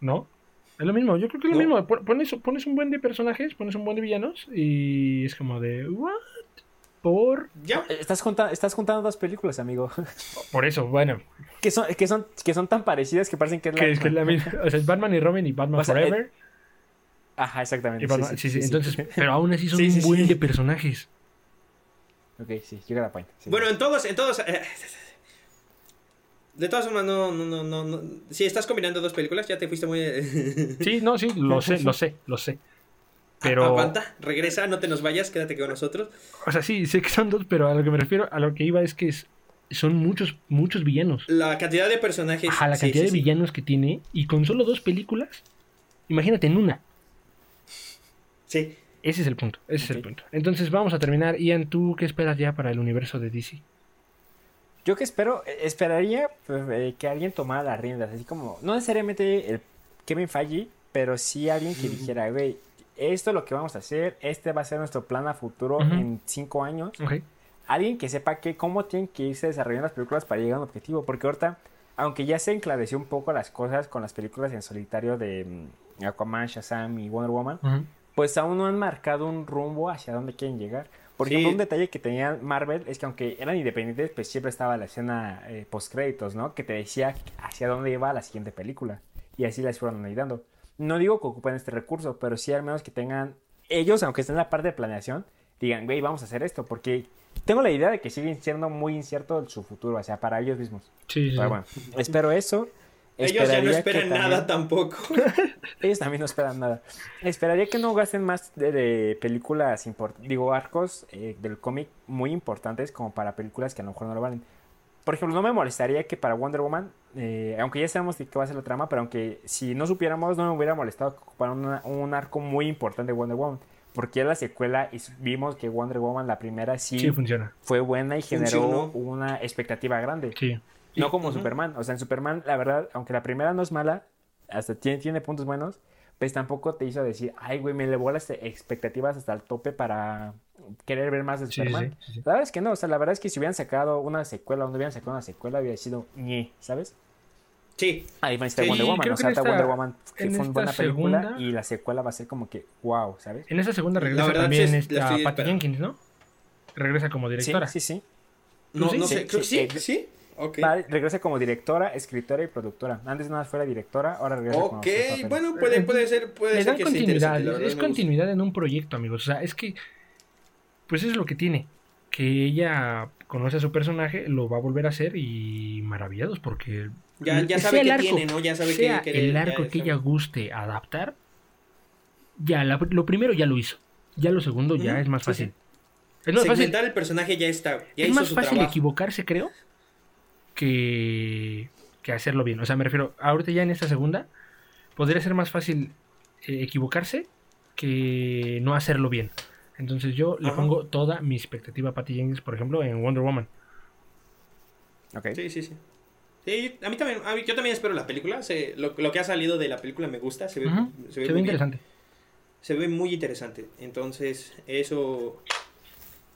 Speaker 1: ¿No? Es lo mismo, yo creo que es lo
Speaker 2: No.
Speaker 1: mismo. Pon- Pones, pones un buen de personajes, pones un buen de villanos y es como de. ¿What? Por.
Speaker 2: Ya.
Speaker 3: estás, junta- estás juntando dos películas, amigo. [laughs]
Speaker 1: Por eso, bueno.
Speaker 3: que, son, que, son, que son tan parecidas que parecen que es la
Speaker 1: Que es que es la misma. O sea, es Batman y Robin y Batman
Speaker 3: O sea,
Speaker 1: Forever.
Speaker 3: Ajá, exactamente.
Speaker 1: sí, sí,
Speaker 3: sí.
Speaker 1: Entonces, pero aún así son
Speaker 2: Sí, sí,
Speaker 1: un buen
Speaker 2: sí.
Speaker 1: de personajes.
Speaker 3: Ok, sí, llega la point. sí.
Speaker 2: Bueno, en todos, en todos. eh, de todas formas, no, no, no, no, no. Si estás combinando dos películas, ya te fuiste muy.
Speaker 1: Sí, no, sí, lo sé, lo sé, lo sé. Pero.
Speaker 2: Aguanta, regresa, no te nos vayas, quédate con nosotros.
Speaker 1: O sea, sí, sé que son dos, pero a lo que me refiero, a lo que iba es que es- son muchos, muchos villanos.
Speaker 2: La cantidad de personajes.
Speaker 1: Ajá, la
Speaker 2: sí,
Speaker 1: cantidad
Speaker 2: sí,
Speaker 1: de
Speaker 2: sí.
Speaker 1: villanos que tiene. Y con solo dos películas, imagínate en una.
Speaker 2: Sí.
Speaker 1: Ese es el punto, ese es el punto. Entonces vamos a terminar. Ian, ¿tú qué esperas ya para el universo de DC?
Speaker 3: Yo que espero, eh, esperaría pues, eh, que alguien tomara las riendas, así como, no necesariamente el Kevin Feige, pero sí alguien que dijera, güey, esto es lo que vamos a hacer, este va a ser nuestro plan a futuro en cinco años. Alguien que sepa que cómo tienen que irse desarrollando las películas para llegar a un objetivo, porque ahorita, aunque ya se enclareció un poco las cosas con las películas en solitario de mm, Aquaman, Shazam y Wonder Woman,
Speaker 1: Ujú.
Speaker 3: Pues aún no han marcado un rumbo hacia dónde quieren llegar. Por
Speaker 2: Sí.
Speaker 3: ejemplo, un detalle que tenía Marvel es que aunque eran independientes, pues siempre estaba la escena eh, post-créditos, ¿no? Que te decía hacia dónde iba la siguiente película. Y así las fueron ayudando. No digo que ocupen este recurso, pero sí al menos que tengan, ellos, aunque estén en la parte de planeación, digan, güey, vamos a hacer esto, porque tengo la idea de que sigue siendo muy incierto su futuro, o sea, para ellos mismos.
Speaker 1: Sí, sí.
Speaker 3: Pero bueno, espero eso.
Speaker 2: Ellos ya no
Speaker 3: que
Speaker 2: esperan
Speaker 3: también-
Speaker 2: nada tampoco. [laughs]
Speaker 3: ellos también no esperan nada. Esperaría que no gasten más de, de películas, import- digo, arcos eh, del cómic muy importantes como para películas que a lo mejor no lo valen. Por ejemplo, no me molestaría que para Wonder Woman, eh, aunque ya sabemos de qué va a ser la trama, pero aunque si no supiéramos, no me hubiera molestado que ocuparan una- un arco muy importante de Wonder Woman. Porque ya la secuela y vimos que Wonder Woman, la primera, sí,
Speaker 1: Sí, funciona.
Speaker 3: fue buena y generó
Speaker 2: Funcionó.
Speaker 3: una expectativa grande.
Speaker 1: Sí.
Speaker 3: No como. Superman. O sea, en Superman, la verdad, aunque la primera no es mala, hasta tiene, tiene puntos buenos, pues tampoco te hizo decir, ay, güey, me elevó las expectativas hasta el tope para querer ver más de Superman.
Speaker 1: sí, sí, sí.
Speaker 3: La verdad es que no, o sea, la verdad es que si hubieran sacado una secuela, donde hubieran sacado una secuela, hubiera sido ñe, ¿sabes?
Speaker 2: Sí.
Speaker 3: A diferencia de
Speaker 2: Sí,
Speaker 3: Wonder Woman, o
Speaker 1: que
Speaker 3: sea, esta Wonder Woman que fue una buena película
Speaker 1: segunda-
Speaker 3: y la secuela va a ser como que, wow, ¿sabes?
Speaker 1: En esa segunda
Speaker 2: La
Speaker 1: regresa
Speaker 2: verdad,
Speaker 1: también
Speaker 2: sí, la
Speaker 1: esta Patty. Jenkins, ¿no? Regresa como directora.
Speaker 3: Sí, sí, sí.
Speaker 2: No, no
Speaker 3: Sí,
Speaker 2: sé. creo-
Speaker 3: sí,
Speaker 2: Sí,
Speaker 3: eh,
Speaker 2: sí. Ok.
Speaker 3: Va, regresa como directora, escritora y productora. Antes nada más fuera directora, ahora regresa como
Speaker 2: Ok, bueno, puede, puede ser, puede
Speaker 1: Le
Speaker 2: ser
Speaker 1: dan
Speaker 2: que sea
Speaker 1: continuidad. Es, continuidad en un proyecto, amigos. O sea, es que. Pues eso es lo que tiene. Que ella conoce a su personaje, lo va a volver a hacer y maravillados porque.
Speaker 2: Ya, sabe
Speaker 1: arco,
Speaker 2: tiene, ¿no? Ya sabe
Speaker 1: sea
Speaker 2: que, que
Speaker 1: el arco que ella guste adaptar, ya la- lo primero ya lo hizo. Ya lo segundo ya es más
Speaker 2: sí,
Speaker 1: fácil.
Speaker 2: sí.
Speaker 1: Es más fácil,
Speaker 2: el personaje ya está. Ya
Speaker 1: es
Speaker 2: hizo
Speaker 1: más
Speaker 2: su
Speaker 1: fácil
Speaker 2: trabajo.
Speaker 1: equivocarse, creo, que, que hacerlo bien. O sea, me refiero, ahorita ya en esta segunda, podría ser más fácil eh, equivocarse que no hacerlo bien. Entonces yo le
Speaker 2: Ajá.
Speaker 1: pongo toda mi expectativa a Patty Jenkins, por ejemplo, en Wonder Woman.
Speaker 3: Ok.
Speaker 2: Sí, sí, sí. Sí, a mí también, a mí- yo también espero la película. se- lo, lo que ha salido de la película me gusta, se ve,
Speaker 1: Ujú,
Speaker 2: se
Speaker 1: Se
Speaker 2: ve
Speaker 1: ve
Speaker 2: muy bien.
Speaker 1: interesante.
Speaker 2: Se ve muy interesante. Entonces, eso.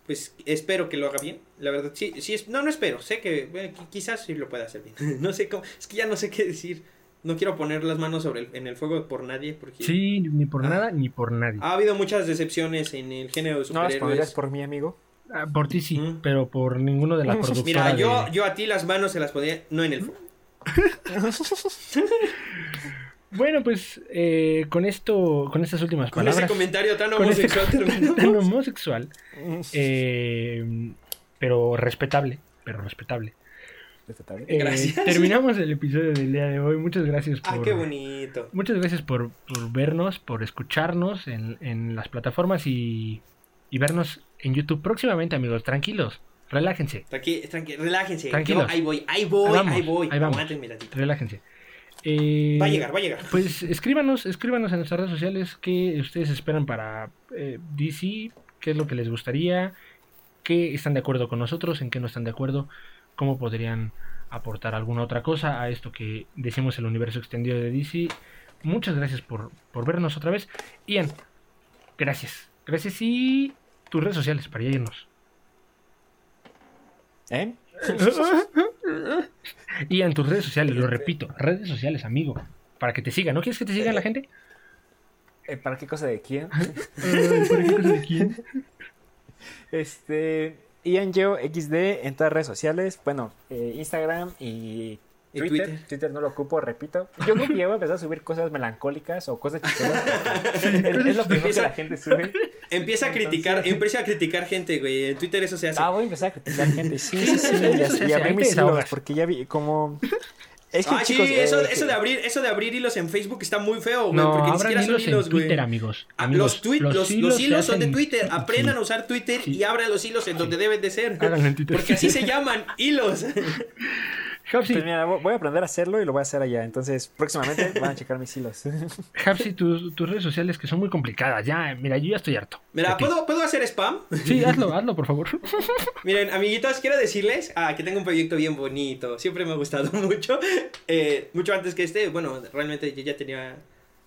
Speaker 2: Pues espero que lo haga bien. La verdad, sí, sí es, no, no espero. Sé que bueno, quizás sí lo pueda hacer bien. [laughs] no sé cómo. Es que ya no sé qué decir. No quiero poner las manos sobre el- en el fuego por nadie. Porque
Speaker 1: Sí, ni por
Speaker 2: Ah.
Speaker 1: nada ni por nadie.
Speaker 2: ha habido muchas decepciones en el género de
Speaker 3: No las
Speaker 2: superhéroes.
Speaker 3: por mí, amigo.
Speaker 1: Ah, por ti sí, pero por ninguno de las [laughs] productoras.
Speaker 2: Mira, yo,
Speaker 1: de-
Speaker 2: yo a ti las manos se las podría. No en el fuego. [laughs]
Speaker 1: Bueno, pues eh, con esto, con estas últimas
Speaker 2: Con
Speaker 1: palabras.
Speaker 2: ese comentario tan
Speaker 1: con ese
Speaker 2: homosexual
Speaker 1: comentario tan
Speaker 2: terminamos.
Speaker 1: homosexual, eh, pero respetable, pero respetable.
Speaker 3: Respetable.
Speaker 1: Eh,
Speaker 2: Gracias.
Speaker 1: terminamos el episodio del día de hoy. Muchas gracias por.
Speaker 2: Ah, qué bonito.
Speaker 1: Muchas gracias por, por vernos, por escucharnos en, en las plataformas y, y vernos en YouTube próximamente, amigos. Tranquilos, relájense,
Speaker 2: Tranqui, tranqui- relájense.
Speaker 1: Tranquilos.
Speaker 2: Yo ahí voy, ahí voy,
Speaker 1: Ahí vamos,
Speaker 2: ahí voy.
Speaker 1: ahí vamos. Relájense. Eh,
Speaker 2: Va a llegar, va a llegar.
Speaker 1: Pues escríbanos, escríbanos en nuestras redes sociales qué ustedes esperan para eh, DC, qué es lo que les gustaría, qué están de acuerdo con nosotros, en qué no están de acuerdo, cómo podrían aportar alguna otra cosa a esto que decimos el universo extendido de DC. Muchas gracias por, por vernos otra vez. Ian, gracias. Gracias y tus redes sociales para ya irnos.
Speaker 3: ¿Eh? [laughs]
Speaker 1: Ian, tus redes sociales, lo repito, redes sociales, amigo. Para que te sigan, ¿no quieres que te siga la gente?
Speaker 3: Eh, ¿Para qué cosa de quién? [laughs]
Speaker 1: ¿para qué cosa de quién?
Speaker 3: Este. Ian Geo XD en todas las redes sociales. Bueno, eh, Instagram y
Speaker 2: Y
Speaker 3: Twitter.
Speaker 2: Twitter.
Speaker 3: Twitter. no lo ocupo, repito. Yo creo que ya voy a empezar a subir cosas melancólicas o cosas chistosas. es, es lo primero que la gente sube.
Speaker 2: Empieza a criticar,
Speaker 3: Entonces-
Speaker 2: empieza a criticar gente, güey. En Twitter eso se hace.
Speaker 3: Ah, voy a empezar a criticar gente. Sí, sí, sí. [laughs] Y, a- y
Speaker 1: te
Speaker 3: mis hilos, porque ya vi como. Es que,
Speaker 2: ah,
Speaker 3: chicos,
Speaker 2: sí,
Speaker 3: eh,
Speaker 2: eso, de abrir, eso de abrir hilos en Facebook está muy feo, güey.
Speaker 1: No,
Speaker 2: porque ni
Speaker 1: abran
Speaker 2: siquiera son
Speaker 1: hilos en
Speaker 2: hilos, güey.
Speaker 1: Twitter, amigos.
Speaker 2: Ah,
Speaker 1: Amigos,
Speaker 2: los, tweet- los, los hilos, son de Twitter. Aprendan
Speaker 1: Sí.
Speaker 2: a usar Twitter
Speaker 1: Sí.
Speaker 2: y abran los hilos en donde deben de ser.
Speaker 1: Háganlo en Twitter.
Speaker 2: Porque así [laughs] se llaman hilos.
Speaker 1: Hapsi,
Speaker 3: Pues mira, voy a aprender a hacerlo y lo voy a hacer allá. Entonces, próximamente [laughs] van a checar mis hilos. [laughs]
Speaker 1: Hapsi, tus, tus redes sociales que son muy complicadas. Ya, mira, yo ya estoy harto.
Speaker 2: Mira. ¿puedo, ¿puedo hacer spam?
Speaker 1: Sí, [laughs] hazlo, hazlo, por favor.
Speaker 2: Miren, amiguitos, quiero decirles ah, que tengo un proyecto bien bonito. Siempre me ha gustado mucho. Eh, mucho antes que este. Bueno, realmente yo ya tenía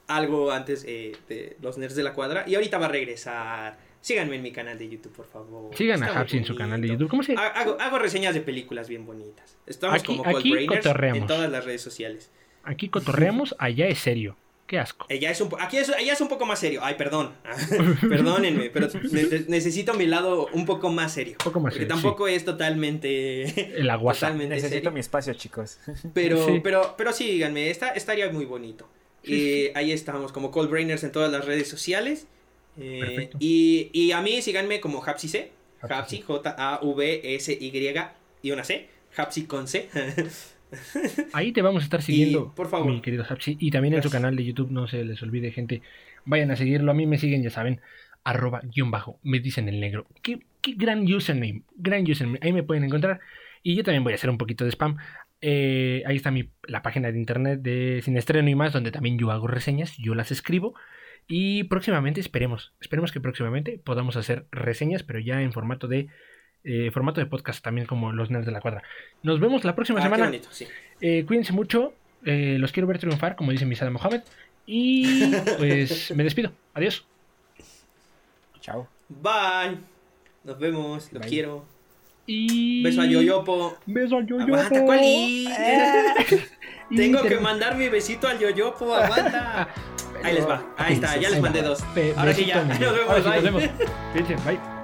Speaker 2: algo antes eh, de los nerds de la cuadra. Y ahorita va a regresar. Síganme en mi canal de YouTube, por favor.
Speaker 1: Sigan a
Speaker 2: Está muy
Speaker 1: Hapsi en su canal de. YouTube. ¿Cómo se
Speaker 2: Ha- Hago, hago reseñas de películas bien bonitas. Estamos
Speaker 1: Aquí-
Speaker 2: como
Speaker 1: aquí cotorreamos.
Speaker 2: en todas las redes sociales.
Speaker 1: Aquí cotorreamos, allá es serio. Qué asco.
Speaker 2: Ella es un, aquí es, ella es un poco más serio. Ay, perdón. [laughs] [laughs] Perdónenme, pero ne- necesito mi lado un poco más serio.
Speaker 1: Un poco más
Speaker 2: Porque
Speaker 1: serio,
Speaker 2: tampoco es totalmente. [laughs]
Speaker 1: El aguasa.
Speaker 2: totalmente
Speaker 3: Necesito
Speaker 2: serio.
Speaker 3: mi espacio, chicos.
Speaker 2: Pero,
Speaker 1: Sí.
Speaker 2: pero, pero síganme, esta, estaría muy bonito. Eh, Ahí estamos, como Cold Brainers en todas las redes sociales. Eh, y, y a mí síganme como Hapsi C.
Speaker 1: Hapsi
Speaker 2: J-A-V-S-Y y una C. Hapsi con C. [laughs]
Speaker 1: Ahí te vamos a estar siguiendo,
Speaker 2: por favor.
Speaker 1: mi querido Hapsi. Y también en su canal de YouTube, no se les olvide, gente. Vayan a seguirlo. A mí me siguen, ya saben. Arroba guion bajo. Me dicen el negro. Qué, qué gran username. Gran username. Ahí me pueden encontrar. Y yo también voy a hacer un poquito de spam. Eh, ahí está mi, la página de internet de Sin Estreno y más, donde también yo hago reseñas. Yo las escribo. Y próximamente, esperemos. Esperemos que próximamente podamos hacer reseñas, pero ya en formato de. eh, formato de podcast también como los nerds de la cuadra. Nos vemos la próxima
Speaker 2: Ah, qué
Speaker 1: semana.
Speaker 2: bonito, sí.
Speaker 1: Eh, cuídense mucho. eh, los quiero ver triunfar, como dice mi Sada Mohamed. Y [laughs] pues me despido. Adiós.
Speaker 3: Chao.
Speaker 2: Bye. Nos vemos, los
Speaker 3: Bye.
Speaker 2: quiero.
Speaker 1: Y.
Speaker 2: Beso a Yoyopo.
Speaker 1: Beso a Yoyopo.
Speaker 2: Aguanta, [laughs] Tengo que mandar mi besito al Yoyopo, aguanta. [laughs] Ahí les va. Ahí está, ya les mandé dos. Ahora sí ya. [laughs] Nos vemos,
Speaker 1: bye.